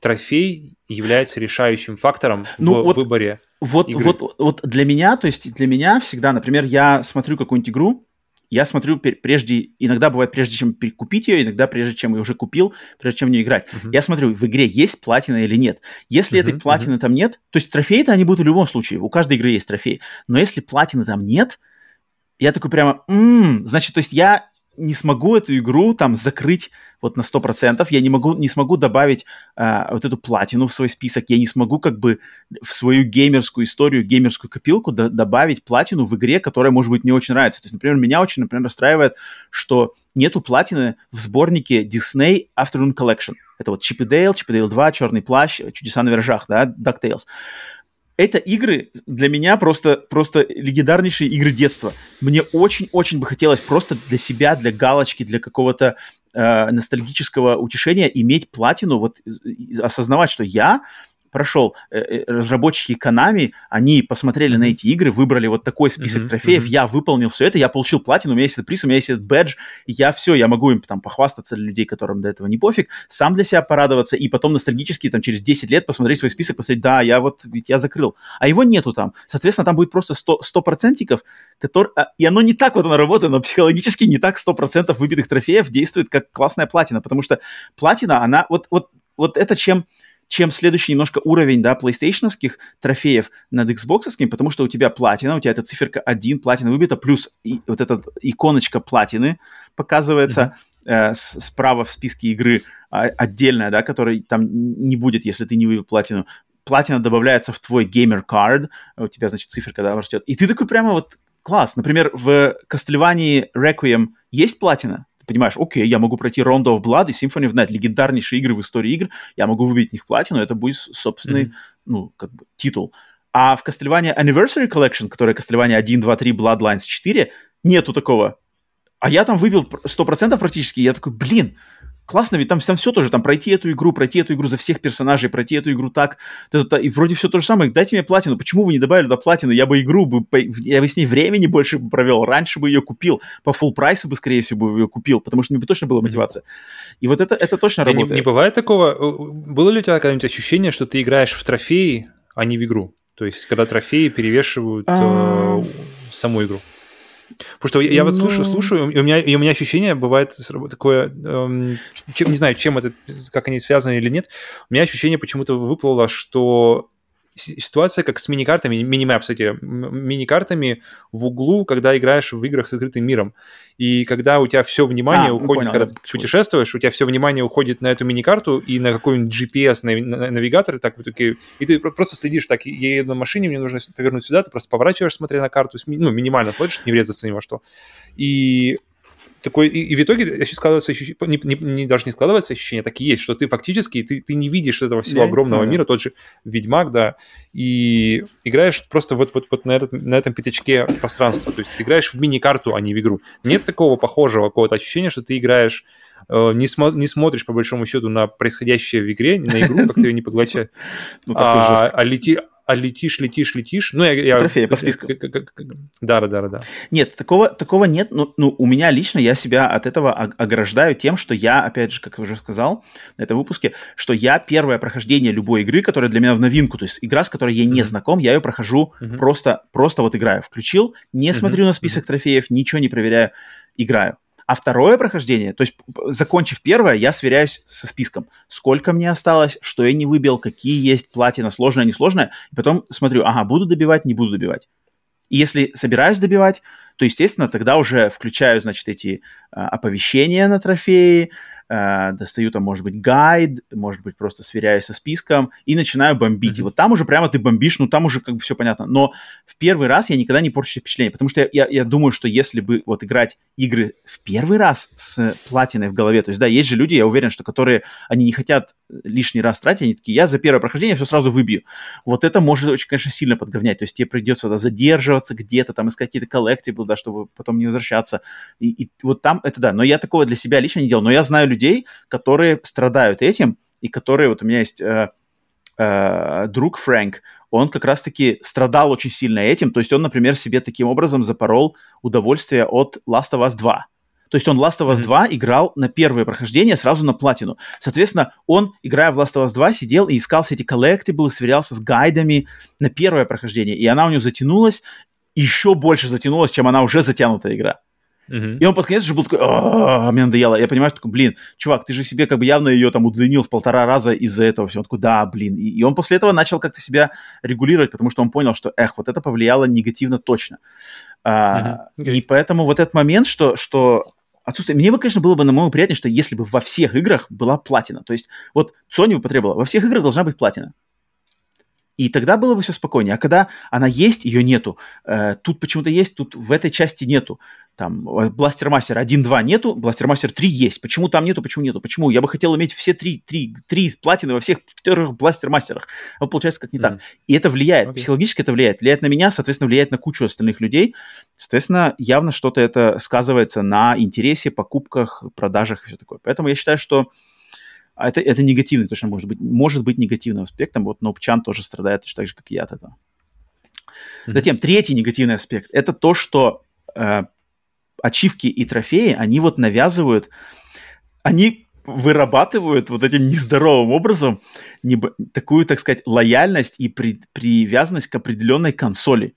трофей является решающим фактором ну, в вот, выборе. Вот, игры. вот, вот для меня, то есть для меня всегда, например, я смотрю какую-нибудь игру, я смотрю прежде, иногда бывает прежде, чем купить ее, иногда прежде, чем я уже купил, прежде чем в нее играть. Uh-huh. Я смотрю, в игре есть платина или нет. Если uh-huh, этой платины uh-huh. там нет, то есть трофеи-то они будут в любом случае, у каждой игры есть трофей. Но если платины там нет, я такой прямо, м-м", значит, то есть я не смогу эту игру там закрыть вот на 100%, я не, могу, не смогу добавить э, вот эту платину в свой список, я не смогу как бы в свою геймерскую историю, геймерскую копилку до, добавить платину в игре, которая, может быть, мне очень нравится. То есть, например, меня очень, например, расстраивает, что нету платины в сборнике Disney Afternoon Collection. Это вот Чип и Дейл, Чип и Дейл 2, Черный плащ, Чудеса на виражах, да, DuckTales это игры для меня просто, просто легендарнейшие игры детства. Мне очень-очень бы хотелось просто для себя, для галочки, для какого-то э, ностальгического утешения иметь платину, вот осознавать, что я прошел э, э, разработчики Konami, они посмотрели на эти игры, выбрали вот такой список mm-hmm, трофеев, mm-hmm. я выполнил все это, я получил платину, у меня есть этот приз, у меня есть этот бэдж, я все, я могу им там похвастаться для людей, которым до этого не пофиг, сам для себя порадоваться, и потом ностальгически там через 10 лет посмотреть свой список, посмотреть, да, я вот, ведь я закрыл, а его нету там, соответственно, там будет просто 100, 100 процентиков, который, а, и оно не так вот оно работает, но психологически не так 100% выбитых трофеев действует, как классная платина, потому что платина, она, вот, вот, вот это чем чем следующий немножко уровень, да, PlayStation трофеев над Xbox, потому что у тебя платина, у тебя эта циферка 1, платина выбита, плюс и, вот эта иконочка платины показывается mm-hmm. э, с, справа в списке игры а, отдельная, да, которой там не будет, если ты не выбил платину. Платина добавляется в твой gamer card, у тебя, значит, циферка, да, растет. И ты такой прямо вот класс. Например, в Castlevania Requiem есть платина? Понимаешь, окей, я могу пройти Rondo of Blood и Symphony of Night, легендарнейшие игры в истории игр, я могу выбить в них платину, это будет собственный, mm-hmm. ну, как бы, титул. А в Castlevania Anniversary Collection, которая Castlevania 1, 2, 3, Bloodlines 4, нету такого. А я там выбил 100% практически, я такой, блин, классно, ведь там, там все тоже, там пройти эту игру, пройти эту игру за всех персонажей, пройти эту игру так, и вроде все то же самое, дайте мне платину, почему вы не добавили до платины, я бы игру, бы, я бы с ней времени больше бы провел, раньше бы ее купил, по full прайсу бы, скорее всего, бы ее купил, потому что мне бы точно была мотивация. И вот это, это точно работает. Не, не бывает такого, э, было ли у тебя когда-нибудь ощущение, что ты играешь в трофеи, а не в игру? То есть, когда трофеи перевешивают э, саму игру? Потому что я, я вот слушаю, ну. слушаю, и у меня, и у меня ощущение бывает такое, эм, чем, не знаю, чем это, как они связаны или нет, у меня ощущение почему-то выплыло, что ситуация как с миникартами, мини-мэп, кстати, мини-картами в углу, когда играешь в играх с открытым миром. И когда у тебя все внимание а, уходит, понял, когда да, ты путешествуешь, у тебя все внимание уходит на эту мини-карту и на какой-нибудь GPS-навигатор, так вот, и ты просто следишь, так, я еду на машине, мне нужно повернуть сюда, ты просто поворачиваешь, смотря на карту, ну, минимально смотришь, не врезаться ни во что. И такой, и, и в итоге складывается ощущение, не, не, не, даже не складывается ощущение, так и есть, что ты фактически, ты, ты не видишь этого всего yeah, огромного yeah. мира, тот же Ведьмак, да, и играешь просто вот, вот, вот на, этот, на этом пятачке пространства, то есть ты играешь в мини-карту, а не в игру. Нет такого похожего какого-то ощущения, что ты играешь э, не, смо- не смотришь, по большому счету, на происходящее в игре, на игру, как ты ее не поглощаешь, ну, а, а, лети, а летишь, летишь, летишь. Ну, я... я Трофеи по списку. Да, да, да, да. Нет, такого, такого нет. Ну, ну, у меня лично, я себя от этого ограждаю тем, что я, опять же, как уже сказал на этом выпуске, что я первое прохождение любой игры, которая для меня в новинку, то есть игра, с которой я не mm-hmm. знаком, я ее прохожу mm-hmm. просто, просто вот играю. Включил, не mm-hmm. смотрю на список mm-hmm. трофеев, ничего не проверяю, играю. А второе прохождение, то есть закончив первое, я сверяюсь со списком. Сколько мне осталось, что я не выбил, какие есть платина, сложная, несложная. И потом смотрю, ага, буду добивать, не буду добивать. И если собираюсь добивать, то, естественно, тогда уже включаю, значит, эти а, оповещения на трофеи, э, достаю там, может быть, гайд, может быть, просто сверяюсь со списком и начинаю бомбить. Mm-hmm. И вот там уже прямо ты бомбишь, ну там уже как бы все понятно. Но в первый раз я никогда не порчу впечатление, потому что я, я, я думаю, что если бы вот играть игры в первый раз с платиной в голове, то есть, да, есть же люди, я уверен, что которые, они не хотят лишний раз тратить, они такие, я за первое прохождение все сразу выбью. Вот это может очень, конечно, сильно подговнять. То есть тебе придется да, задерживаться где-то, там искать какие-то коллективы, да, чтобы потом не возвращаться. И, и вот там это да. Но я такого для себя лично не делал. Но я знаю людей, людей, которые страдают этим, и которые, вот у меня есть э, э, друг Фрэнк, он как раз-таки страдал очень сильно этим, то есть он, например, себе таким образом запорол удовольствие от Last of Us 2. То есть он Last of Us 2 mm-hmm. играл на первое прохождение сразу на платину. Соответственно, он, играя в Last of Us 2, сидел и искал все эти коллектиблы, сверялся с гайдами на первое прохождение. И она у него затянулась, еще больше затянулась, чем она уже затянутая игра. Uh-huh. И он под конец уже был такой, «А, мне надоело. Я понимаю, такой, блин, чувак, ты же себе как бы явно ее там удлинил в полтора раза из-за этого всего. Он такой, да, блин. И, и он после этого начал как-то себя регулировать, потому что он понял, что, эх, вот это повлияло негативно точно. Uh-huh. okay. И поэтому вот этот момент, что, что отсутствие... Мне бы, конечно, было бы намного приятнее, что если бы во всех играх была платина. То есть вот Sony бы потребовала, во всех играх должна быть платина. И тогда было бы все спокойнее. А когда она есть, ее нету. Э, тут почему-то есть, тут в этой части нету. Там Blaster Master 1.2 нету, Blaster Master 3 есть. Почему там нету, почему нету? Почему? Я бы хотел иметь все три, три, три платины во всех четырех Blaster Мастерах. Но получается как не mm. так. И это влияет, okay. психологически это влияет. Влияет на меня, соответственно, влияет на кучу остальных людей. Соответственно, явно что-то это сказывается на интересе, покупках, продажах и все такое. Поэтому я считаю, что а это, это негативный, точно может быть, может быть негативным аспектом. Вот Нопчан тоже страдает точно так же, как и я от этого. Mm-hmm. Затем, третий негативный аспект – это то, что э, ачивки и трофеи, они вот навязывают, они вырабатывают вот этим нездоровым образом не, такую, так сказать, лояльность и при, привязанность к определенной консоли.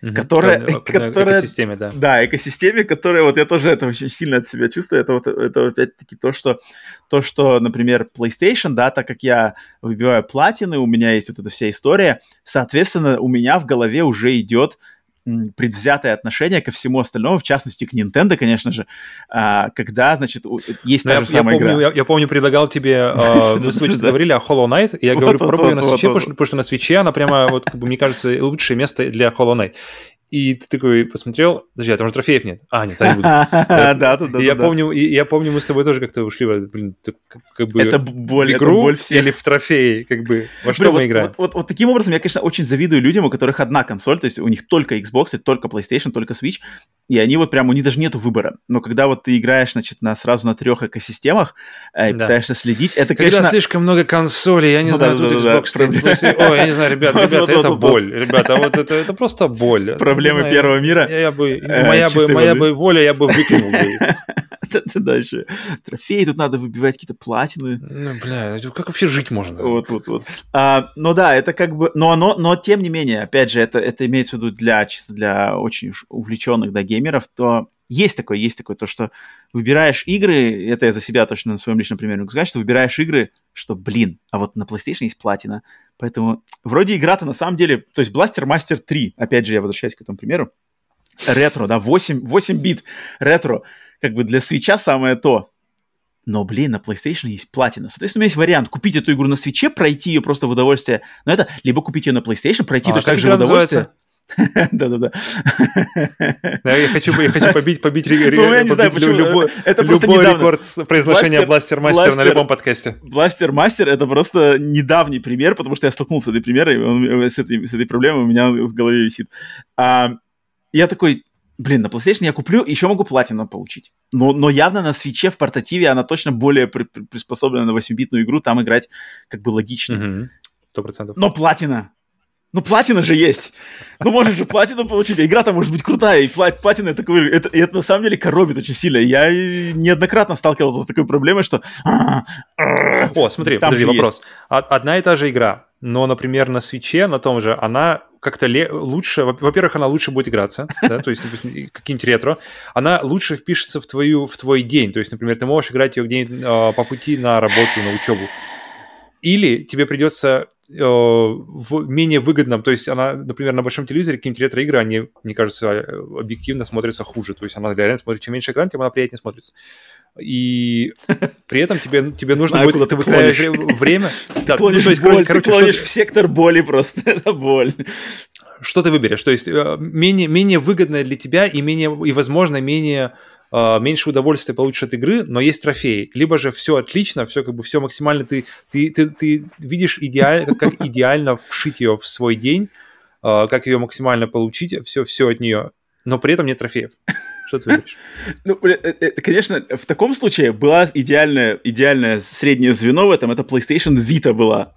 Угу. Которая, к, которая, экосистеме, да. Да, экосистеме, которая вот я тоже это очень сильно от себя чувствую. Это вот это опять-таки то, что то, что, например, PlayStation, да, так как я выбиваю платины, у меня есть вот эта вся история, соответственно, у меня в голове уже идет предвзятое отношение ко всему остальному, в частности, к Nintendo, конечно же, а, когда, значит, есть та же самая я помню, игра. Я, я помню, предлагал тебе, мы с Switch говорили о Hollow Knight, и я говорю, попробуй на свече, потому что на свече она прямо, вот, мне кажется, лучшее место для Hollow Knight. И ты такой посмотрел, подожди, а там же трофеев нет. А, нет, они будут. Да. Я помню, я помню, мы с тобой тоже как-то ушли, блин, как бы это боль, игру боль всех. или в трофеи, как бы, во что мы играем. Вот, таким образом я, конечно, очень завидую людям, у которых одна консоль, то есть у них только Xbox, только PlayStation, только Switch, и они вот прям, у них даже нет выбора. Но когда вот ты играешь, значит, на, сразу на трех экосистемах э, и пытаешься следить, это, конечно... Когда слишком много консолей, я не знаю, тут Xbox, Ой, я не знаю, ребята, ребята, это боль, ребята, вот это просто боль проблемы знаю, первого мира. Я, я бы, э, моя, бы, моя бы воля, я бы выкинул бы Дальше. Трофеи тут надо выбивать, какие-то платины. Ну, бля, как вообще жить можно? Вот, вот, вот. А, ну да, это как бы... Но, оно, но тем не менее, опять же, это, это имеется в виду для, чисто для очень уж увлеченных да, геймеров, то есть такое, есть такое, то, что выбираешь игры, это я за себя точно на своем личном примере могу сказать, что выбираешь игры, что, блин, а вот на PlayStation есть платина, Поэтому вроде игра-то на самом деле... То есть Blaster Master 3, опять же, я возвращаюсь к этому примеру, ретро, да, 8, 8 бит ретро, как бы для свеча самое то. Но, блин, на PlayStation есть платина. Соответственно, у меня есть вариант купить эту игру на свече, пройти ее просто в удовольствие. Но это либо купить ее на PlayStation, пройти а, точно так же в удовольствие. Да-да-да. Я хочу, я хочу побить, побить, ну, я не знаю, почему. любой, это любой рекорд произношения Бластер Мастер на любом подкасте. Бластер Мастер это просто недавний пример, потому что я столкнулся с этой примерой, с этой, с этой проблемой у меня в голове висит. А, я такой, блин, на PlayStation я куплю, еще могу платину получить. Но, но явно на свече в портативе она точно более при, при, приспособлена на 8-битную игру, там играть как бы логично. Сто процентов. Но платина, Ну, платина же есть. Ну, можешь же платину получить. Игра-то может быть крутая. И пла- платина это, это, это на самом деле коробит очень сильно. Я неоднократно сталкивался с такой проблемой, что... О, смотри, подожди, вопрос. Одна и та же игра, но, например, на свече, на том же, она как-то ле- лучше... Во-первых, она лучше будет играться, да, то есть, допустим, каким-нибудь ретро. Она лучше впишется в, твою, в твой день. То есть, например, ты можешь играть ее где-нибудь э, по пути на работу, на учебу. Или тебе придется в менее выгодном, то есть она, например, на большом телевизоре какие-нибудь ретро-игры, они, мне кажется, э, объективно смотрятся хуже, то есть она реально смотрит, чем меньше экран, тем она приятнее смотрится. И при этом тебе, тебе нужно будет, когда ты выклонишь время... Ты клонишь в боль, ты клонишь в сектор боли просто, это боль. Что ты выберешь? То есть э, менее, менее выгодное для тебя и, менее, и возможно, менее меньше удовольствия получишь от игры, но есть трофеи. Либо же все отлично, все как бы все максимально ты ты ты, ты видишь идеально, как идеально вшить ее в свой день, uh, как ее максимально получить, все все от нее, но при этом нет трофеев. Что ты выберешь? Ну, э, э, конечно, в таком случае была идеальная, идеальное среднее звено в этом, это PlayStation Vita была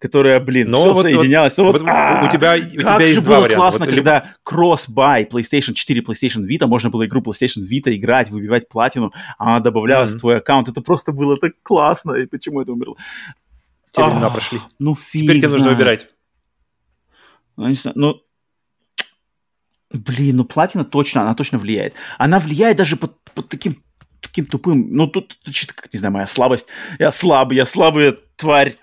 которая, блин, Но все вот, соединялось. Вот, вот, вот, у тебя, у тебя как есть же было классно, вот, когда кросс-бай PlayStation 4, PlayStation Vita, можно было игру PlayStation Vita играть, выбивать платину, а она добавлялась mm-hmm. в твой аккаунт. Это просто было так классно, и почему это умерло? Те времена прошли. Ну, фиг Теперь тебе нужно выбирать. Ну, не знаю, ну, блин, ну платина точно, она точно влияет. Она влияет даже под, под таким таким тупым, ну тут чисто, как не знаю, моя слабость. Я слабый, я слабая тварь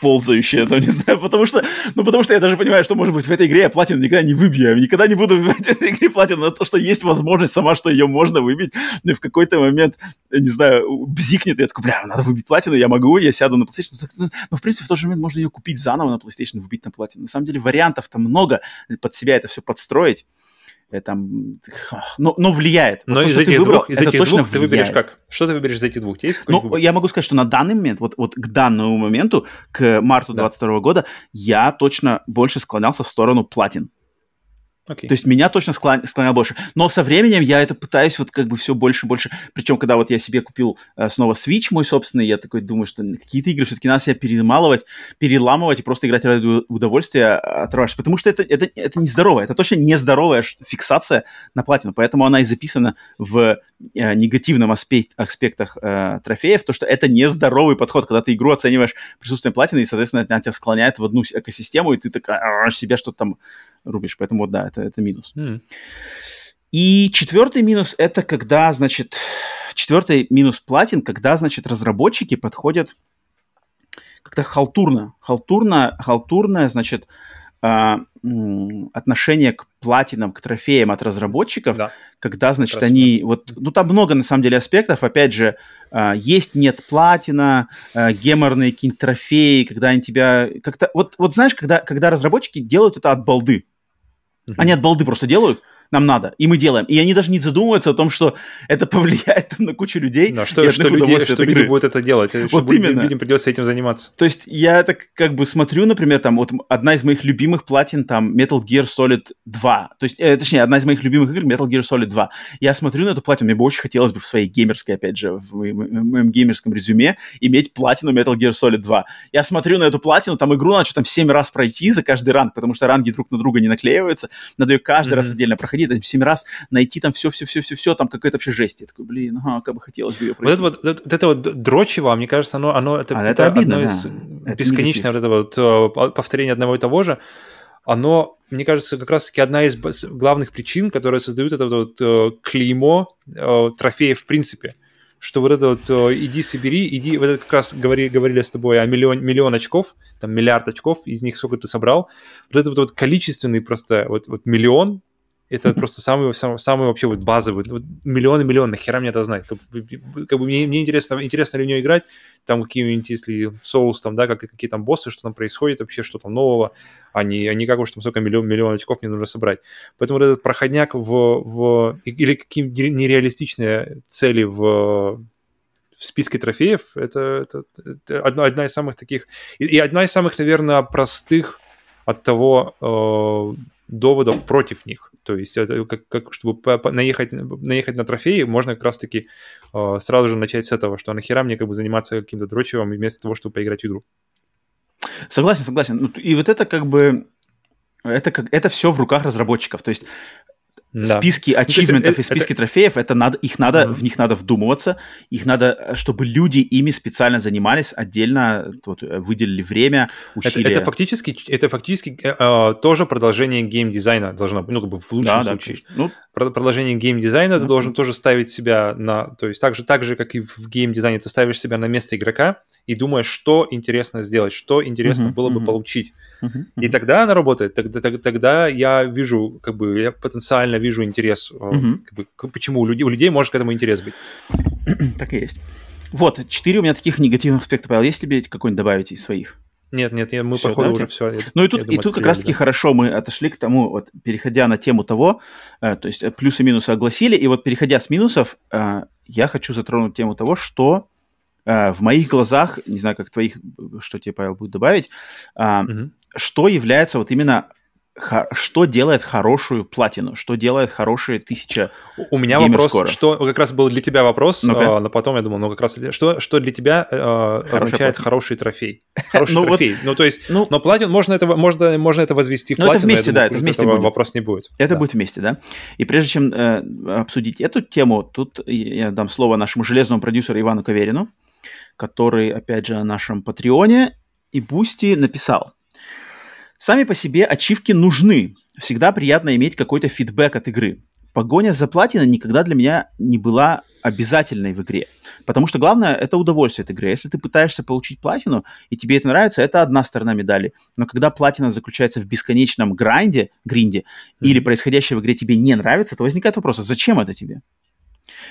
ползающая, там, не знаю, потому что, ну, потому что я даже понимаю, что, может быть, в этой игре я платину никогда не выбью, я никогда не буду выбивать в этой игре платину, но то, что есть возможность сама, что ее можно выбить, и в какой-то момент, не знаю, бзикнет, и я такой, бля, надо выбить платину, я могу, я сяду на PlayStation, ну, ну, ну, в принципе, в тот же момент можно ее купить заново на PlayStation, выбить на платину. На самом деле вариантов-то много, под себя это все подстроить там, но, но влияет. Но вот из то, этих выбрал, двух, из этих двух ты выберешь как? Что ты выберешь из этих двух? Есть ну, выбор? я могу сказать, что на данный момент, вот, вот к данному моменту, к марту да. 22 года, я точно больше склонялся в сторону платин. Okay. То есть меня точно склон, склонял больше. Но со временем я это пытаюсь вот как бы все больше и больше. Причем, когда вот я себе купил э, снова Switch мой собственный, я такой думаю, что какие-то игры все-таки надо себя перемалывать, переламывать и просто играть ради удовольствия, а, отрываешь. Потому что это, это, это нездорово. Это точно нездоровая фиксация на платину. Поэтому она и записана в э, негативном аспект, аспектах э, трофеев, то что это нездоровый подход, когда ты игру оцениваешь присутствием платины, и, соответственно, она тебя склоняет в одну экосистему, и ты так а, себя что-то там рубишь. Поэтому вот да, это, это минус. Mm. И четвертый минус это когда, значит, четвертый минус платин, когда, значит, разработчики подходят как-то халтурно. Халтурно, халтурное, значит, а, отношение к платинам, к трофеям от разработчиков, да. когда, значит, они... Вот, ну, там много, на самом деле, аспектов. Опять же, а, есть, нет платина, а, геморные какие-нибудь трофеи, когда они тебя... Как-то... Вот, вот знаешь, когда, когда разработчики делают это от балды, Они от балды просто делают, нам надо, и мы делаем. И они даже не задумываются о том, что это повлияет там, на кучу людей. Да, что, что, люди, что люди будут это делать, вот что именно. людям придется этим заниматься. То есть я так как бы смотрю, например, там вот одна из моих любимых платин, там Metal Gear Solid 2, то есть, э, точнее, одна из моих любимых игр Metal Gear Solid 2. Я смотрю на эту платину, мне бы очень хотелось бы в своей геймерской, опять же, в моем, в моем геймерском резюме иметь платину Metal Gear Solid 2. Я смотрю на эту платину, там игру надо что там 7 раз пройти за каждый ранг, потому что ранги друг на друга не наклеиваются, надо ее каждый mm-hmm. раз отдельно проходить, там 7 раз найти там все-все-все-все-все, там какое-то вообще жесть. Я такой, блин, ага, как бы хотелось бы ее пройти. Вот это вот, вот, это вот дрочево, мне кажется, оно, оно это, а, это, это обидно, одно из да. бесконечное вот это вот э, повторение одного и того же. Оно, мне кажется, как раз-таки одна из главных причин, которая создают это вот э, клеймо э, трофея в принципе что вот это вот иди собери, иди, вот это как раз говори, говорили с тобой о миллион, миллион очков, там миллиард очков, из них сколько ты собрал, вот это вот, вот количественный просто вот, вот миллион, это просто самый, самый, самый вообще вот базовый. Вот миллионы миллион, нахера мне это знать? Как, как бы мне, мне интересно, интересно ли в нее играть, там какие-нибудь, если соус, там, да, как, какие там боссы, что там происходит вообще, что там нового, а не, а не как уж там сколько миллион, миллион очков мне нужно собрать. Поэтому вот этот проходняк в, в или какие нереалистичные цели в в списке трофеев, это, это, это одна, одна из самых таких, и, и одна из самых, наверное, простых от того э, доводов против них. То есть, это как, как чтобы наехать, наехать на трофеи, можно как раз-таки э, сразу же начать с этого, что нахера мне как бы заниматься каким-то дрочевым вместо того, чтобы поиграть в игру. Согласен, согласен. Ну, и вот это как бы это, как, это все в руках разработчиков. То есть да. списки ну, ачивментов ну, и списки это... трофеев, это надо, их надо, mm-hmm. в них надо вдумываться, их надо, чтобы люди ими специально занимались, отдельно вот, выделили время, усилия. Это, это фактически, это фактически э, э, тоже продолжение геймдизайна должно быть, ну, как бы в лучшем да, случае. Да, ну, продолжение геймдизайна mm-hmm. ты должен тоже ставить себя на, то есть так же, так же, как и в геймдизайне, ты ставишь себя на место игрока и думаешь, что интересно сделать, что интересно mm-hmm. было бы mm-hmm. получить. Uh-huh, И тогда она работает, тогда, тогда, тогда я вижу, как бы, я потенциально вижу интерес, uh-huh. как бы, почему у людей, у людей может к этому интерес быть. так и есть. Вот, четыре у меня таких негативных аспекта, Павел. Есть тебе какой-нибудь добавить из своих? Нет, нет, нет мы, все, походу, да, уже все. Ну и тут, думаю, и тут как раз-таки да. хорошо мы отошли к тому, вот, переходя на тему того, э, то есть э, плюсы и минусы огласили, и вот переходя с минусов, э, я хочу затронуть тему того, что в моих глазах, не знаю, как твоих, что тебе, Павел, будет добавить, э, угу что является вот именно что делает хорошую платину, что делает хорошие тысяча У меня вопрос, скоро. что как раз был для тебя вопрос, ну а, но потом я думал, ну как раз что, что для тебя э, означает платина. хороший трофей? Хороший ну, трофей. Вот, ну то есть, ну, но платин можно это можно можно это возвести в ну, платину. это вместе, да, это вместе будет. Вопрос не будет. Это да. будет вместе, да. И прежде чем э, обсудить эту тему, тут я дам слово нашему железному продюсеру Ивану Каверину, который, опять же, на нашем Patreon е и Boosty написал. Сами по себе ачивки нужны. Всегда приятно иметь какой-то фидбэк от игры. Погоня за платиной никогда для меня не была обязательной в игре. Потому что главное – это удовольствие от игры. Если ты пытаешься получить платину, и тебе это нравится, это одна сторона медали. Но когда платина заключается в бесконечном гранде, гринде, mm-hmm. или происходящее в игре тебе не нравится, то возникает вопрос, а зачем это тебе?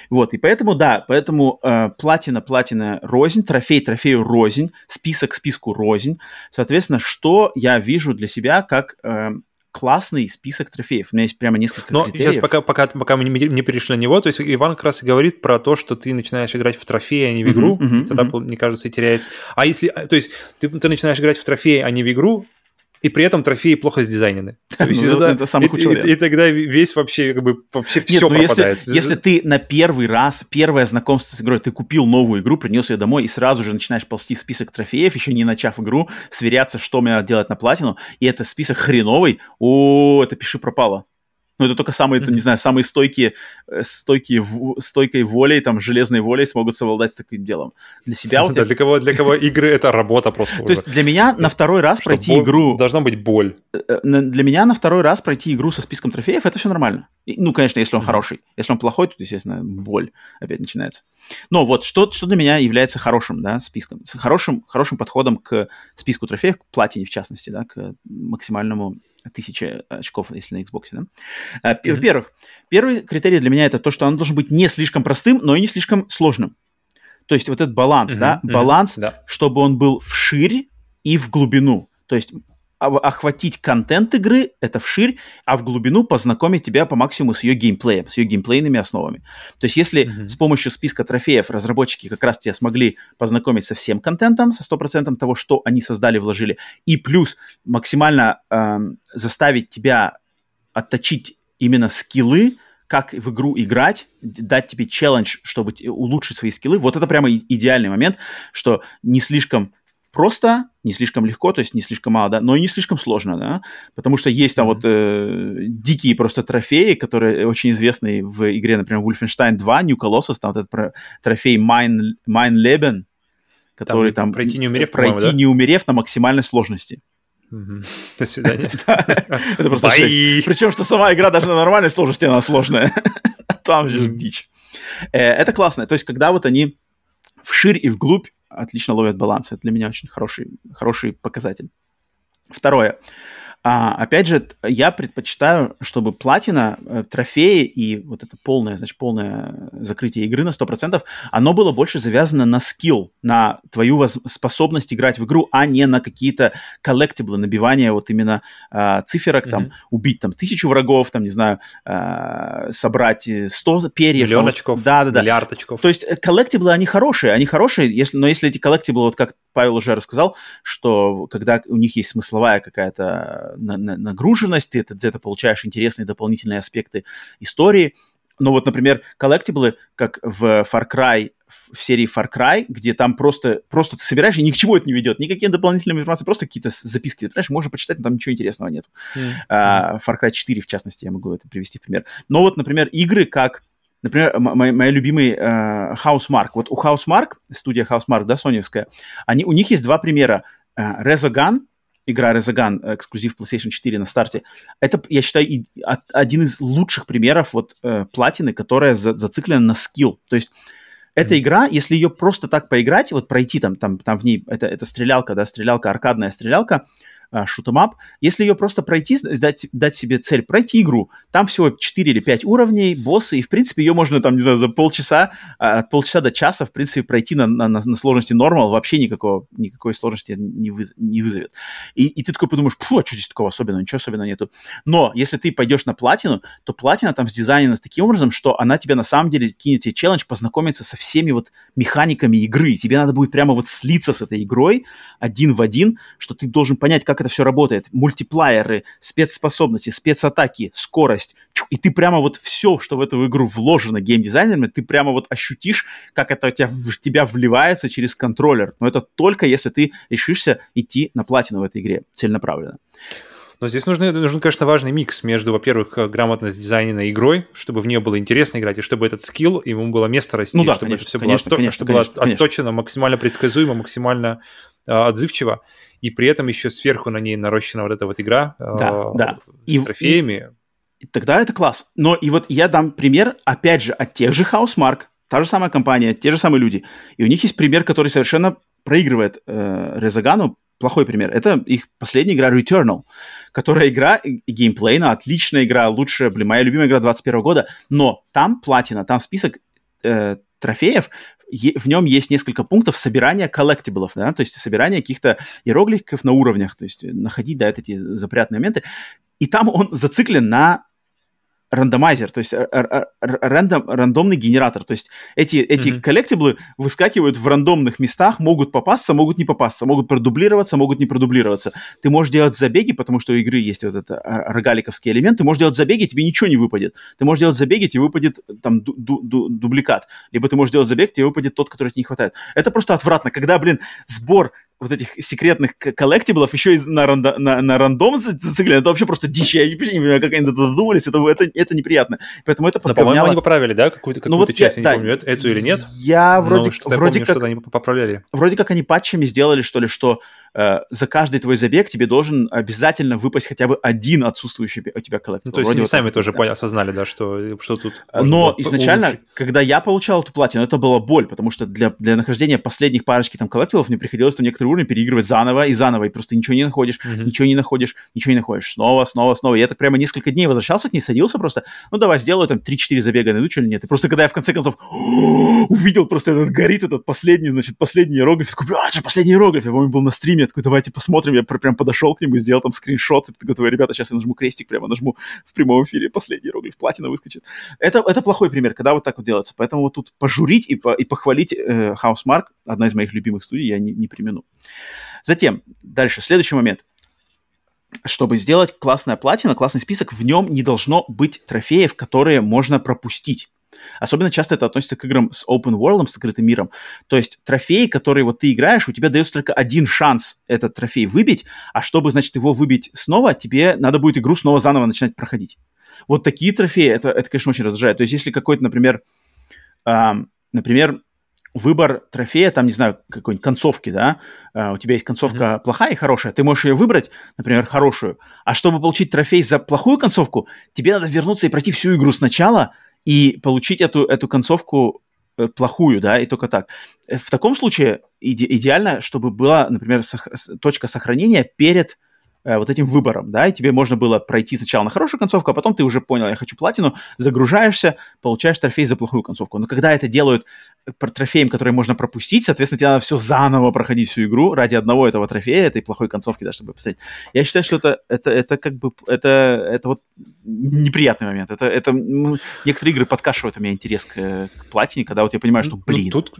Вот, и поэтому, да, поэтому э, платина, платина рознь, трофей, трофею рознь, список списку рознь. Соответственно, что я вижу для себя как э, классный список трофеев. У меня есть прямо несколько Но критериев. сейчас пока, пока, пока мы не, не перешли на него, то есть Иван как раз и говорит про то, что ты начинаешь играть в трофеи, а не в игру, uh-huh, uh-huh, тогда, uh-huh. мне кажется, и теряется. А если, то есть ты, ты начинаешь играть в трофеи, а не в игру, и при этом трофеи плохо сдизайнены. ну, это, это самый худший и, и, и тогда весь вообще, как бы, вообще Нет, все ну пропадает. Если, если ты на первый раз, первое знакомство с игрой, ты купил новую игру, принес ее домой и сразу же начинаешь ползти в список трофеев, еще не начав игру, сверяться, что мне надо делать на платину, и это список хреновый, о, это пиши пропало. Ну, это только самые, mm-hmm. не знаю, самые стойкие, э, стойкие, стойкой волей, там, железной волей смогут совладать с таким делом. Для себя вот... для, кого, для кого игры — это работа просто. То есть для меня на второй раз пройти игру... Должна быть боль. Э, э, для меня на второй раз пройти игру со списком трофеев — это все нормально. Ну, конечно, если он хороший. Если он плохой, то, естественно, боль опять начинается. Но вот что, что для меня является хорошим да, списком, хорошим, хорошим подходом к списку трофеев, к платине в частности, да, к максимальному тысячи очков, если на Xbox. Да? Mm-hmm. Во-первых, первый критерий для меня это то, что он должен быть не слишком простым, но и не слишком сложным. То есть вот этот баланс, mm-hmm. да, баланс, mm-hmm. чтобы он был вширь и в глубину. То есть охватить контент игры, это вширь, а в глубину познакомить тебя по максимуму с ее геймплеем, с ее геймплейными основами. То есть если mm-hmm. с помощью списка трофеев разработчики как раз тебя смогли познакомить со всем контентом, со 100% того, что они создали, вложили, и плюс максимально э, заставить тебя отточить именно скиллы, как в игру играть, дать тебе челлендж, чтобы улучшить свои скиллы. Вот это прямо идеальный момент, что не слишком просто, не слишком легко, то есть не слишком мало, да, но и не слишком сложно, да, потому что есть там mm-hmm. вот э, дикие просто трофеи, которые очень известны в игре, например, Wolfenstein 2, New Colossus, там вот этот про, трофей Mein, mein Leben, который там, там пройти не умерев, пройти да? не умерев на максимальной сложности. До свидания. Это просто Причем, что сама игра даже на нормальной сложности, она сложная. Там же дичь. Э, это классно. То есть, когда вот они вширь и вглубь отлично ловят баланс. Это для меня очень хороший, хороший показатель. Второе. А, опять же, я предпочитаю, чтобы платина, э, трофеи и вот это полное, значит, полное закрытие игры на 100%, оно было больше завязано на скилл, на твою воз- способность играть в игру, а не на какие-то коллектиблы, набивания вот именно э, циферок, mm-hmm. там, убить там тысячу врагов, там, не знаю, э, собрать 100 перьев. Миллион там, очков, да, да, да. миллиард очков. То есть коллектиблы, они хорошие, они хорошие, если, но если эти коллектиблы, вот как Павел уже рассказал, что когда у них есть смысловая какая-то нагруженность, ты это, ты получаешь интересные дополнительные аспекты истории. Но вот, например, коллектиблы, как в Far Cry в серии Far Cry, где там просто, просто ты собираешь, и ни к чему это не ведет, никакие дополнительные информации, просто какие-то записки, ты понимаешь, можно почитать, но там ничего интересного нет. Mm-hmm. Uh, Far Cry 4, в частности, я могу это привести в пример. Но вот, например, игры как Например, моя, моя любимый э, Housemark. Вот у Housemark, студия Housemark, да, соневская, они, у них есть два примера. Э, Resogun, игра Resogun, эксклюзив PlayStation 4 на старте, это, я считаю, и, от, один из лучших примеров вот э, платины, которая за, зациклена на скилл. То есть эта игра, если ее просто так поиграть, вот пройти там, там, там в ней, это, это стрелялка, да, стрелялка, аркадная стрелялка, шутемап. Если ее просто пройти, дать, дать себе цель пройти игру, там всего 4 или 5 уровней, боссы, и, в принципе, ее можно там, не знаю, за полчаса, а, от полчаса до часа, в принципе, пройти на, на, на сложности нормал, вообще никакого, никакой сложности не, выз, не вызовет. И, и ты такой подумаешь, фу, а что здесь такого особенного? Ничего особенного нету. Но если ты пойдешь на платину, то платина там сдизайнена таким образом, что она тебе на самом деле кинет тебе челлендж познакомиться со всеми вот механиками игры. Тебе надо будет прямо вот слиться с этой игрой один в один, что ты должен понять, как это все работает. Мультиплееры, спецспособности, спецатаки, скорость. И ты прямо вот все, что в эту игру вложено геймдизайнерами, ты прямо вот ощутишь, как это у тебя, в тебя вливается через контроллер. Но это только если ты решишься идти на платину в этой игре целенаправленно. Но здесь нужен, нужен, конечно, важный микс между, во-первых, грамотно сдизайненной игрой, чтобы в нее было интересно играть, и чтобы этот скилл, ему было место расти, ну, да, чтобы конечно, это все конечно, было, конечно, чтобы конечно, было конечно. отточено, максимально предсказуемо, максимально э, отзывчиво и при этом еще сверху на ней нарощена вот эта вот игра да, э, да. с и, трофеями. И, и тогда это класс. Но и вот я дам пример, опять же, от тех же Housemark, та же самая компания, те же самые люди. И у них есть пример, который совершенно проигрывает э, Резагану. Плохой пример. Это их последняя игра Returnal, которая игра геймплейна, отличная игра, лучшая, блин, моя любимая игра 21 года, но там платина, там список э, трофеев, в нем есть несколько пунктов собирания коллектиблов, да, то есть собирания каких-то иероглифов на уровнях, то есть находить, да, эти запрятные моменты. И там он зациклен на рандомайзер, то есть рандом, рандомный генератор. То есть эти, эти mm-hmm. коллектиблы выскакивают в рандомных местах, могут попасться, могут не попасться, могут продублироваться, могут не продублироваться. Ты можешь делать забеги, потому что у игры есть вот этот рогаликовский элемент, ты можешь делать забеги, тебе ничего не выпадет. Ты можешь делать забеги, тебе выпадет там ду- ду- ду- дубликат. Либо ты можешь делать забег, тебе выпадет тот, который тебе не хватает. Это просто отвратно, когда, блин, сбор вот этих секретных коллектиблов еще и на, рандо, на, на рандом зациклен, это вообще просто дичь. Я не понимаю, как они это додумались, это, это, это неприятно. Поэтому это подговняло... Но, по-моему, они поправили, да, какую-то, какую-то ну, вот часть, я, я не да, помню, эту или нет? Я вроде, что вроде помню, как... что-то они поправляли. Вроде как они патчами сделали, что ли, что э, за каждый твой забег тебе должен обязательно выпасть хотя бы один отсутствующий у тебя коллектор. Ну, то есть Вроде они вот сами тоже да. осознали, да, что, что тут... Но изначально, улучшить. когда я получал эту платину, это была боль, потому что для, для нахождения последних парочки там коллективов мне приходилось там некоторые уровни переигрывать заново и заново, и просто ничего не находишь, mm-hmm. ничего не находишь, ничего не находишь. Снова, снова, снова. Я так прямо несколько дней возвращался к ней, садился просто, ну давай сделаю там 3-4 забега, найду что ли нет. И просто когда я в конце концов увидел просто этот горит, этот последний, значит, последний иероглиф, такой, а, последний иероглиф? Я помню, был на стриме, я такой, давайте посмотрим смотрим, я прям подошел к нему, сделал там скриншот, и такой, ребята, сейчас я нажму крестик, прямо нажму в прямом эфире, последний иероглиф, платина выскочит. Это, это плохой пример, когда вот так вот делается. Поэтому вот тут пожурить и, по, и похвалить э, Housemark, одна из моих любимых студий, я не, не примену. Затем, дальше, следующий момент чтобы сделать классная платина, классный список, в нем не должно быть трофеев, которые можно пропустить. Особенно часто это относится к играм с open world, с открытым миром. То есть трофеи, которые вот ты играешь, у тебя дается только один шанс этот трофей выбить, а чтобы, значит, его выбить снова, тебе надо будет игру снова заново начинать проходить. Вот такие трофеи, это, это конечно, очень раздражает. То есть если какой-то, например, эм, например, выбор трофея, там, не знаю, какой-нибудь концовки, да, uh, у тебя есть концовка mm-hmm. плохая и хорошая, ты можешь ее выбрать, например, хорошую, а чтобы получить трофей за плохую концовку, тебе надо вернуться и пройти всю игру сначала, и получить эту, эту концовку э, плохую, да, и только так. Э, в таком случае иде- идеально, чтобы была, например, сох- точка сохранения перед э, вот этим выбором, да, и тебе можно было пройти сначала на хорошую концовку, а потом ты уже понял, я хочу платину, загружаешься, получаешь трофей за плохую концовку. Но когда это делают трофеем, который можно пропустить, соответственно, тебе надо все заново проходить всю игру ради одного этого трофея, этой плохой концовки, да, чтобы посмотреть. Я считаю, что это, это, это как бы, это, это вот неприятный момент. Это, это ну, некоторые игры подкашивают у меня интерес к, к платине, когда вот я понимаю, что, ну, блин, ну, тут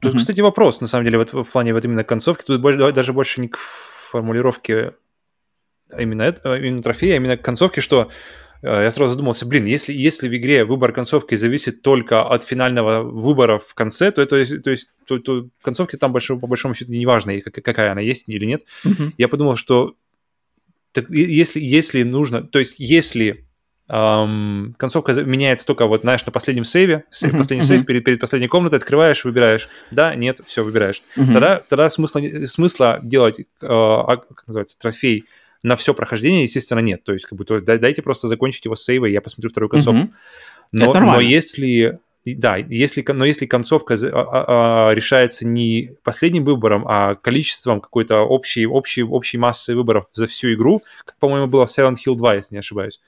Тут, uh-huh. кстати, вопрос, на самом деле, вот в плане вот именно концовки. Тут больше, даже больше не к формулировке именно, это, именно трофея, именно концовки, что э, я сразу задумался, блин, если, если в игре выбор концовки зависит только от финального выбора в конце, то, это, то есть то, то концовки там большого, по большому счету не важно, какая она есть или нет. Mm-hmm. Я подумал, что так, если, если нужно, то есть если эм, концовка меняется только вот, знаешь, на последнем сейве, uh-huh, последний uh-huh. сейв перед, перед последней комнатой, открываешь, выбираешь, да, нет, все, выбираешь. Uh-huh. Тогда, тогда смысла, смысла делать, э, как называется, трофей на все прохождение, естественно, нет. То есть, как бы, то, дайте просто закончить его сейва, и я посмотрю вторую концовку. Uh-huh. Но, но если да, если, но если концовка а, а, а, решается не последним выбором, а количеством какой-то общей, общей, общей массы выборов за всю игру, как, по-моему, было в Silent Hill 2, если не ошибаюсь,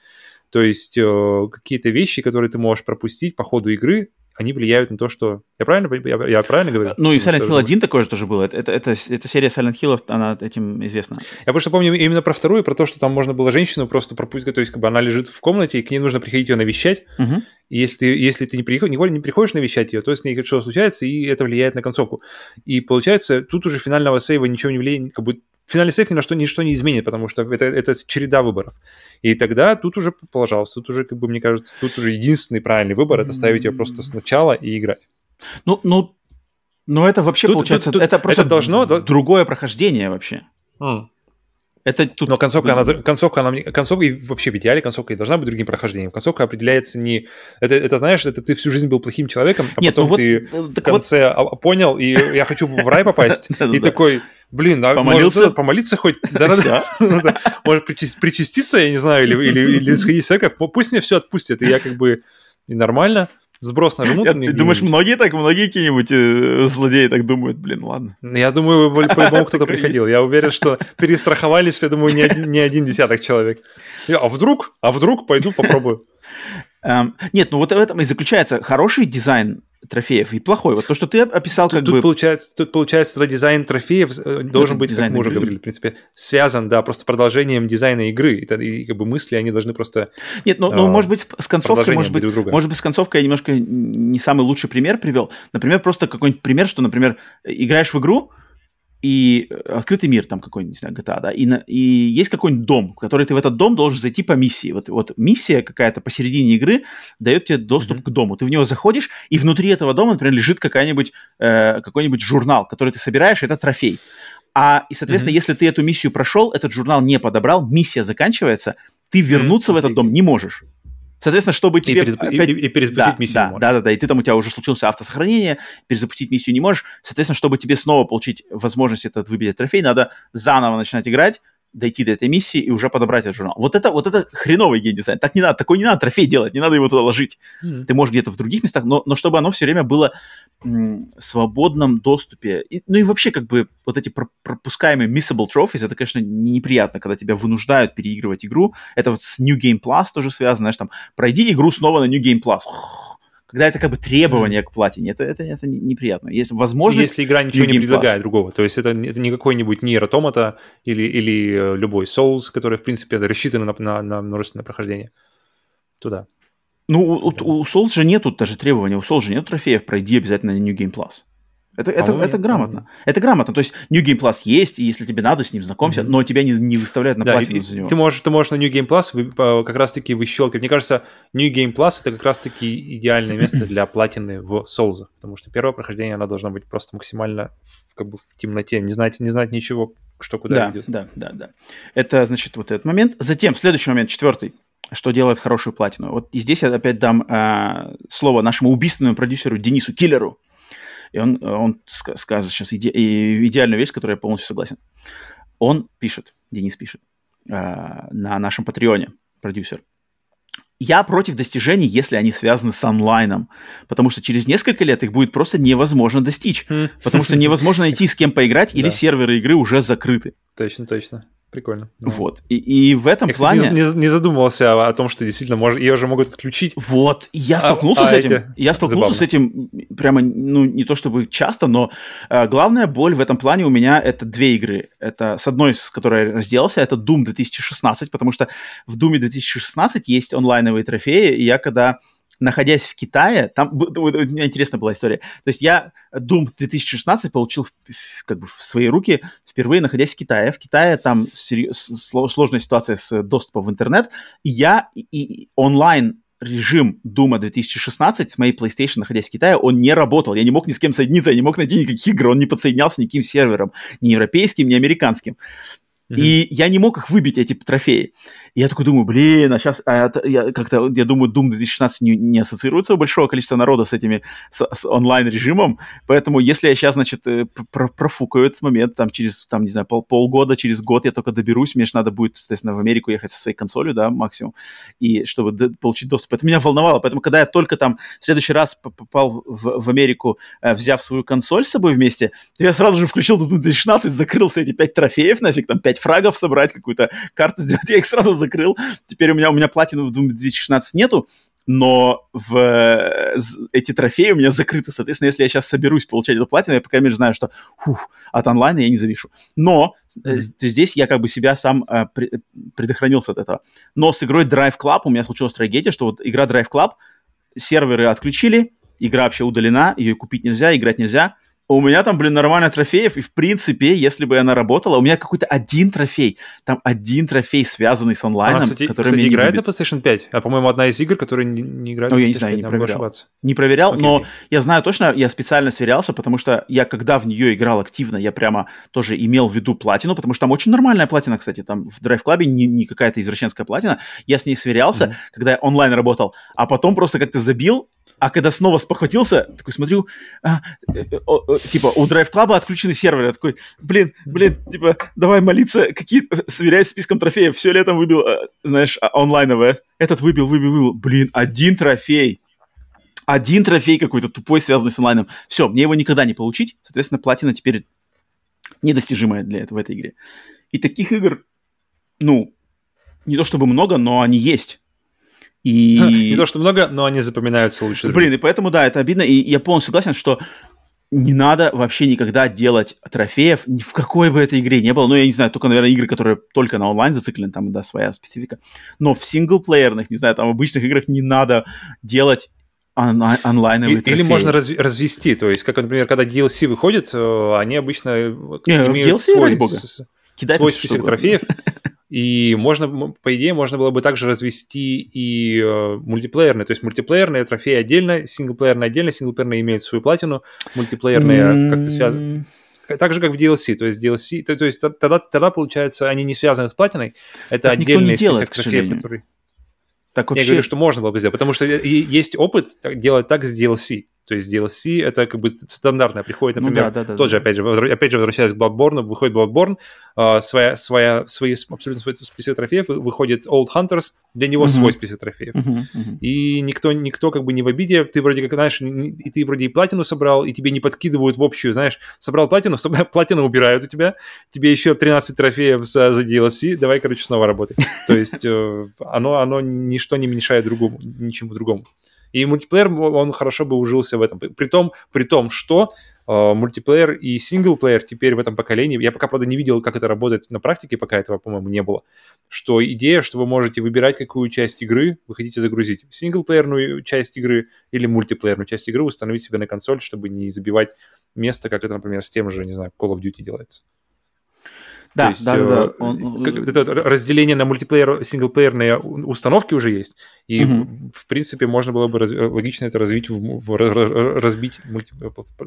то есть э, какие-то вещи, которые ты можешь пропустить по ходу игры, они влияют на то, что... Я правильно, я, я правильно говорю? Ну и Silent Hill 1 такое же тоже было. Это, это, это, это серия Silent Hill, она этим известна. Я просто помню именно про вторую, про то, что там можно было женщину просто пропустить, то есть как бы она лежит в комнате, и к ней нужно приходить ее навещать. Угу. И если, если ты не, приход, не, не приходишь навещать ее, то с ней что-то случается, и это влияет на концовку. И получается, тут уже финального сейва ничего не влияет, как бы финальный сейф ни на что ничто не изменит, потому что это, это череда выборов. И тогда тут уже, пожалуйста, тут уже, как бы, мне кажется, тут уже единственный правильный выбор – это ставить ее просто сначала и играть. Ну, ну, но это вообще, тут, получается, тут, тут, это просто это должно, другое прохождение вообще. Mm. Это тут... Но концовка, она, концовка, она, концовка, и вообще в идеале концовка и должна быть другим прохождением. Концовка определяется не... Это, это знаешь, это ты всю жизнь был плохим человеком, а Нет, потом ну вот, ты в конце вот... понял, и я хочу в рай попасть, и такой, блин, а может помолиться хоть? Да-да-да. Может причаститься, я не знаю, или сходить в церковь, пусть мне все отпустят, и я как бы и нормально сброс нажмут. Я, ты думаешь, многие так, многие какие-нибудь э, злодеи так думают, блин, ладно. Я думаю, по-любому кто-то приходил. Я уверен, что перестраховались, я думаю, не один, не один десяток человек. А вдруг? А вдруг пойду попробую. Эм, нет, ну вот в этом и заключается хороший дизайн трофеев и плохой. Вот то, что ты описал, тут, как тут бы... Получается, тут, получается, дизайн трофеев э, должен быть, как мы уже говорили, в принципе, связан, да, просто продолжением дизайна игры. И, и как бы мысли, они должны просто... Нет, ну, ну может быть, с концовкой, может быть, может быть, с концовкой я немножко не самый лучший пример привел. Например, просто какой-нибудь пример, что, например, играешь в игру, и э, открытый мир там какой-нибудь, не знаю, GTA, да, и, на, и есть какой-нибудь дом, в который ты в этот дом должен зайти по миссии. Вот, вот миссия какая-то посередине игры дает тебе доступ mm-hmm. к дому. Ты в него заходишь, и внутри этого дома, например, лежит какая-нибудь, э, какой-нибудь журнал, который ты собираешь, это трофей. А, и, соответственно, mm-hmm. если ты эту миссию прошел, этот журнал не подобрал, миссия заканчивается, ты вернуться mm-hmm. в этот дом не можешь. Соответственно, чтобы тебе... И, перезап... опять... и, и перезапустить да, миссию да, да, да, да, и ты там, у тебя уже случился автосохранение, перезапустить миссию не можешь. Соответственно, чтобы тебе снова получить возможность этот выбить трофей, надо заново начинать играть, дойти до этой миссии и уже подобрать этот журнал. Вот это, вот это хреновый геймдизайн. Так не надо, такой не надо трофей делать, не надо его туда ложить. Mm-hmm. Ты можешь где-то в других местах, но, но чтобы оно все время было м, в свободном доступе. И, ну и вообще, как бы, вот эти пропускаемые missable trophies, это, конечно, неприятно, когда тебя вынуждают переигрывать игру. Это вот с New Game Plus тоже связано, знаешь, там, пройди игру снова на New Game Plus когда это как бы требование mm. к платине, это, это, это неприятно. Есть возможность... Если игра ничего не предлагает другого, то есть это, это не какой-нибудь Automata или, или э, любой Souls, который, в принципе, рассчитан на, на, на множественное прохождение. Туда. Ну, у, у, у Souls же нету даже требования, у Souls же нет трофеев, пройди обязательно New Game Plus. Это, это, это грамотно. Это грамотно. То есть New Game Plus есть, и если тебе надо, с ним знакомься, mm-hmm. но тебя не, не выставляют на да, платину за него. Ты можешь, ты можешь на New Game Plus вы, как раз-таки выщелкивать. Мне кажется, New Game Plus это как раз-таки идеальное место для платины в Souls, потому что первое прохождение, оно должно быть просто максимально в, как бы в темноте, не знать, не знать ничего, что куда да, идет. Да, да, да. Это, значит, вот этот момент. Затем, следующий момент, четвертый что делает хорошую платину. Вот и здесь я опять дам э, слово нашему убийственному продюсеру Денису Киллеру. И он, он скажет сейчас иде, идеальную вещь, с которой я полностью согласен. Он пишет, Денис пишет, э, на нашем Патреоне, продюсер. Я против достижений, если они связаны с онлайном, потому что через несколько лет их будет просто невозможно достичь, хм. потому что невозможно найти с кем поиграть или серверы игры уже закрыты. Точно, точно. Прикольно. Да. Вот. И, и в этом я, плане... Кстати, не, не задумывался о том, что действительно может, ее уже могут отключить. Вот. Я а, столкнулся а, с этим. Эти... Я столкнулся Забавно. с этим прямо, ну, не то чтобы часто, но э, главная боль в этом плане у меня это две игры. Это с одной, с которой я разделался, это Doom 2016, потому что в Doom 2016 есть онлайновые трофеи, и я когда находясь в Китае, там интересная была история. То есть я Doom 2016 получил как бы в свои руки впервые находясь в Китае. В Китае там сложная ситуация с доступом в интернет. И я и онлайн режим Дума 2016 с моей PlayStation, находясь в Китае, он не работал. Я не мог ни с кем соединиться, я не мог найти никаких игр, он не подсоединялся никаким сервером, ни европейским, ни американским. Mm-hmm. И я не мог их выбить, эти трофеи я такой думаю, блин, а сейчас а это, я как-то, я думаю, Doom 2016 не, не ассоциируется у большого количества народа с этими, с, с онлайн-режимом, поэтому если я сейчас, значит, э, профукаю этот момент, там, через, там, не знаю, пол, полгода, через год я только доберусь, мне же надо будет, естественно, в Америку ехать со своей консолью, да, максимум, и чтобы получить доступ. Это меня волновало, поэтому, когда я только там в следующий раз попал в, в Америку, э, взяв свою консоль с собой вместе, то я сразу же включил Doom 2016, закрыл все эти пять трофеев нафиг, там, пять фрагов собрать, какую-то карту сделать, я их сразу закрыл. Теперь у меня, у меня платины в Doom 2016 нету, но в э, эти трофеи у меня закрыты. Соответственно, если я сейчас соберусь получать эту платину, я, по крайней мере, знаю, что фух, от онлайна я не завишу. Но mm-hmm. здесь я как бы себя сам э, предохранился от этого. Но с игрой Drive Club у меня случилась трагедия, что вот игра Drive Club, серверы отключили, игра вообще удалена, ее купить нельзя, играть нельзя. У меня там, блин, нормально трофеев, и в принципе, если бы она работала, у меня какой-то один трофей, там один трофей, связанный с онлайном, Она, кстати, который кстати, меня не играет на PlayStation 5, а, по-моему, одна из игр, которая не, не играет Ну, на я не знаю, 5, не проверял. Не проверял, Окей, но я знаю точно, я специально сверялся, потому что я, когда в нее играл активно, я прямо тоже имел в виду платину, потому что там очень нормальная платина, кстати, там в Drive Club не, не какая-то извращенская платина. Я с ней сверялся, Мгм. когда я онлайн работал, а потом просто как-то забил, а когда снова спохватился, такой смотрю, а, э, э, о, типа, у Drive Club отключены серверы. Я такой, блин, блин, типа, давай молиться, какие сверяюсь с списком трофеев. Все летом выбил, э, знаешь, а- онлайновое. Этот выбил, выбил, выбил. Блин, один трофей. Один трофей какой-то тупой, связанный с онлайном. Все, мне его никогда не получить. Соответственно, платина теперь недостижимая для этого в этой игре. И таких игр, ну, не то чтобы много, но они есть. И... Не то, что много, но они запоминаются лучше. Блин, и поэтому, да, это обидно, и я полностью согласен, что не надо вообще никогда делать трофеев ни в какой бы этой игре не было. Ну, я не знаю, только, наверное, игры, которые только на онлайн зациклены, там, да, своя специфика. Но в синглплеерных, не знаю, там, обычных играх не надо делать он- онлайновые И- трофеи. Или можно разви- развести, то есть, как, например, когда DLC выходит, э, они обычно Не, имеют DLC, свой, бога. Кидать свой список трофеев, и можно, по идее, можно было бы также развести и э, мультиплеерные, то есть мультиплеерные трофеи отдельно, синглплеерные отдельно, синглплеерные имеют свою платину, мультиплеерные как-то связаны. М, Так же, как в DLC, то есть DLC, то, то есть тогда, тогда, получается, они не связаны с платиной, это Так отдельный делает, список к трофеев, который... Так Я вообще... говорю, что можно было бы сделать, потому что и- есть опыт делать так с DLC. То есть DLC это как бы стандартное. Приходит, Ну например, да, да, да, тот же, да. опять же, возвра- опять же, возвращаясь к Bloodborne, выходит Bloodborne, а, своя, своя, свои, абсолютно свой список трофеев, выходит Old Hunters, для него Мгм. свой список трофеев. Мгм, мгм. И никто, никто как бы не в обиде, ты вроде как, знаешь, и ты вроде и платину собрал, и тебе не подкидывают в общую, знаешь, собрал платину, собрал, платину убирают у тебя, тебе еще 13 трофеев за, за DLC, давай, короче, снова работать. То есть э, оно, оно ничто не мешает другому, ничему другому. И мультиплеер, он хорошо бы ужился в этом. При том, при том что э, мультиплеер и синглплеер теперь в этом поколении, я пока, правда, не видел, как это работает на практике, пока этого, по-моему, не было, что идея, что вы можете выбирать, какую часть игры вы хотите загрузить. Синглплеерную часть игры или мультиплеерную часть игры установить себе на консоль, чтобы не забивать место, как это, например, с тем же, не знаю, Call of Duty делается. Да, То есть, да, да, да. э, Он- как- это разделение на мультиплеер, синглплеерные установки уже есть. И, Мгм. в принципе, можно было бы раз- логично это развить, в, в- ра- ра- разбить мульти-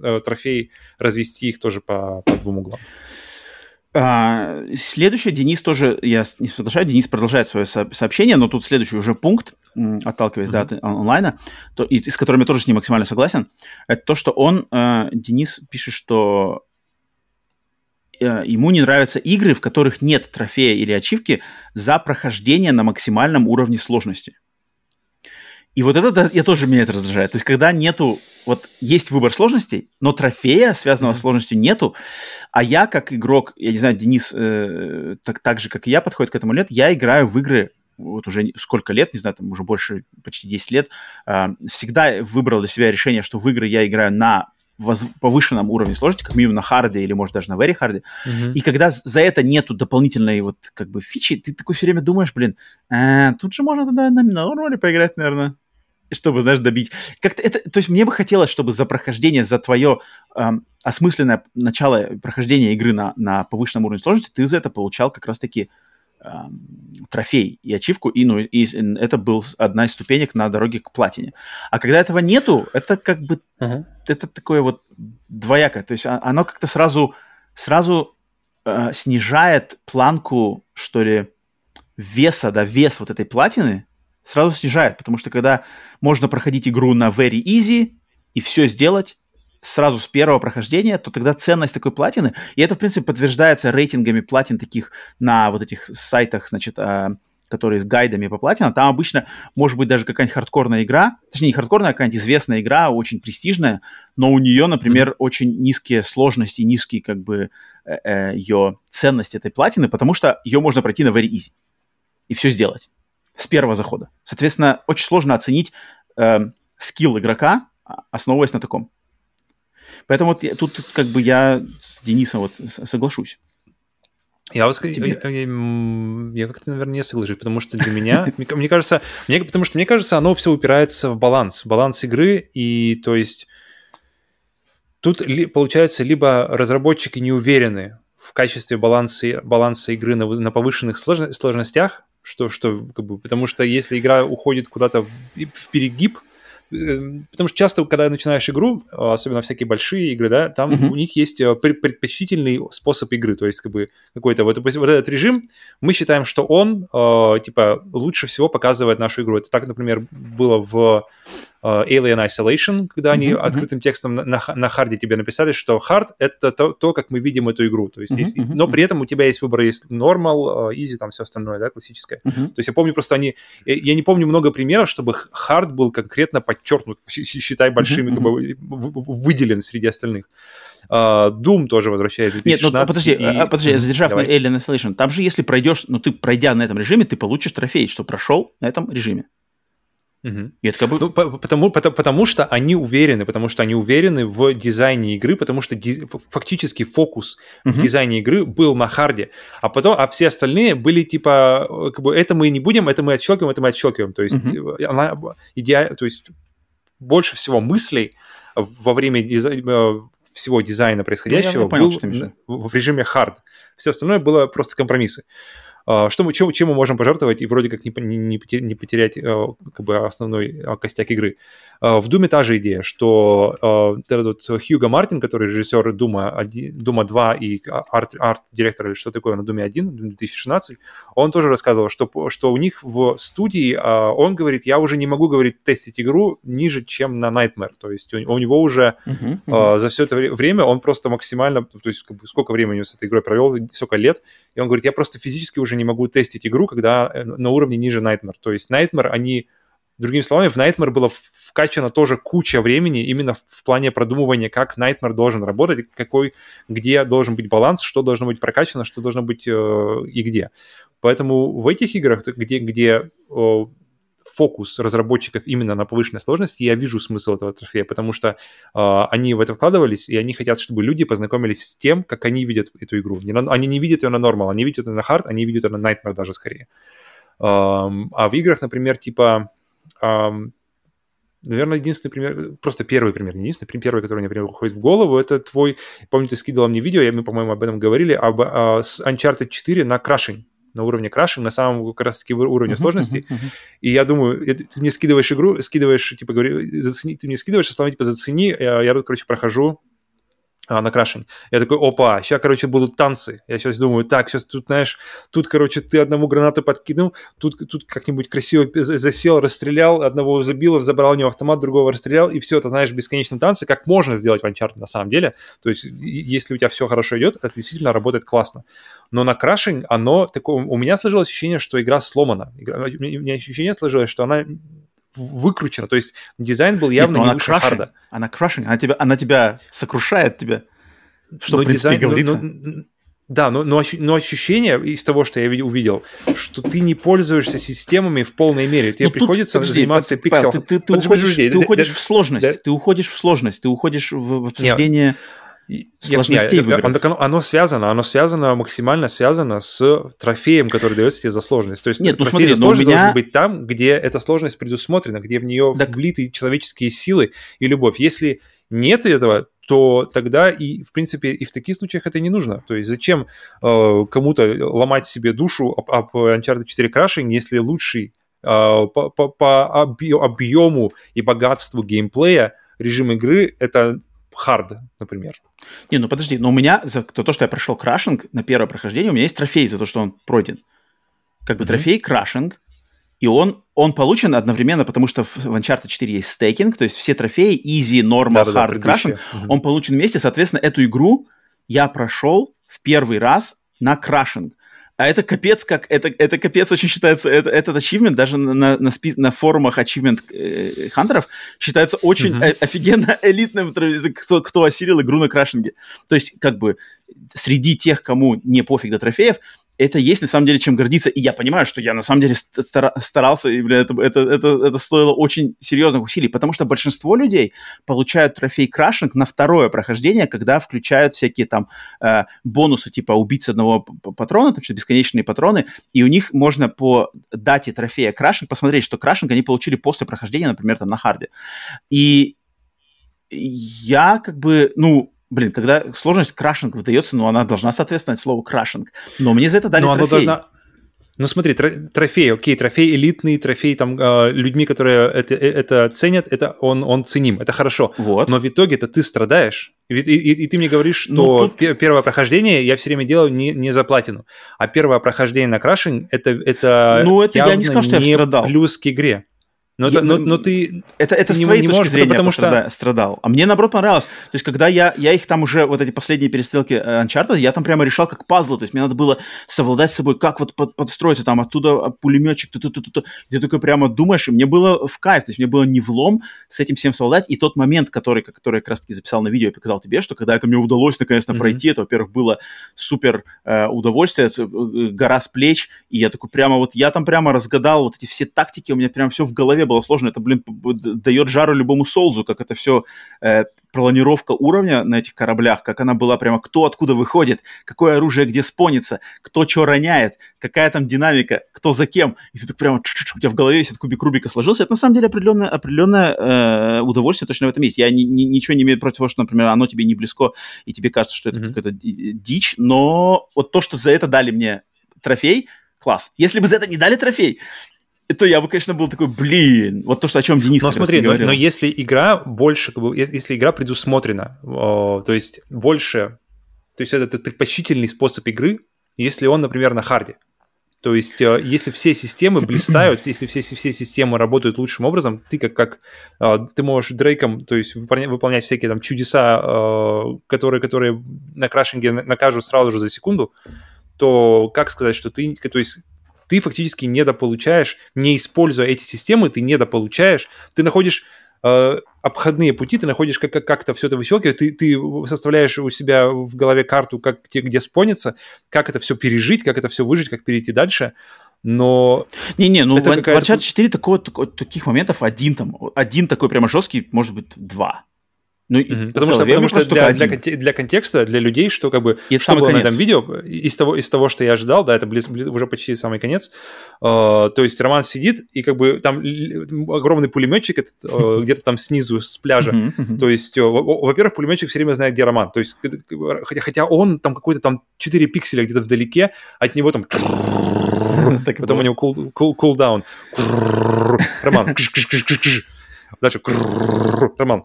э, трофеи, развести их тоже по, по двум углам. А, следующее, Денис тоже, я не продолжаю, Денис продолжает свое со- сообщение, но тут следующий уже пункт, отталкиваясь да, от он- онлайна, то, и, и с которым я тоже с ним максимально согласен, это то, что он, э, Денис пишет, что э, ему не нравятся игры, в которых нет трофея или ачивки за прохождение на максимальном уровне сложности. И вот это да, я тоже меня это раздражает. То есть, когда нету, вот есть выбор сложностей, но трофея, связанного с Мгм. сложностью, нету, а я как игрок, я не знаю, Денис э, так, так же, как и я, подходит к этому лет, я играю в игры вот уже сколько лет, не знаю, там уже больше, почти 10 лет, э, всегда выбрал для себя решение, что в игры я играю на воз- повышенном уровне сложности, как минимум на hard е или, может, даже на very hard е. И когда за это нету дополнительной вот как бы фичи, ты такой все время думаешь, блин, «А, тут же можно тогда на normal е поиграть, наверное. чтобы, знаешь, добить. Как-то это, то есть мне бы хотелось, чтобы за прохождение, за твое эм, осмысленное начало прохождения игры на, на повышенном уровне сложности, ты за это получал как раз-таки трофей и ачивку, и, ну, и это был одна из ступенек на дороге к платине. А когда этого нету, это как бы, uh-huh. это такое вот двоякое. То есть а, оно как-то сразу, сразу э, снижает планку, что ли, веса, да, вес вот этой платины, сразу снижает, потому что когда можно проходить игру на very easy и все сделать сразу с первого прохождения, то тогда ценность такой платины, и это, в принципе, подтверждается рейтингами платин таких на вот этих сайтах, значит, э, которые с гайдами по платинам, там обычно может быть даже какая-нибудь хардкорная игра, точнее не хардкорная, а какая-нибудь известная игра, очень престижная, но у нее, например, mm-hmm. очень низкие сложности, низкие как бы э, э, ее ценность этой платины, потому что ее можно пройти на very easy и все сделать с первого захода. Соответственно, очень сложно оценить э, скилл игрока, а, основываясь на таком. Поэтому вот я, тут, как бы я с Денисом вот соглашусь. Я, вот, я, я, я как-то, наверное, не соглашусь, потому что для меня, мне кажется, мне, потому что мне кажется, оно все упирается в баланс, в баланс игры, и то есть тут ли, получается либо разработчики не уверены в качестве баланса, баланса игры на, на повышенных сложностях, что, что, как бы, потому что если игра уходит куда-то в, в перегиб, потому что часто, когда начинаешь игру, особенно всякие большие игры, да, там uh-huh. у них есть э, предпочтительный способ игры, то есть как бы какой-то вот, вот этот режим, мы считаем, что он э, типа лучше всего показывает нашу игру. Это так, например, было в Alien Isolation, когда они uh-huh, открытым uh-huh. текстом на, на, hard е тебе написали, что hard — это то, то, как мы видим эту игру. То есть, uh-huh, есть uh-huh, но при этом у тебя есть выбор, есть normal, э, easy, там все остальное, да, классическое. Uh-huh. То есть я помню просто они... Я не помню много примеров, чтобы hard был конкретно подчеркнут, считай, большими, uh-huh, как бы выделен среди остальных. Uh, Doom тоже возвращает 2016. Нет, ну подожди, и... А, подожди, задержав Давай. на Alien Isolation, там же если пройдешь, ну ты пройдя на этом режиме, ты получишь трофей, что прошел на этом режиме. Угу. И это как бы... ну, потому, потому, потому что они уверены, потому что они уверены в дизайне игры, потому что ди... фактически фокус угу. в дизайне игры был на харде, а потом, а все остальные были типа, как бы, это мы не будем, это мы отщелкиваем, это мы отщелкиваем. То есть угу. она идеально, то есть больше всего мыслей во время дизайна э, всего дизайна происходящего ну, понял, был в режиме hard. Все остальное было просто компромиссы. Что мы, чем, чем мы можем пожертвовать и вроде как не, не, не потерять э, как бы основной а, костяк игры. А, в Doom е та же идея, что этот Хьюго Мартин, который режиссер Doom а, Doom а 2 и арт, арт-директор или что такое на Doom е 1 2016, он тоже рассказывал, что, что у них в студии, он говорит, я уже не могу, говорит, тестить игру ниже, чем на Nightmare. То есть у, у него уже uh-huh, uh-huh. за все это время он просто максимально, то есть сколько времени он с этой игрой провел, сколько лет, и он говорит, я просто физически уже не могу тестить игру, когда э, на уровне ниже Nightmare. То есть Nightmare, они, другими словами, в Nightmare было вкачано тоже куча времени именно в плане продумывания, как Nightmare должен работать, какой, где должен быть баланс, что должно быть прокачано, что должно быть э, и где. Поэтому в этих играх, где, где фокус разработчиков именно на повышенной сложности, я вижу смысл этого трофея, потому что э, они в это вкладывались, и они хотят, чтобы люди познакомились с тем, как они видят эту игру. Не на, они не видят ее на нормал, они видят ее на хард, они видят ее на nightmare даже скорее. Um, а в играх, например, типа... Um, наверное, единственный пример, просто первый пример, не единственный, первый, который мне, например, уходит в голову, это твой, помню, ты скидывал мне видео, я, мы, по-моему, об этом говорили, об, а, с Uncharted 4 на крашень на уровне крашинг, на самом как раз-таки уровне uh-huh, сложности. Uh-huh, uh-huh. И я думаю, ты мне скидываешь игру, скидываешь, типа, говори, зацени, ты мне скидываешь, а типа, зацени, я, я короче, прохожу а, на крашен. Я такой, опа, сейчас, короче, будут танцы. Я сейчас думаю, так, сейчас тут, знаешь, тут, короче, ты одному гранату подкинул, тут, тут как-нибудь красиво засел, расстрелял, одного забил, забрал у него автомат, другого расстрелял, и все это, знаешь, в бесконечном танце, как можно сделать в Uncharted на самом деле. То есть, если у тебя все хорошо идет, это действительно работает классно. Но на крашинг оно такое... У меня сложилось ощущение, что игра сломана. Игра, у меня ощущение сложилось, что она выкручена. То есть дизайн был явно Нет, не выше крашинг. харда. Она крашинг, она тебя, она тебя сокрушает тебя. Что, но в принципе, дизайн, говорится. Но, но, да, но, но, но ощущение из того, что я увидел, что ты не пользуешься системами в полной мере. Тебе ну, приходится подожди, заниматься пикселом. Ты, ты, ты, уходишь, ты уходишь да, в сложность, да? ты уходишь в сложность, ты уходишь в обсуждение... сложностей нет, нет, оно, оно связано, оно связано, максимально связано с трофеем, который дается тебе за сложность. То есть нет, ну, смотри, за сложность меня... должен быть там, где эта сложность предусмотрена, где в нее так... влиты человеческие силы и любовь. Если нет этого, то тогда и, в принципе, и в таких случаях это не нужно. То есть зачем э, кому-то ломать себе душу об, об Uncharted 4 Crashing, если лучший э, по, по, по объему и богатству геймплея режим игры — это хард, например. Не, ну подожди, но у меня за то, то, что я прошел крашинг на первое прохождение, у меня есть трофей за то, что он пройден. Как бы mm-hmm. трофей крашинг, и он, он получен одновременно, потому что в Uncharted 4 есть стейкинг, то есть все трофеи, easy, normal, да, hard, да, крашинг, mm-hmm. он получен вместе, соответственно, эту игру я прошел в первый раз на крашинг. А это капец, как это, это капец очень считается, это, этот achievement даже на, на, спи, на форумах achievement э, хантеров считается очень uh-huh. офигенно элитным, кто, кто осилил игру на крашинге. То есть, как бы, среди тех, кому не пофиг до трофеев, это есть на самом деле чем гордиться. И я понимаю, что я на самом деле старался, и, бля, это, это, это, это стоило очень серьезных усилий, потому что большинство людей получают трофей крашинг на второе прохождение, когда включают всякие там э, бонусы, типа убить одного патрона, там что бесконечные патроны, и у них можно по дате трофея крашинг посмотреть, что крашинг они получили после прохождения, например, там на харде. И я как бы, ну, Блин, когда сложность крашинг выдается, ну, она должна соответствовать слову крашинг. Но мне за это дали Но трофей. Должна... Ну смотри, трофей, окей, трофей элитный, трофей там э, людьми, которые это, э, это ценят, это он, он ценим, это хорошо. Вот. Но в итоге-то ты страдаешь. И, и, и ты мне говоришь, что ну, тут... первое прохождение я все время делаю не, не за платину, а первое прохождение на крашинг это, это, ну, это я не скажу, что я страдал. плюс к игре. Но, я, но, но ты это это ты с твоей не точки можешь, зрения потому что страдал. А мне наоборот понравилось. То есть когда я я их там уже вот эти последние перестрелки э, Uncharted, я там прямо решал как пазлы. То есть мне надо было совладать с собой, как вот под, подстроиться там оттуда пулеметчик, ты, ты, ты, ты, ты такой прямо думаешь, и мне было в кайф. То есть мне было не влом с этим всем совладать. И тот момент, который который я как раз таки записал на видео и показал тебе, что когда это мне удалось наконец-то mm-hmm. пройти, это во-первых было супер э, удовольствие, э, гора с плеч, и я такой прямо вот я там прямо разгадал вот эти все тактики, у меня прям все в голове было сложно. Это блин дает жару любому солзу, как это все э, планировка уровня на этих кораблях, как она была прямо, кто откуда выходит, какое оружие где спонится, кто что роняет, какая там динамика, кто за кем. И ты так прямо у тебя в голове весь этот кубик Рубика сложился. Это на самом деле определенное, определенное э, удовольствие точно в этом есть. Я ни, ни, ничего не имею против того, что, например, оно тебе не близко, и тебе кажется, что это mm-hmm. какая-то дичь, но вот то, что за это дали мне трофей, класс. Если бы за это не дали трофей, то я бы, конечно, был такой, блин, вот то, что о чем Денис Но смотри, но, но если игра больше, как бы, если игра предусмотрена, о, то есть больше, то есть это предпочтительный способ игры, если он, например, на харде. То есть, э, если все системы блистают, если все, все системы работают лучшим образом, ты как, как э, ты можешь Дрейком, то есть выполнять, выполнять всякие там чудеса, э, которые, которые на крашинге накажут сразу же за секунду, то как сказать, что ты, то есть ты фактически недополучаешь, не используя эти системы, ты недополучаешь, ты находишь э, обходные пути, ты находишь как- как- как-то все это выщелкивать, ты, ты составляешь у себя в голове карту, как, где, где спониться, как это все пережить, как это все выжить, как перейти дальше, но... Не-не, ну в Uncharted 4 такого, такого, таких моментов один там, один такой прямо жесткий, может быть, два. Ну, угу. Потому что, потому что для, для, для контекста, для людей, что как бы, и что было конец. на этом видео, из того, из того, что я ожидал, да, это близ, близ, уже почти самый конец, э, то есть Роман сидит, и как бы там огромный пулеметчик этот, э, где-то там снизу с пляжа, то есть, э, во-первых, пулеметчик все время знает, где Роман, то есть, хотя, хотя он там какой-то там 4 пикселя где-то вдалеке, от него там потом у него кулдаун, Роман, дальше Роман,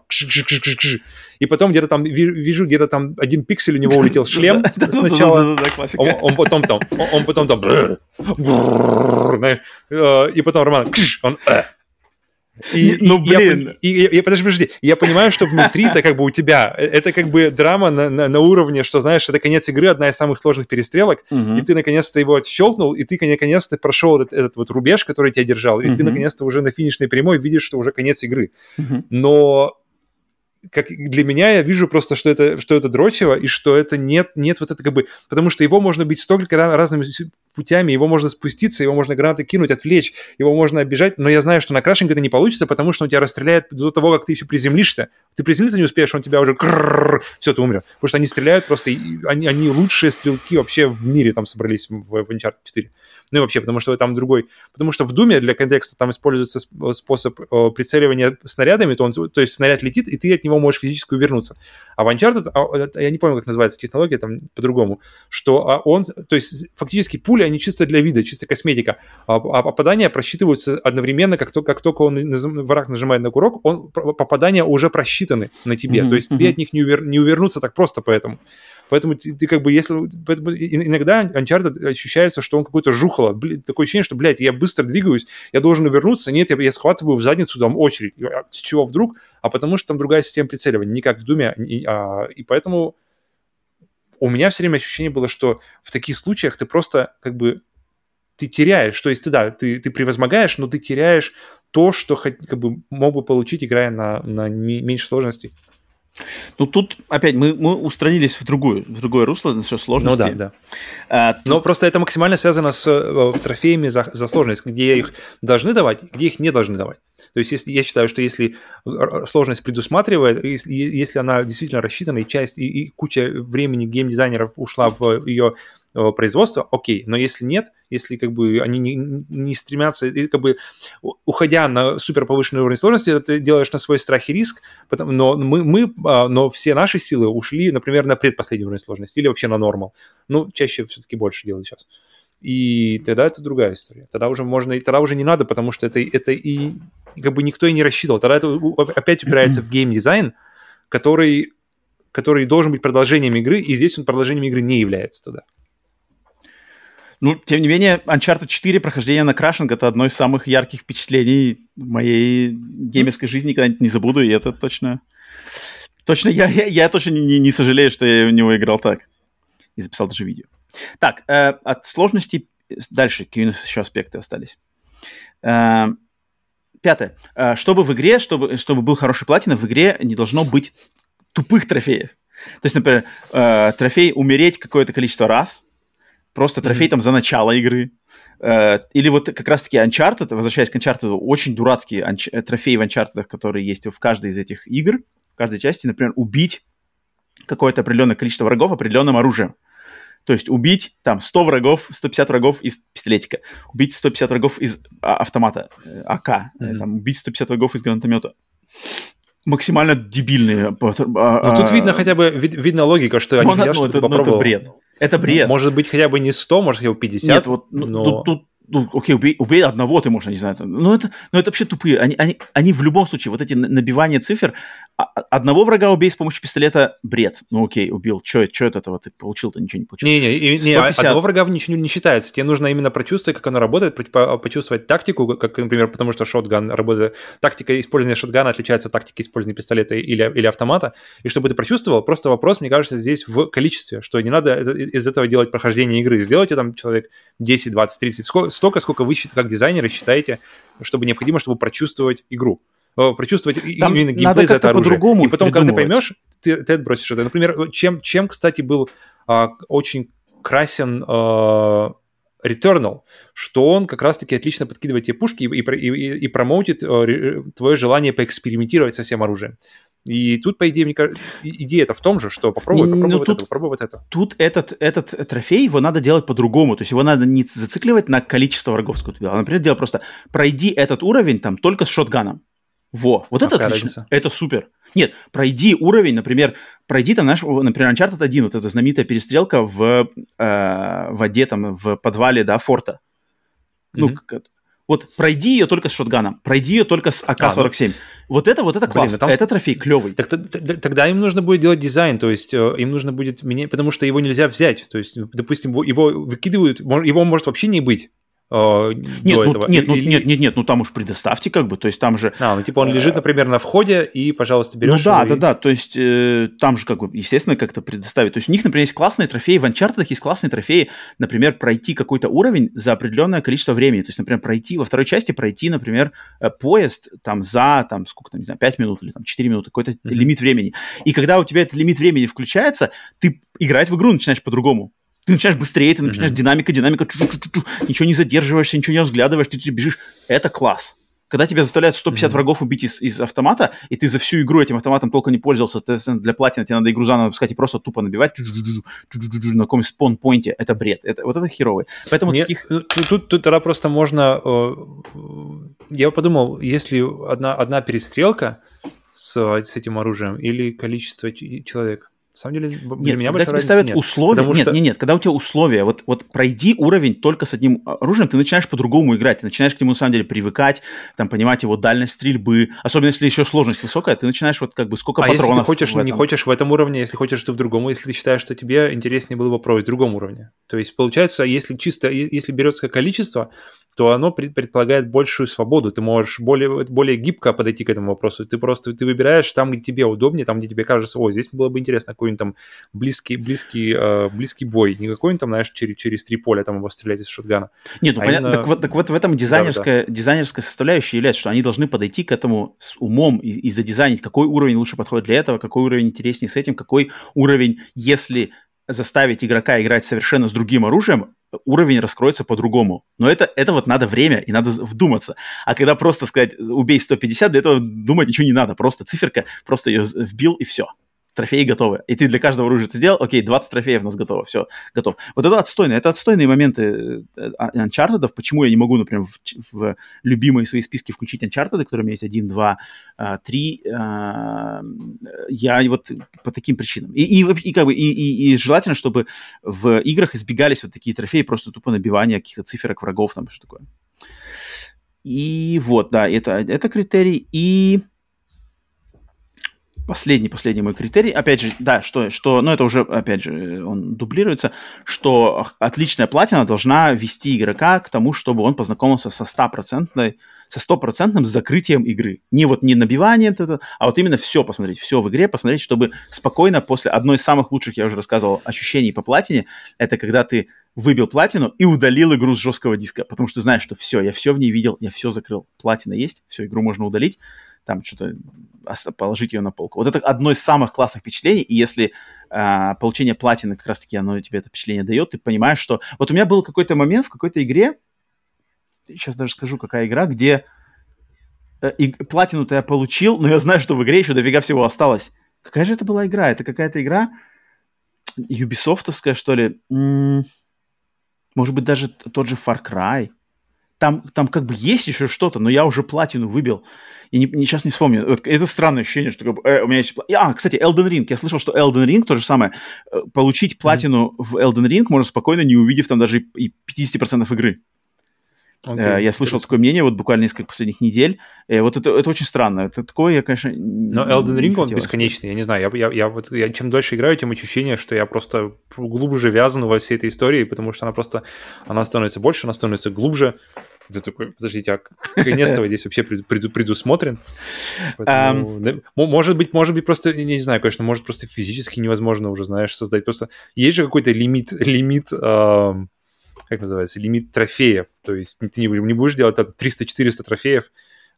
и потом где-то там вижу, где-то там один пиксель у него улетел шлем сначала, он потом там, он потом там, и потом Роман, он и, ну, блин. Я, и, и, подожди, подожди, я понимаю, что внутри это как бы у тебя, э, это как бы драма на, на, на уровне, что, знаешь, это конец игры, одна из самых сложных перестрелок, угу. и ты наконец-то его отщелкнул, и ты наконец-то прошел этот, этот вот рубеж, который тебя держал, и угу. ты наконец-то уже на финишной прямой видишь, что уже конец игры. Угу. Но как для меня я вижу просто, что это, что это дрочево, и что это нет, нет вот это как бы... Потому что его можно бить столько разными путями, его можно спуститься, его можно гранаты кинуть, отвлечь, его можно обижать, но я знаю, что на крашинг это не получится, потому что он тебя расстреляет до того, как ты еще приземлишься. Ты приземлиться не успеешь, он тебя уже... Все, ты умрешь. Потому что они стреляют просто... Они, они лучшие стрелки вообще в мире там собрались в, в Uncharted 4. Ну и вообще, потому что там другой... Потому что в Думе для контекста там используется способ э, прицеливания снарядами, то, он, то есть снаряд летит, и ты от него можешь физически увернуться. А в Uncharted, а, я не помню, как называется технология, там по-другому, что а, он... То есть фактически пули, они чисто для вида, чисто косметика. А, а попадания просчитываются одновременно, как, то, как только он, враг нажимает на курок, он, попадания уже просчитаны на тебе. Mm-hmm. То есть тебе от них не, увер, не увернуться так просто поэтому. Поэтому ты, ты как бы, если... Поэтому иногда Uncharted ощущается, что он какой-то жухло. Блин, такое ощущение, что, блядь, я быстро двигаюсь, я должен увернуться. Нет, я, я схватываю в задницу там очередь. А с чего вдруг? А потому что там другая система прицеливания, не как в Думе. И, а, и поэтому у меня все время ощущение было, что в таких случаях ты просто как бы ты теряешь, то есть ты, да, ты, ты превозмогаешь, но ты теряешь то, что как бы мог бы получить, играя на, на меньше сложностей. Ну, тут опять мы, мы устранились в, другую, в другое русло, на все сложности. Ну да, да. А, тут... Но просто это максимально связано с э, трофеями за, за сложность, где их должны давать, где их не должны давать. То есть если, я считаю, что если сложность предусматривает, если, если она действительно рассчитана, и часть, и, и куча времени геймдизайнеров ушла в ее Э, производства, окей, но если нет, если как бы они не, не стремятся, как бы уходя на супер повышенный уровень сложности, ты делаешь на свой страх и риск, потому, но мы, мы, а, но все наши силы ушли, например, на предпоследний уровень сложности или вообще на нормал. Ну, чаще все-таки больше делают сейчас. И тогда это другая история. Тогда уже можно, и тогда уже не надо, потому что это, это и как бы никто и не рассчитывал. Тогда это опять упирается в геймдизайн, который, который должен быть продолжением игры, и здесь он продолжением игры не является тогда. Ну, тем не менее, Uncharted 4 прохождение на крашинг это одно из самых ярких впечатлений моей геймерской жизни, никогда не забуду, и это точно... Точно, я, я, я точно не, не сожалею, что я в него играл так. И записал даже видео. Так, э, от сложностей дальше, какие у нас еще аспекты остались. Э, пятое. Э, чтобы в игре, чтобы, чтобы был хороший платина, в игре не должно быть тупых трофеев. То есть, например, э, трофей умереть какое-то количество раз – Просто трофей mm-hmm. там за начало игры. Э, или вот как раз-таки Uncharted, возвращаясь к Uncharted, очень дурацкие анч- э, трофеи в Uncharted, которые есть в каждой из этих игр, в каждой части, например, убить какое-то определенное количество врагов определенным оружием. То есть убить там 100 врагов, 150 врагов из пистолетика, убить 150 врагов из а, автомата э, АК, mm-hmm. там, убить 150 врагов из гранатомета максимально дебильные. А, Но тут а, видно хотя бы, видно логика, что они хотят, что-то ну, это бред. Это бред. Может быть, хотя бы не 100, может, хотя бы 50. Нет, вот ну, но... тут, тут ну, окей, убей, убей одного, ты можешь, не знаю, там, ну, это, ну, это вообще тупые. Они, они, они в любом случае, вот эти набивания цифр, а, а, одного врага убей с помощью пистолета – бред. Ну, окей, убил. Что от этого ты получил-то? Ничего не получил. Не-не, не, одного врага ничего не считается. Тебе нужно именно прочувствовать, как оно работает, почувствовать тактику, как, например, потому что шотган работает, тактика использования шотгана отличается от тактики использования пистолета или, или автомата. И чтобы ты прочувствовал, просто вопрос, мне кажется, здесь в количестве, что не надо из этого делать прохождение игры. Сделайте там человек 10, 20, 30, столько, сколько вы считаете, как дизайнеры считаете, чтобы необходимо, чтобы прочувствовать игру. Э, прочувствовать Там именно геймплей за это оружие. И потом, когда ты поймешь, ты, ты отбросишь это. Например, чем, чем кстати, был а, очень красен а, Returnal, что он как раз-таки отлично подкидывает тебе пушки и, и, и, и промоутит а, твое желание поэкспериментировать со всем оружием. И тут, по идее, мне кажется, идея это в том же, что попробуй, попробуй ну, вот тут, это, попробуй вот это. Тут этот, этот трофей, его надо делать по-другому. То есть его надо не зацикливать на количество врагов, сколько ты а, например, делать просто пройди этот уровень там только с шотганом. Во, вот а это отлично, разница? это супер. Нет, пройди уровень, например, пройди там, наш, например, Uncharted 1, вот эта знаменитая перестрелка в э, воде, там, в подвале, да, форта. Mm-hmm. Ну, как, вот пройди ее только с шотганом, пройди ее только с АК-47. А, ну... Вот это, вот это классно, там... это трофей клевый. Так, тогда им нужно будет делать дизайн, то есть э, им нужно будет менять, потому что его нельзя взять. То есть, допустим, его выкидывают, его может вообще не быть. Э, нет, до ну, этого. Нет, ну, Или... нет, нет, нет, ну там уж предоставьте как бы, то есть там же... А, ну типа он лежит, например, на входе, и, пожалуйста, берешь Ну да, и... да, да, то есть э, там же как бы, естественно, как-то предоставить. То есть у них, например, есть классные трофеи, в Uncharted есть классные трофеи, например, пройти какой-то уровень за определенное количество времени. То есть, например, пройти, во второй части пройти, например, э, поезд там за, там, сколько там, не знаю, 5 минут или там 4 минуты, какой-то mm-hmm. лимит времени. И когда у тебя этот лимит времени включается, ты играть в игру начинаешь по-другому. Ты начинаешь быстрее, ты начинаешь mm-hmm. динамика, динамика, ничего не задерживаешься, ничего не разглядываешь, ты, ты бежишь. Это класс. Когда тебя заставляют 150 mm-hmm. врагов убить из, из автомата, и ты за всю игру этим автоматом толком не пользовался, для платина тебе надо игру заново выпускать и просто тупо набивать на каком спон-пойнте, это бред. Это, вот это херовый. Поэтому Мне, таких... Тут, тут, тут тогда просто можно... Э, я подумал, если одна, одна перестрелка с, с этим оружием или количество человек, на самом деле, для нет, меня когда тебе ставят нет. условия, нет, что... нет, нет, когда у тебя условия, вот, вот пройди уровень только с одним оружием, ты начинаешь по-другому играть, ты начинаешь к нему на самом деле привыкать, там, понимать его дальность стрельбы, особенно если еще сложность высокая, ты начинаешь вот как бы сколько а патронов если ты хочешь, не хочешь в этом уровне, если хочешь что в другом, если ты считаешь, что тебе интереснее было бы пробовать в другом уровне. То есть, получается, если чисто, если берется количество, то оно предполагает большую свободу. Ты можешь более, более гибко подойти к этому вопросу. Ты просто ты выбираешь там, где тебе удобнее, там, где тебе кажется, о, здесь было бы интересно какой-нибудь там близкий, близкий, э, близкий бой. Не какой-нибудь там, знаешь, через, через три поля там его стрелять из шотгана. Нет, ну а понятно. Именно... Так, вот, так вот в этом дизайнерская, да, да. дизайнерская составляющая является, что они должны подойти к этому с умом и, и задизайнить, какой уровень лучше подходит для этого, какой уровень интереснее с этим, какой уровень, если заставить игрока играть совершенно с другим оружием, уровень раскроется по-другому. Но это, это вот надо время, и надо вдуматься. А когда просто сказать, убей 150, для этого думать ничего не надо. Просто циферка, просто ее вбил, и все трофеи готовы. И ты для каждого оружия это сделал, окей, 20 трофеев у нас готово, все, готов. Вот это отстойно, это отстойные моменты э, а, Uncharted, почему я не могу, например, в, в любимые свои списки включить Uncharted, которые у меня есть 1, 2, 3, я вот по таким причинам. И, и, и как бы, и, и, и желательно, чтобы в играх избегались вот такие трофеи, просто тупо набивания каких-то циферок врагов, там, что такое. И вот, да, это, это критерий. И последний, последний мой критерий, опять же, да, что, что, ну это уже, опять же, он дублируется, что отличная платина должна вести игрока к тому, чтобы он познакомился со стопроцентной, со стопроцентным закрытием игры. Не вот не набиванием, а вот именно все посмотреть, все в игре посмотреть, чтобы спокойно после одной из самых лучших, я уже рассказывал, ощущений по платине, это когда ты выбил платину и удалил игру с жесткого диска, потому что знаешь, что все, я все в ней видел, я все закрыл, платина есть, все, игру можно удалить, там что-то положить ее на полку. Вот это одно из самых классных впечатлений, и если э, получение платины как раз-таки оно тебе это впечатление дает, ты понимаешь, что... Вот у меня был какой-то момент в какой-то игре, сейчас даже скажу, какая игра, где э, и, платину-то я получил, но я знаю, что в игре еще дофига всего осталось. Какая же это была игра? Это какая-то игра юбисофтовская, что ли? М-м- может быть, даже тот же Far Cry. Там, там как бы есть еще что-то, но я уже платину выбил. И не, не, сейчас не вспомню. Вот, это странное ощущение, что как бы, э, у меня есть... А, кстати, Elden Ring. Я слышал, что Elden Ring то же самое. Э, получить платину mm-hmm. в Elden Ring можно спокойно, не увидев там даже и 50% игры. Okay, э, я слышал такое мнение вот буквально несколько последних недель. И вот это, это очень странно. Это такое, я, конечно, Но Elden Ring, он бесконечный, я не знаю. Я, я, я, вот, я чем дольше играю, тем ощущение, что я просто глубже вязан во всей этой истории, потому что она просто, она становится больше, она становится глубже. Ты такой, подождите, а конец здесь вообще предусмотрен? может быть, может быть, просто, не знаю, конечно, может просто физически невозможно уже, знаешь, создать. Просто есть же какой-то лимит, лимит, как называется, лимит трофеев. То есть ты не, не будешь делать 300-400 трофеев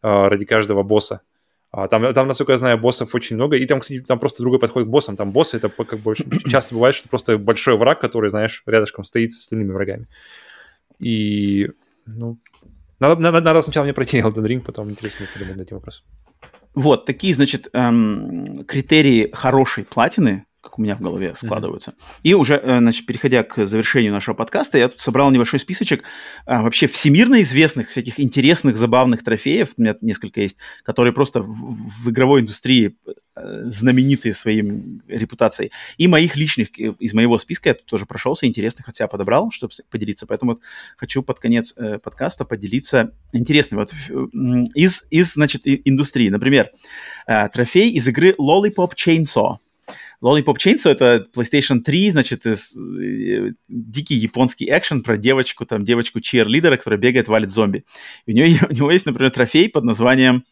а, ради каждого босса. А, там, там, насколько я знаю, боссов очень много. И там, кстати, там просто другой подход к боссам. Там боссы, это как очень часто бывает, что просто большой враг, который, знаешь, рядышком стоит с остальными врагами. И, ну, надо, надо, надо сначала мне пройти Elden Ring, потом интереснее подумать на эти вопросы. Вот, такие, значит, эм, критерии хорошей платины, как у меня в голове складываются. Mm-hmm. И уже, э, значит, переходя к завершению нашего подкаста, я тут собрал небольшой списочек а, вообще всемирно известных, всяких интересных, забавных трофеев, у меня несколько есть, которые просто в, в игровой индустрии э, знаменитые своей репутацией. И моих личных, э, из моего списка я тут тоже прошелся, интересных от себя подобрал, чтобы поделиться. Поэтому вот хочу под конец э, подкаста поделиться интересным. Вот из, из, значит, индустрии. Например, э, трофей из игры Lollipop Chainsaw. Lollipop Chainsaw — это PlayStation 3, значит, э, дикий японский экшен про девочку, там, девочку-чиерлидера, которая бегает, валит зомби. И у, нее, у него есть, например, трофей под названием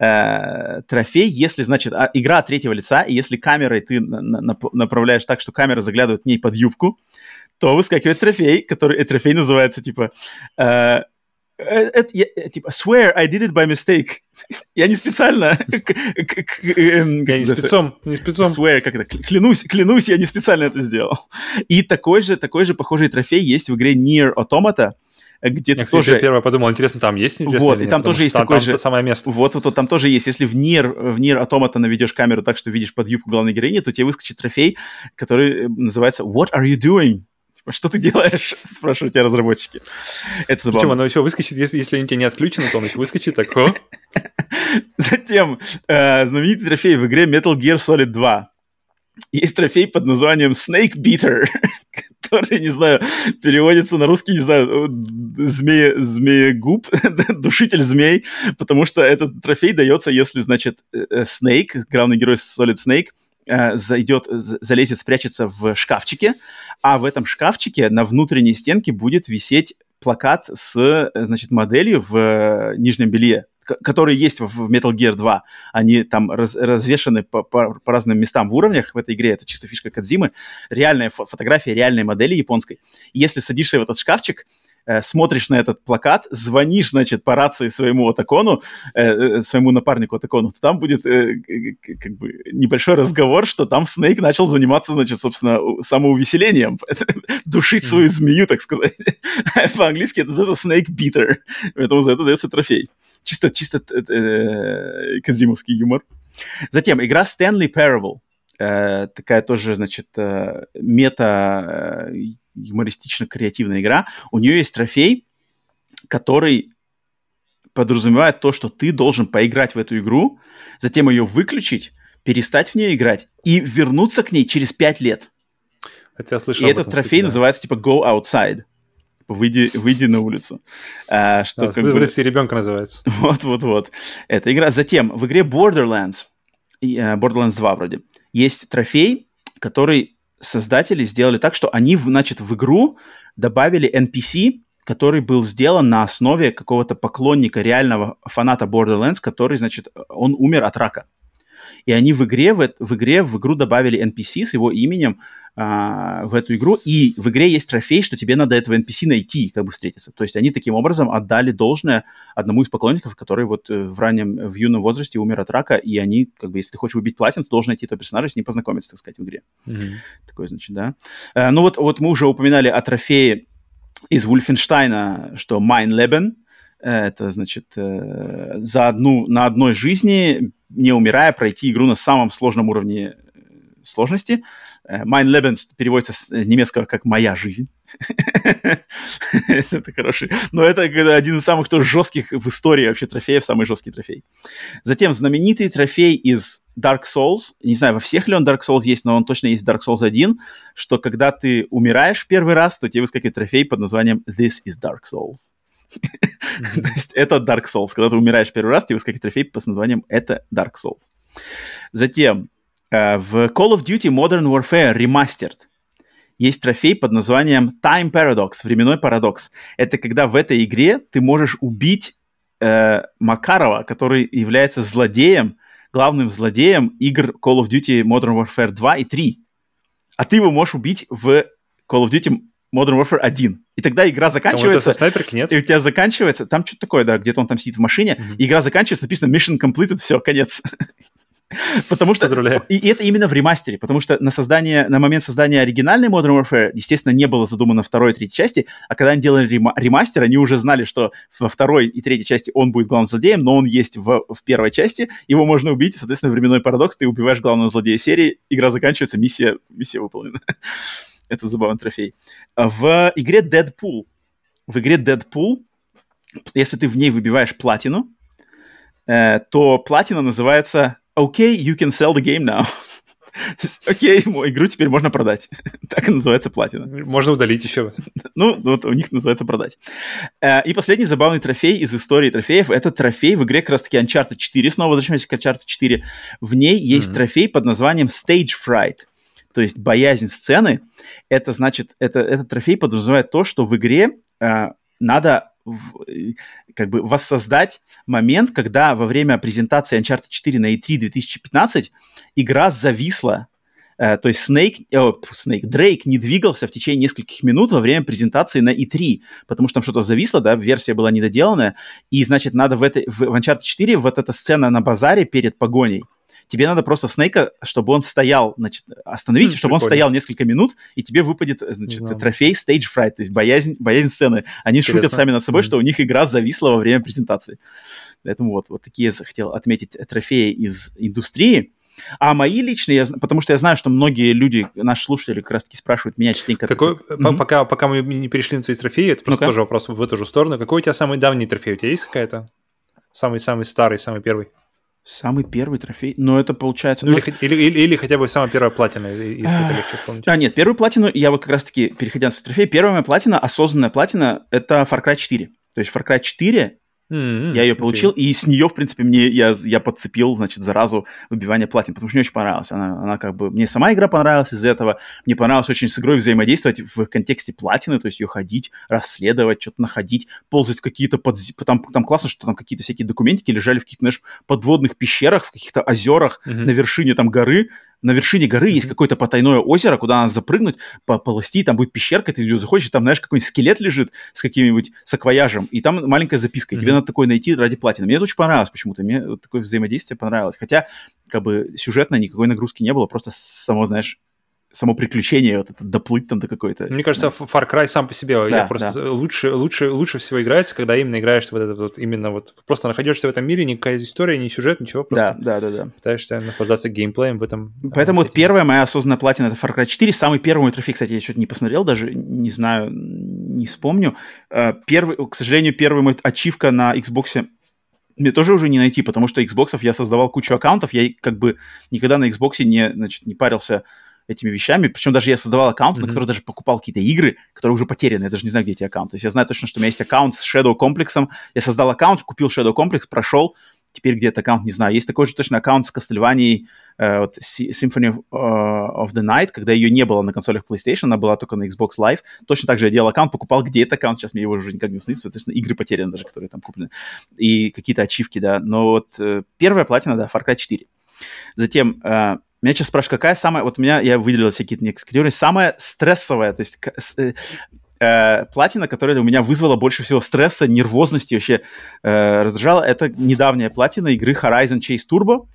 э, трофей, если, значит, а, игра от третьего лица, и если камерой ты на, на, направляешь так, что камера заглядывает к ней под юбку, то выскакивает трофей, который, э, трофей называется, типа, э, это, я, типа, swear I did it by mistake. я не специально. Эм, я не спецом, не спецом. Swear, как это, клянусь, клянусь, я не специально это сделал. И такой же, такой же похожий трофей есть в игре Near Automata, где ты тоже... Я первое подумал, интересно, там есть Вот, и там тоже есть такое же... самое место. Вот, вот, вот, там тоже есть. Если в Нир, в Нир Automata наведешь камеру так, что видишь под юбку главной героини, то тебе выскочит трофей, который э, называется What are you doing? Что ты делаешь? Спрашивают тебя разработчики. Это забавно. Причем оно еще выскочит, если, если у тебя не отключены, то оно еще выскочит так. О. Затем э, знаменитый трофей в игре Metal Gear Solid 2. Есть трофей под названием Snake Beater, который, не знаю, переводится на русский, не знаю, змея, змеегуб, душитель змей, потому что этот трофей дается, если, значит, Snake, э, главный герой Solid Snake, э, зайдет, залезет, спрячется в шкафчике, а в этом шкафчике на внутренней стенке будет висеть плакат с, э, значит, моделью в нижнем белье которые есть в Metal Gear 2, они там раз, развешаны по, по, по разным местам в уровнях в этой игре, это чисто фишка Кадзимы, реальная фотография реальной модели японской. Если садишься в этот шкафчик, э, смотришь на этот плакат, звонишь, значит, по рации своему Атакону, э, э, своему напарнику Атакону, то там будет э, как бы небольшой разговор, что там Снейк начал заниматься, значит, собственно, самоувеселением, душить свою змею, так сказать. По-английски это называется Snake Beater, поэтому за это дается трофей. Чисто, чисто э, кадзимовский юмор. Затем игра Stanley Parable. Э, такая тоже, значит, э, мета э, юмористично-креативная игра. У нее есть трофей, который подразумевает то, что ты должен поиграть в эту игру, затем ее выключить, перестать в нее играть и вернуться к ней через пять лет. Это я слышал и этот трофей кстати, да. называется типа Go Outside. Выйди, выйди на улицу. А, что да, как бы... ребенка называется. Вот-вот-вот. Эта игра. Затем в игре Borderlands, Borderlands 2 вроде, есть трофей, который создатели сделали так, что они, значит, в игру добавили NPC, который был сделан на основе какого-то поклонника, реального фаната Borderlands, который, значит, он умер от рака. И они в игре, в, в игре, в игру добавили NPC с его именем а, в эту игру, и в игре есть трофей, что тебе надо этого NPC найти, как бы встретиться. То есть они таким образом отдали должное одному из поклонников, который вот э, в раннем, в юном возрасте умер от рака, и они, как бы, если ты хочешь убить платин, то должен найти этого персонажа, с ним познакомиться, так сказать, в игре. Mm-hmm. Такое, значит, да. А, ну вот, вот мы уже упоминали о трофее из Вульфенштейна, что Mein Leben, это, значит, э, за одну, на одной жизни, не умирая, пройти игру на самом сложном уровне э, сложности. Mein Leben переводится с немецкого как «моя жизнь». это хороший. Но это один из самых тоже жестких в истории вообще трофеев, самый жесткий трофей. Затем знаменитый трофей из Dark Souls. Не знаю, во всех ли он Dark Souls есть, но он точно есть в Dark Souls 1, что когда ты умираешь первый раз, то тебе выскакивает трофей под названием This is Dark Souls. То есть это Dark Souls. Когда ты умираешь первый раз, тебе выскакивает трофей под названием это Dark Souls. Затем в Call of Duty Modern Warfare Remastered есть трофей под названием Time Paradox, временной парадокс. Это когда в этой игре ты можешь убить э, Макарова, который является злодеем, главным злодеем игр Call of Duty Modern Warfare 2 и 3. А ты его можешь убить в Call of Duty Modern Warfare 1. И тогда игра заканчивается. снайперки нет? И у тебя заканчивается, там что-то такое, да, где-то он там сидит в машине, mm-hmm. игра заканчивается, написано Mission Completed, все, конец. Потому что... Поздравляю. И, это именно в ремастере, потому что на создание, на момент создания оригинальной Modern Warfare, естественно, не было задумано второй и третьей части, а когда они делали рема- ремастер, они уже знали, что во второй и третьей части он будет главным злодеем, но он есть в, в первой части, его можно убить, и, соответственно, временной парадокс, ты убиваешь главного злодея серии, игра заканчивается, миссия, миссия выполнена. Это забавный трофей. В игре Deadpool, в игре Deadpool, если ты в ней выбиваешь платину, э, то платина называется «Okay, you can sell the game now». Окей, okay, игру теперь можно продать. так и называется платина. Можно удалить еще. ну, вот у них называется продать. Э, и последний забавный трофей из истории трофеев. Это трофей в игре как раз-таки Uncharted 4. Снова возвращаемся к Uncharted 4. В ней есть mm-hmm. трофей под названием Stage Fright то есть боязнь сцены, это значит, это, этот трофей подразумевает то, что в игре э, надо в, как бы воссоздать момент, когда во время презентации Uncharted 4 на E3 2015 игра зависла. Э, то есть Snake, э, Snake, Дрейк не двигался в течение нескольких минут во время презентации на E3, потому что там что-то зависло, да, версия была недоделанная, и, значит, надо в, этой, в Uncharted 4 вот эта сцена на базаре перед погоней, тебе надо просто Снейка, чтобы он стоял, значит, остановить, хм, чтобы прикольно. он стоял несколько минут, и тебе выпадет, значит, да. трофей Stage Fright, то есть боязнь, боязнь сцены. Они Интересно. шутят сами над собой, mm-hmm. что у них игра зависла во время презентации. Поэтому вот, вот такие я захотел отметить трофеи из индустрии. А мои личные, я, потому что я знаю, что многие люди, наши слушатели как раз-таки спрашивают меня частенько. Какой, mm-hmm. пока, пока мы не перешли на твои трофеи, это просто ну тоже вопрос в эту же сторону. Какой у тебя самый давний трофей? У тебя есть какая-то? Самый-самый старый, самый первый? Самый первый трофей. Но это получается... Ну, или, или, или, или хотя бы самая первая платина, если это легче вспомнить. А, нет, первую платину, я вот как раз-таки, переходя на свой трофей, первая моя платина, осознанная платина, это Far Cry 4. То есть Far Cry 4 Mm-hmm. Я ее получил, okay. и с нее, в принципе, мне я, я подцепил, значит, заразу выбивания платин, потому что мне очень понравилось. Она, она как бы... Мне сама игра понравилась из-за этого. Мне понравилось очень с игрой взаимодействовать в контексте платины, то есть ее ходить, расследовать, что-то находить, ползать в какие-то под... Там, там классно, что там какие-то всякие документики лежали в каких-то, знаешь, подводных пещерах, в каких-то озерах mm-hmm. на вершине там горы, на вершине горы есть какое-то потайное озеро, куда надо запрыгнуть, по полости, там будет пещерка, ты заходишь, и там, знаешь, какой-нибудь скелет лежит с каким-нибудь саквояжем, и там маленькая записка, и тебе надо такое найти ради платины. Мне это очень понравилось почему-то, мне такое взаимодействие понравилось. Хотя, как бы, сюжетно никакой нагрузки не было, просто само, знаешь, само приключение, вот это, доплыть там до какой-то. Мне кажется, да. Far Cry сам по себе да, просто да. лучше, лучше, лучше всего играется, когда именно играешь в этот вот именно вот просто находишься в этом мире, никакая история, ни сюжет, ничего, просто да, да, да, да. пытаешься наслаждаться геймплеем в этом. Поэтому вот первая моя осознанная платина это Far Cry 4, самый первый мой трофей, кстати, я что-то не посмотрел, даже не знаю, не вспомню. Э, первый, к сожалению, первый мой ачивка на Xbox мне тоже уже не найти, потому что Xbox я создавал кучу аккаунтов, я как бы никогда на Xbox не, значит, не парился этими вещами. Причем даже я создавал аккаунт, mm-hmm. на который даже покупал какие-то игры, которые уже потеряны. Я даже не знаю, где эти аккаунты. То есть я знаю точно, что у меня есть аккаунт с Shadow комплексом. Я создал аккаунт, купил Shadow комплекс, прошел. Теперь где-то аккаунт, не знаю. Есть такой же точно аккаунт с Castlevania э, вот, Symphony of, uh, of the Night, когда ее не было на консолях PlayStation, она была только на Xbox Live. Точно так же я делал аккаунт, покупал где то аккаунт, сейчас мне его уже никак не установить, потому что игры потеряны даже, которые там куплены. И какие-то ачивки, да. Но вот э, первая платина, да, Far Cry 4. Затем э, меня сейчас спрашивают, какая самая... Вот у меня, я выделил какие-то некоторые категории. Самая стрессовая, то есть э, э, платина, которая у меня вызвала больше всего стресса, нервозности, вообще э, раздражала, это недавняя платина игры Horizon Chase Turbo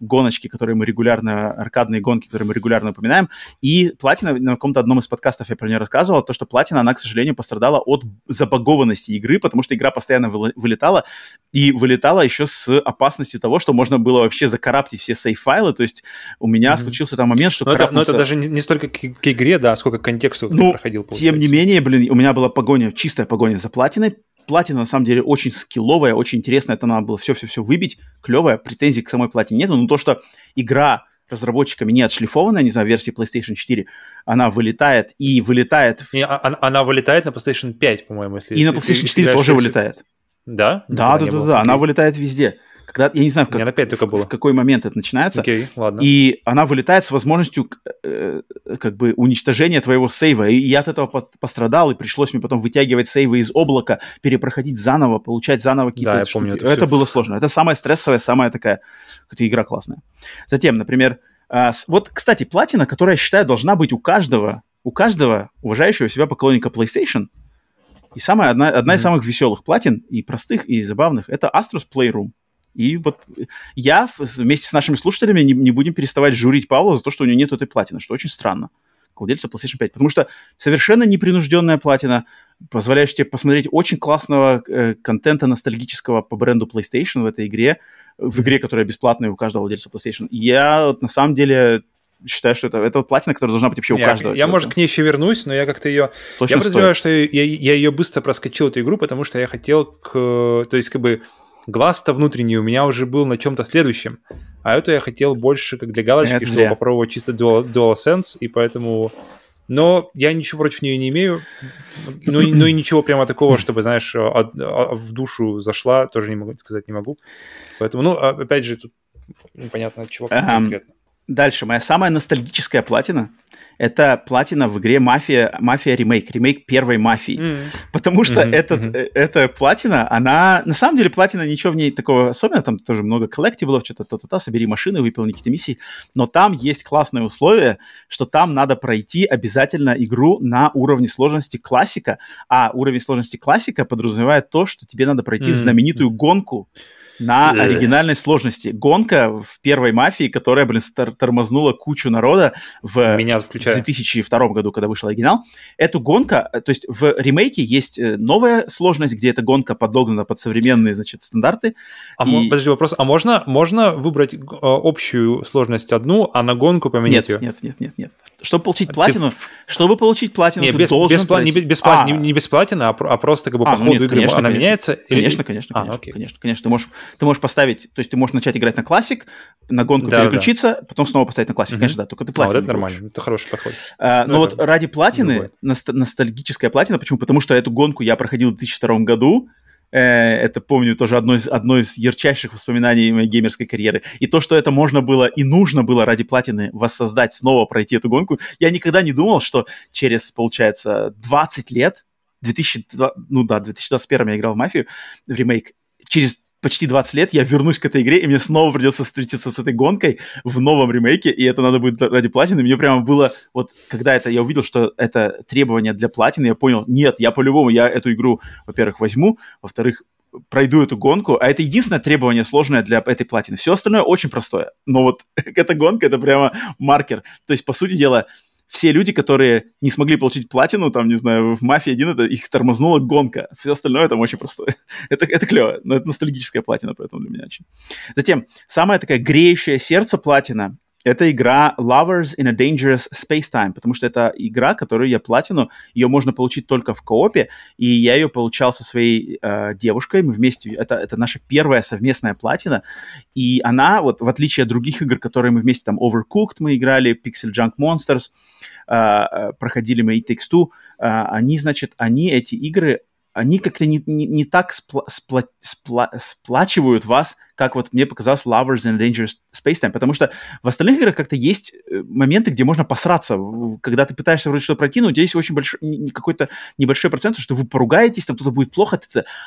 гоночки, которые мы регулярно, аркадные гонки, которые мы регулярно упоминаем. И Платина, на каком-то одном из подкастов я про нее рассказывал, то, что Платина, она, к сожалению, пострадала от забагованности игры, потому что игра постоянно вылетала, и вылетала еще с опасностью того, что можно было вообще закараптить все сейф-файлы, то есть у меня mm-hmm. случился там момент, что... Но, это, но это даже не, не столько к, к игре, да, сколько к контексту ну, проходил, получается. тем не менее, блин, у меня была погоня, чистая погоня за Платиной, Платина, на самом деле, очень скилловая, очень интересная. Это надо было все-все-все выбить. Клевая. Претензий к самой платине нет. Но то, что игра разработчиками не отшлифованная, не знаю, версии PlayStation 4, она вылетает и вылетает... Не, она, а, она вылетает на PlayStation 5, по-моему, если... И на PlayStation 4 тоже вылетает. Да? Да, да, да, да, она вылетает везде. Когда, я не знаю, в, как, опять только было. в какой момент это начинается. Окей, ладно. И она вылетает с возможностью э, как бы уничтожения твоего сейва. И я от этого пострадал, и пришлось мне потом вытягивать сейвы из облака, перепроходить заново, получать заново какие-то да, я помню это, это было сложно. Это самая стрессовая, самая такая, хотя игра классная. Затем, например, э, вот, кстати, платина, которая, я считаю, должна быть у каждого, у каждого уважающего себя поклонника PlayStation, и самая одна, одна mm-hmm. из самых веселых платин, и простых, и забавных, это Astros Playroom. И вот я вместе с нашими слушателями не, не будем переставать журить Павла за то, что у него нет этой платины, что очень странно владельца PlayStation 5. Потому что совершенно непринужденная платина, позволяющая тебе посмотреть очень классного э, контента ностальгического по бренду PlayStation в этой игре, в игре, которая бесплатная у каждого владельца PlayStation. Я вот, на самом деле считаю, что это, это вот платина, которая должна быть вообще у я, каждого. Я, я может, к ней еще вернусь, но я как-то ее... Точно я подозреваю, что я, я, я ее быстро проскочил, эту игру, потому что я хотел к... То есть, как бы, глаз-то внутренний у меня уже был на чем-то следующем. А это я хотел больше как для галочки, это чтобы зря. попробовать чисто Dual, DualSense, и поэтому... Но я ничего против нее не имею. Ну, ну и ничего прямо такого, чтобы, знаешь, от, от, в душу зашла, тоже не могу сказать, не могу. Поэтому, ну, а, опять же, тут непонятно от чего конкретно. Дальше, моя самая ностальгическая платина это платина в игре Мафия, Мафия ремейк, ремейк первой Мафии. Mm. Потому что mm-hmm, этот, mm-hmm. эта платина, она, на самом деле, платина, ничего в ней такого особенного, там тоже много коллективов, что-то то-то-то, собери машины, выполни какие-то миссии, но там есть классное условие, что там надо пройти обязательно игру на уровне сложности классика, а уровень сложности классика подразумевает то, что тебе надо пройти mm-hmm. знаменитую гонку, на оригинальной сложности. Гонка в первой мафии, которая, блин, тормознула кучу народа в, Меня в 2002 году, когда вышел оригинал. Эту гонку, э, то есть в ремейке есть э, новая сложность, где эта гонка подогнана под современные, значит, стандарты. А и... подожди, вопрос, а можно, можно выбрать э, общую сложность одну, а на гонку поменять нет, ее? Нет, нет, нет, нет. Чтобы получить а платину, ты... чтобы получить платину, не, ты без, должен... Без, пройти... не, без, а. не, не без платины, а, а просто как бы а, по ну ходу нет, игры конечно, она конечно. меняется? Конечно, или... конечно, конечно, а, окей. конечно, конечно. Ты можешь, ты можешь поставить, то есть ты можешь начать играть на классик, на гонку да, переключиться, да. потом снова поставить на классик, угу. конечно, да, только ты платину. А, вот это нормально, это хороший подход. А, но ну, вот ради платины, ност- ностальгическая платина, почему? Потому что эту гонку я проходил в 2002 году, это, помню, тоже одно из, одно из ярчайших воспоминаний моей геймерской карьеры. И то, что это можно было и нужно было ради платины воссоздать, снова пройти эту гонку, я никогда не думал, что через, получается, 20 лет, 2000, ну да, 2021 я играл в «Мафию», в ремейк, через почти 20 лет я вернусь к этой игре, и мне снова придется встретиться с этой гонкой в новом ремейке, и это надо будет ради платины. Мне прямо было, вот когда это я увидел, что это требование для платины, я понял, нет, я по-любому, я эту игру, во-первых, возьму, во-вторых, пройду эту гонку, а это единственное требование сложное для этой платины. Все остальное очень простое. Но вот эта гонка, это прямо маркер. То есть, по сути дела, все люди, которые не смогли получить платину, там, не знаю, в «Мафии 1», это их тормознула гонка. Все остальное там очень простое. это, это клево, но это ностальгическая платина, поэтому для меня очень. Затем, самая такая греющая сердце платина это игра Lovers in a Dangerous Space Time, потому что это игра, которую я платину, ее можно получить только в коопе, и я ее получал со своей э, девушкой, мы вместе, это, это наша первая совместная платина, и она, вот в отличие от других игр, которые мы вместе, там, Overcooked мы играли, Pixel Junk Monsters, э, э проходили мы и Takes Two, э, они, значит, они, эти игры, они как-то не, не, не так спла, спла, спла, сплачивают вас, как вот мне показалось Lovers in Dangerous Space Time, потому что в остальных играх как-то есть э, моменты, где можно посраться, когда ты пытаешься вроде что-то пройти, но у тебя есть очень большой, какой-то небольшой процент, что вы поругаетесь, там кто-то будет плохо,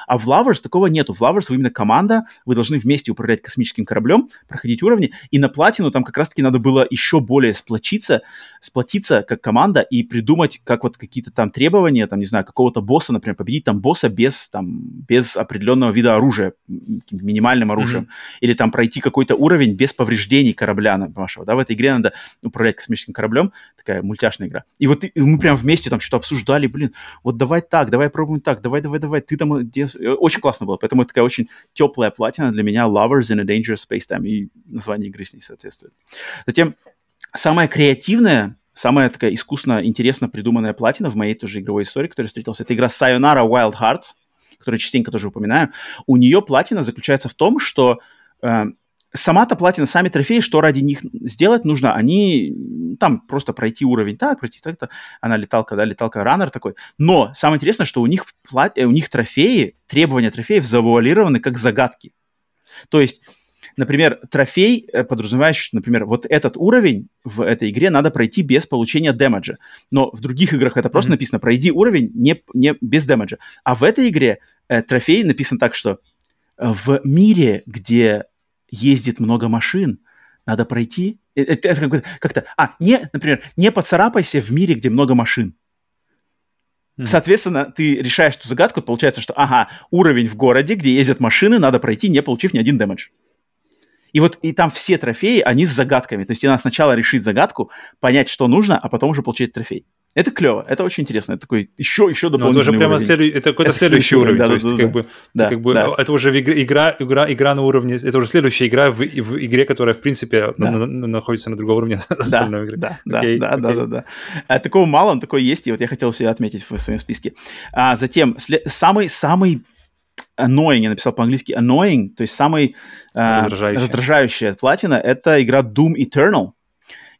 а в Lovers такого нету. В Lovers вы именно команда, вы должны вместе управлять космическим кораблем, проходить уровни, и на платину там как раз-таки надо было еще более сплочиться, сплотиться как команда и придумать, как вот какие-то там требования, там, не знаю, какого-то босса, например, победить там босса без, там, без определенного вида оружия, минимальным оружием, mm-hmm. или там пройти какой-то уровень без повреждений корабля вашего, да, в этой игре надо управлять космическим кораблем, такая мультяшная игра. И вот и мы прям вместе там что-то обсуждали, блин, вот давай так, давай пробуем так, давай, давай, давай, ты там, где... очень классно было, поэтому это такая очень теплая платина для меня, Lovers in a Dangerous Space Time, и название игры с ней соответствует. Затем, самая креативная самая такая искусно, интересно придуманная платина в моей тоже игровой истории, которая встретилась, это игра Sayonara Wild Hearts которую частенько тоже упоминаю, у нее платина заключается в том, что э, сама-то платина, сами трофеи, что ради них сделать нужно, они там просто пройти уровень так, пройти так-то. Она леталка, да, леталка раннер такой. Но самое интересное, что у них, плат... Э, у них трофеи, требования трофеев завуалированы как загадки. То есть Например, трофей э, подразумевает, что, например, вот этот уровень в этой игре надо пройти без получения дэмэджа. Но в других играх это просто mm-hmm. написано «пройди уровень не, не без дэмэджа». А в этой игре э, трофей написан так, что э, в мире, где ездит много машин, надо пройти... Э, это, это как-то... А, не, например, не поцарапайся в мире, где много машин. Mm-hmm. Соответственно, ты решаешь эту загадку, получается, что, ага, уровень в городе, где ездят машины, надо пройти, не получив ни один дэмэдж. И вот и там все трофеи, они с загадками. То есть тебе надо сначала решить загадку, понять, что нужно, а потом уже получить трофей. Это клево, это очень интересно. Это такой еще, еще дополнительный Но это уже прямо следу... это какой-то это следующий уровень. Да, то есть, да, как, да, бы, да, как бы, да. это уже игра, игра, игра на уровне, это уже следующая игра в, в игре, которая, в принпе, да. на, на, находится на другом уровне да, остальной игры. Да, да, okay, да, okay. да, да, да. А, такого мало, он такой есть, и вот я хотел себе отметить в своем списке. А, затем, след... самый, самый annoying, я написал по-английски annoying, то есть самый раздражающая. раздражающая платина, это игра Doom Eternal.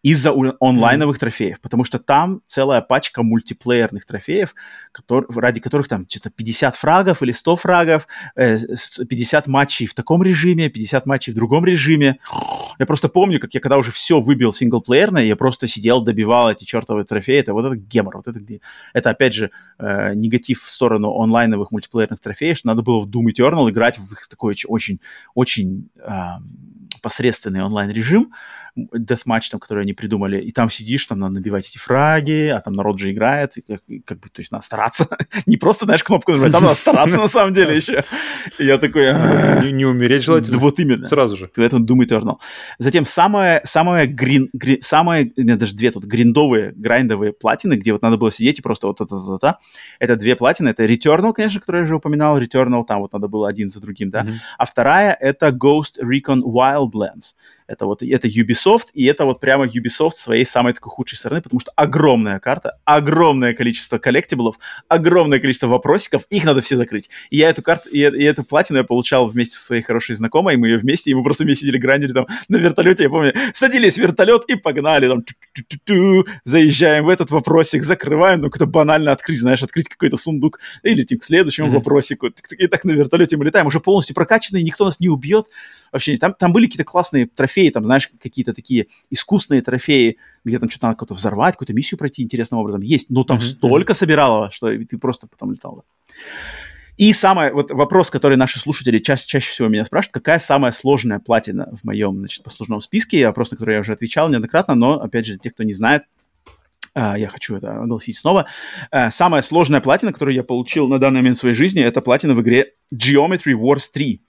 Из-за онлайновых mm-hmm. трофеев, потому что там целая пачка мультиплеерных трофеев, который, ради которых там что-то 50 фрагов или 100 фрагов, э, 50 матчей в таком режиме, 50 матчей в другом режиме. Я просто помню, как я когда уже все выбил синглплеерно, я просто сидел, добивал эти чертовые трофеи. Это вот это гемор. Вот это, это опять же, э, негатив в сторону онлайновых мультиплеерных трофеев, что надо было в Doom Eternal играть в их такой очень, очень э, посредственный онлайн-режим, deathmatch, там, который они придумали, и там сидишь, там надо набивать эти фраги, а там народ же играет, и как, и как бы, то есть надо стараться. не просто, знаешь, кнопку нажимать, там надо стараться на самом деле еще. И я такой... Не, не умереть желательно. Вот именно. Сразу же. В этом Doom Eternal. Затем самое, самое грин, грин, самое, меня даже две тут гриндовые, грайндовые платины, где вот надо было сидеть и просто вот это, это, это, это две платины, это Returnal, конечно, который я уже упоминал, Returnal, там вот надо было один за другим, да, а вторая это Ghost Recon blends Это вот это Ubisoft, и это вот прямо Ubisoft своей самой такой худшей стороны, потому что огромная карта, огромное количество коллектиблов, огромное количество вопросиков, их надо все закрыть. И я эту карту, и, и эту платину я получал вместе со своей хорошей знакомой, мы ее вместе, и мы просто вместе сидели грандили там на вертолете, я помню, садились в вертолет и погнали там, заезжаем в этот вопросик, закрываем, ну, какой-то банально открыть, знаешь, открыть какой-то сундук, и летим к следующему mm-hmm. вопросику, и так на вертолете мы летаем, уже полностью прокачанные, никто нас не убьет, вообще, там, там были какие-то классные трофеи, там, знаешь, какие-то такие искусственные трофеи, где там что-то надо как-то взорвать, какую-то миссию пройти интересным образом. Есть, но там mm-hmm. столько собирало, что ты просто потом летал. И самый вот вопрос, который наши слушатели чаще, чаще всего меня спрашивают, какая самая сложная платина в моем, значит, послужном списке? Вопрос, на который я уже отвечал неоднократно, но, опять же, те, кто не знает, Uh, я хочу это огласить снова. Uh, самая сложная платина, которую я получил на данный момент в своей жизни, это платина в игре Geometry Wars 3.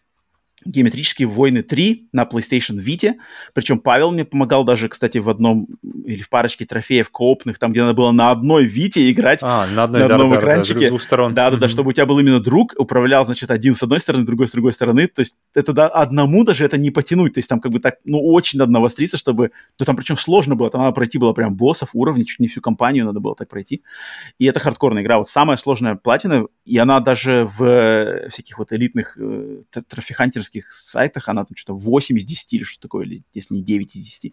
Геометрические войны 3 на PlayStation Vita. Причем Павел мне помогал даже, кстати, в одном или в парочке трофеев коопных, там, где надо было на одной Вите играть. А, на, одной, на одном да, экранчике. Да, с двух сторон. Да-да-да, mm-hmm. чтобы у тебя был именно друг, управлял, значит, один с одной стороны, другой с другой стороны. То есть это да, одному даже это не потянуть. То есть там как бы так, ну, очень надо навостриться, чтобы... Ну, там причем сложно было, там надо пройти было прям боссов, уровней, чуть не всю компанию надо было так пройти. И это хардкорная игра. Вот самая сложная платина, и она даже в всяких вот элитных э, трофихантерских сайтах, она там что-то 8 из 10 или что такое, или если не 9 из 10.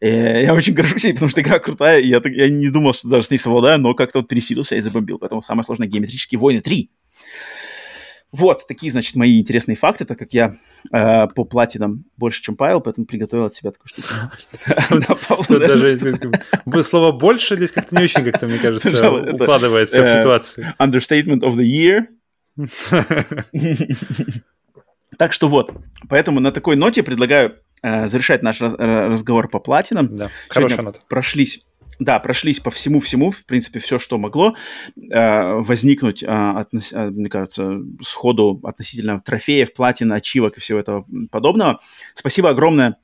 Э, я очень горжусь ей, потому что игра крутая, и я, я не думал, что даже с ней совладаю, но как-то вот пересилился и забомбил. Поэтому самое сложное геометрические войны 3. Вот, такие, значит, мои интересные факты, так как я э, по платинам больше, чем Павел, поэтому приготовил от себя такую штуку. Даже слово «больше» здесь как-то не очень, как-то, мне кажется, укладывается в э, ситуацию. Understatement of the year. Так что вот, поэтому на такой ноте предлагаю э, завершать наш э, разговор по платинам. Да, хорошая нота. Прошлись да, прошлись по всему-всему, в принципе, все, что могло э, возникнуть, э, относ, э, мне кажется, сходу относительно трофеев, платин, ачивок и всего этого подобного. Спасибо огромное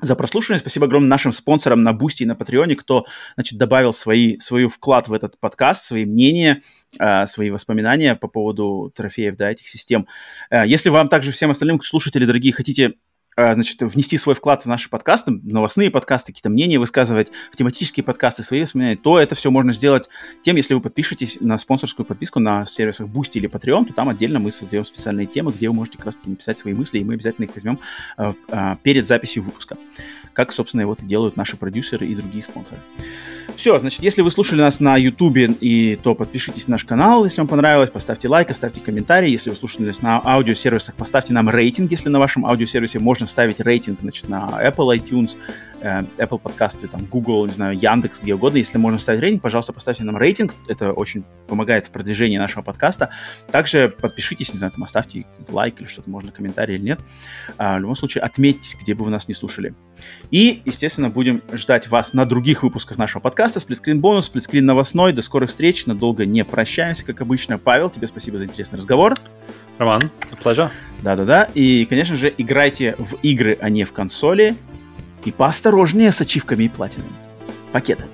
за прослушивание. Спасибо огромное нашим спонсорам на Boosty и на Patreon е, кто, значит, добавил свои, свой вклад в этот подкаст, свои мнения, э, свои воспоминания по поводу трофеев, да, этих систем. Э, если вам также всем остальным слушатели, дорогие, хотите значит, внести свой вклад в наши подкасты, новостные подкасты, какие-то мнения высказывать, в тематические подкасты, свои воспоминания, то это все можно сделать тем, если вы подпишетесь на спонсорскую подписку на сервисах Boosty или Patreon, то там отдельно мы создаем специальные темы, где вы можете как раз таки написать свои мысли, и мы обязательно их возьмем э, э, перед записью выпуска, как, собственно, вот и делают наши продюсеры и другие спонсоры. Все, значит, если вы слушали нас на YouTube, и, то подпишитесь на наш канал, если вам понравилось, поставьте лайк, оставьте комментарий. Если вы слушали нас на аудиосервисах, поставьте нам рейтинг, если на вашем аудиосервисе можно ставить рейтинг, значит, на Apple iTunes, Э, Apple подкасты, там, Google, не знаю, Яндекс, где угодно. Если можно ставить рейтинг, пожалуйста, поставьте нам рейтинг. Это очень помогает в продвижении нашего подкаста. Также подпишитесь, не знаю, там, оставьте лайк или что-то, можно комментарий или нет. А, в любом случае, отметьтесь, где бы вы нас не слушали. И, естественно, будем ждать вас на других выпусках нашего подкаста. Сплитскрин бонус, сплитскрин новостной. До скорых встреч. Надолго не прощаемся, как обычно. Павел, тебе спасибо за интересный разговор. Роман, pleasure. Да-да-да. И, конечно же, играйте в игры, а не в консоли. И поосторожнее с ачивками и платинами. Пакеты.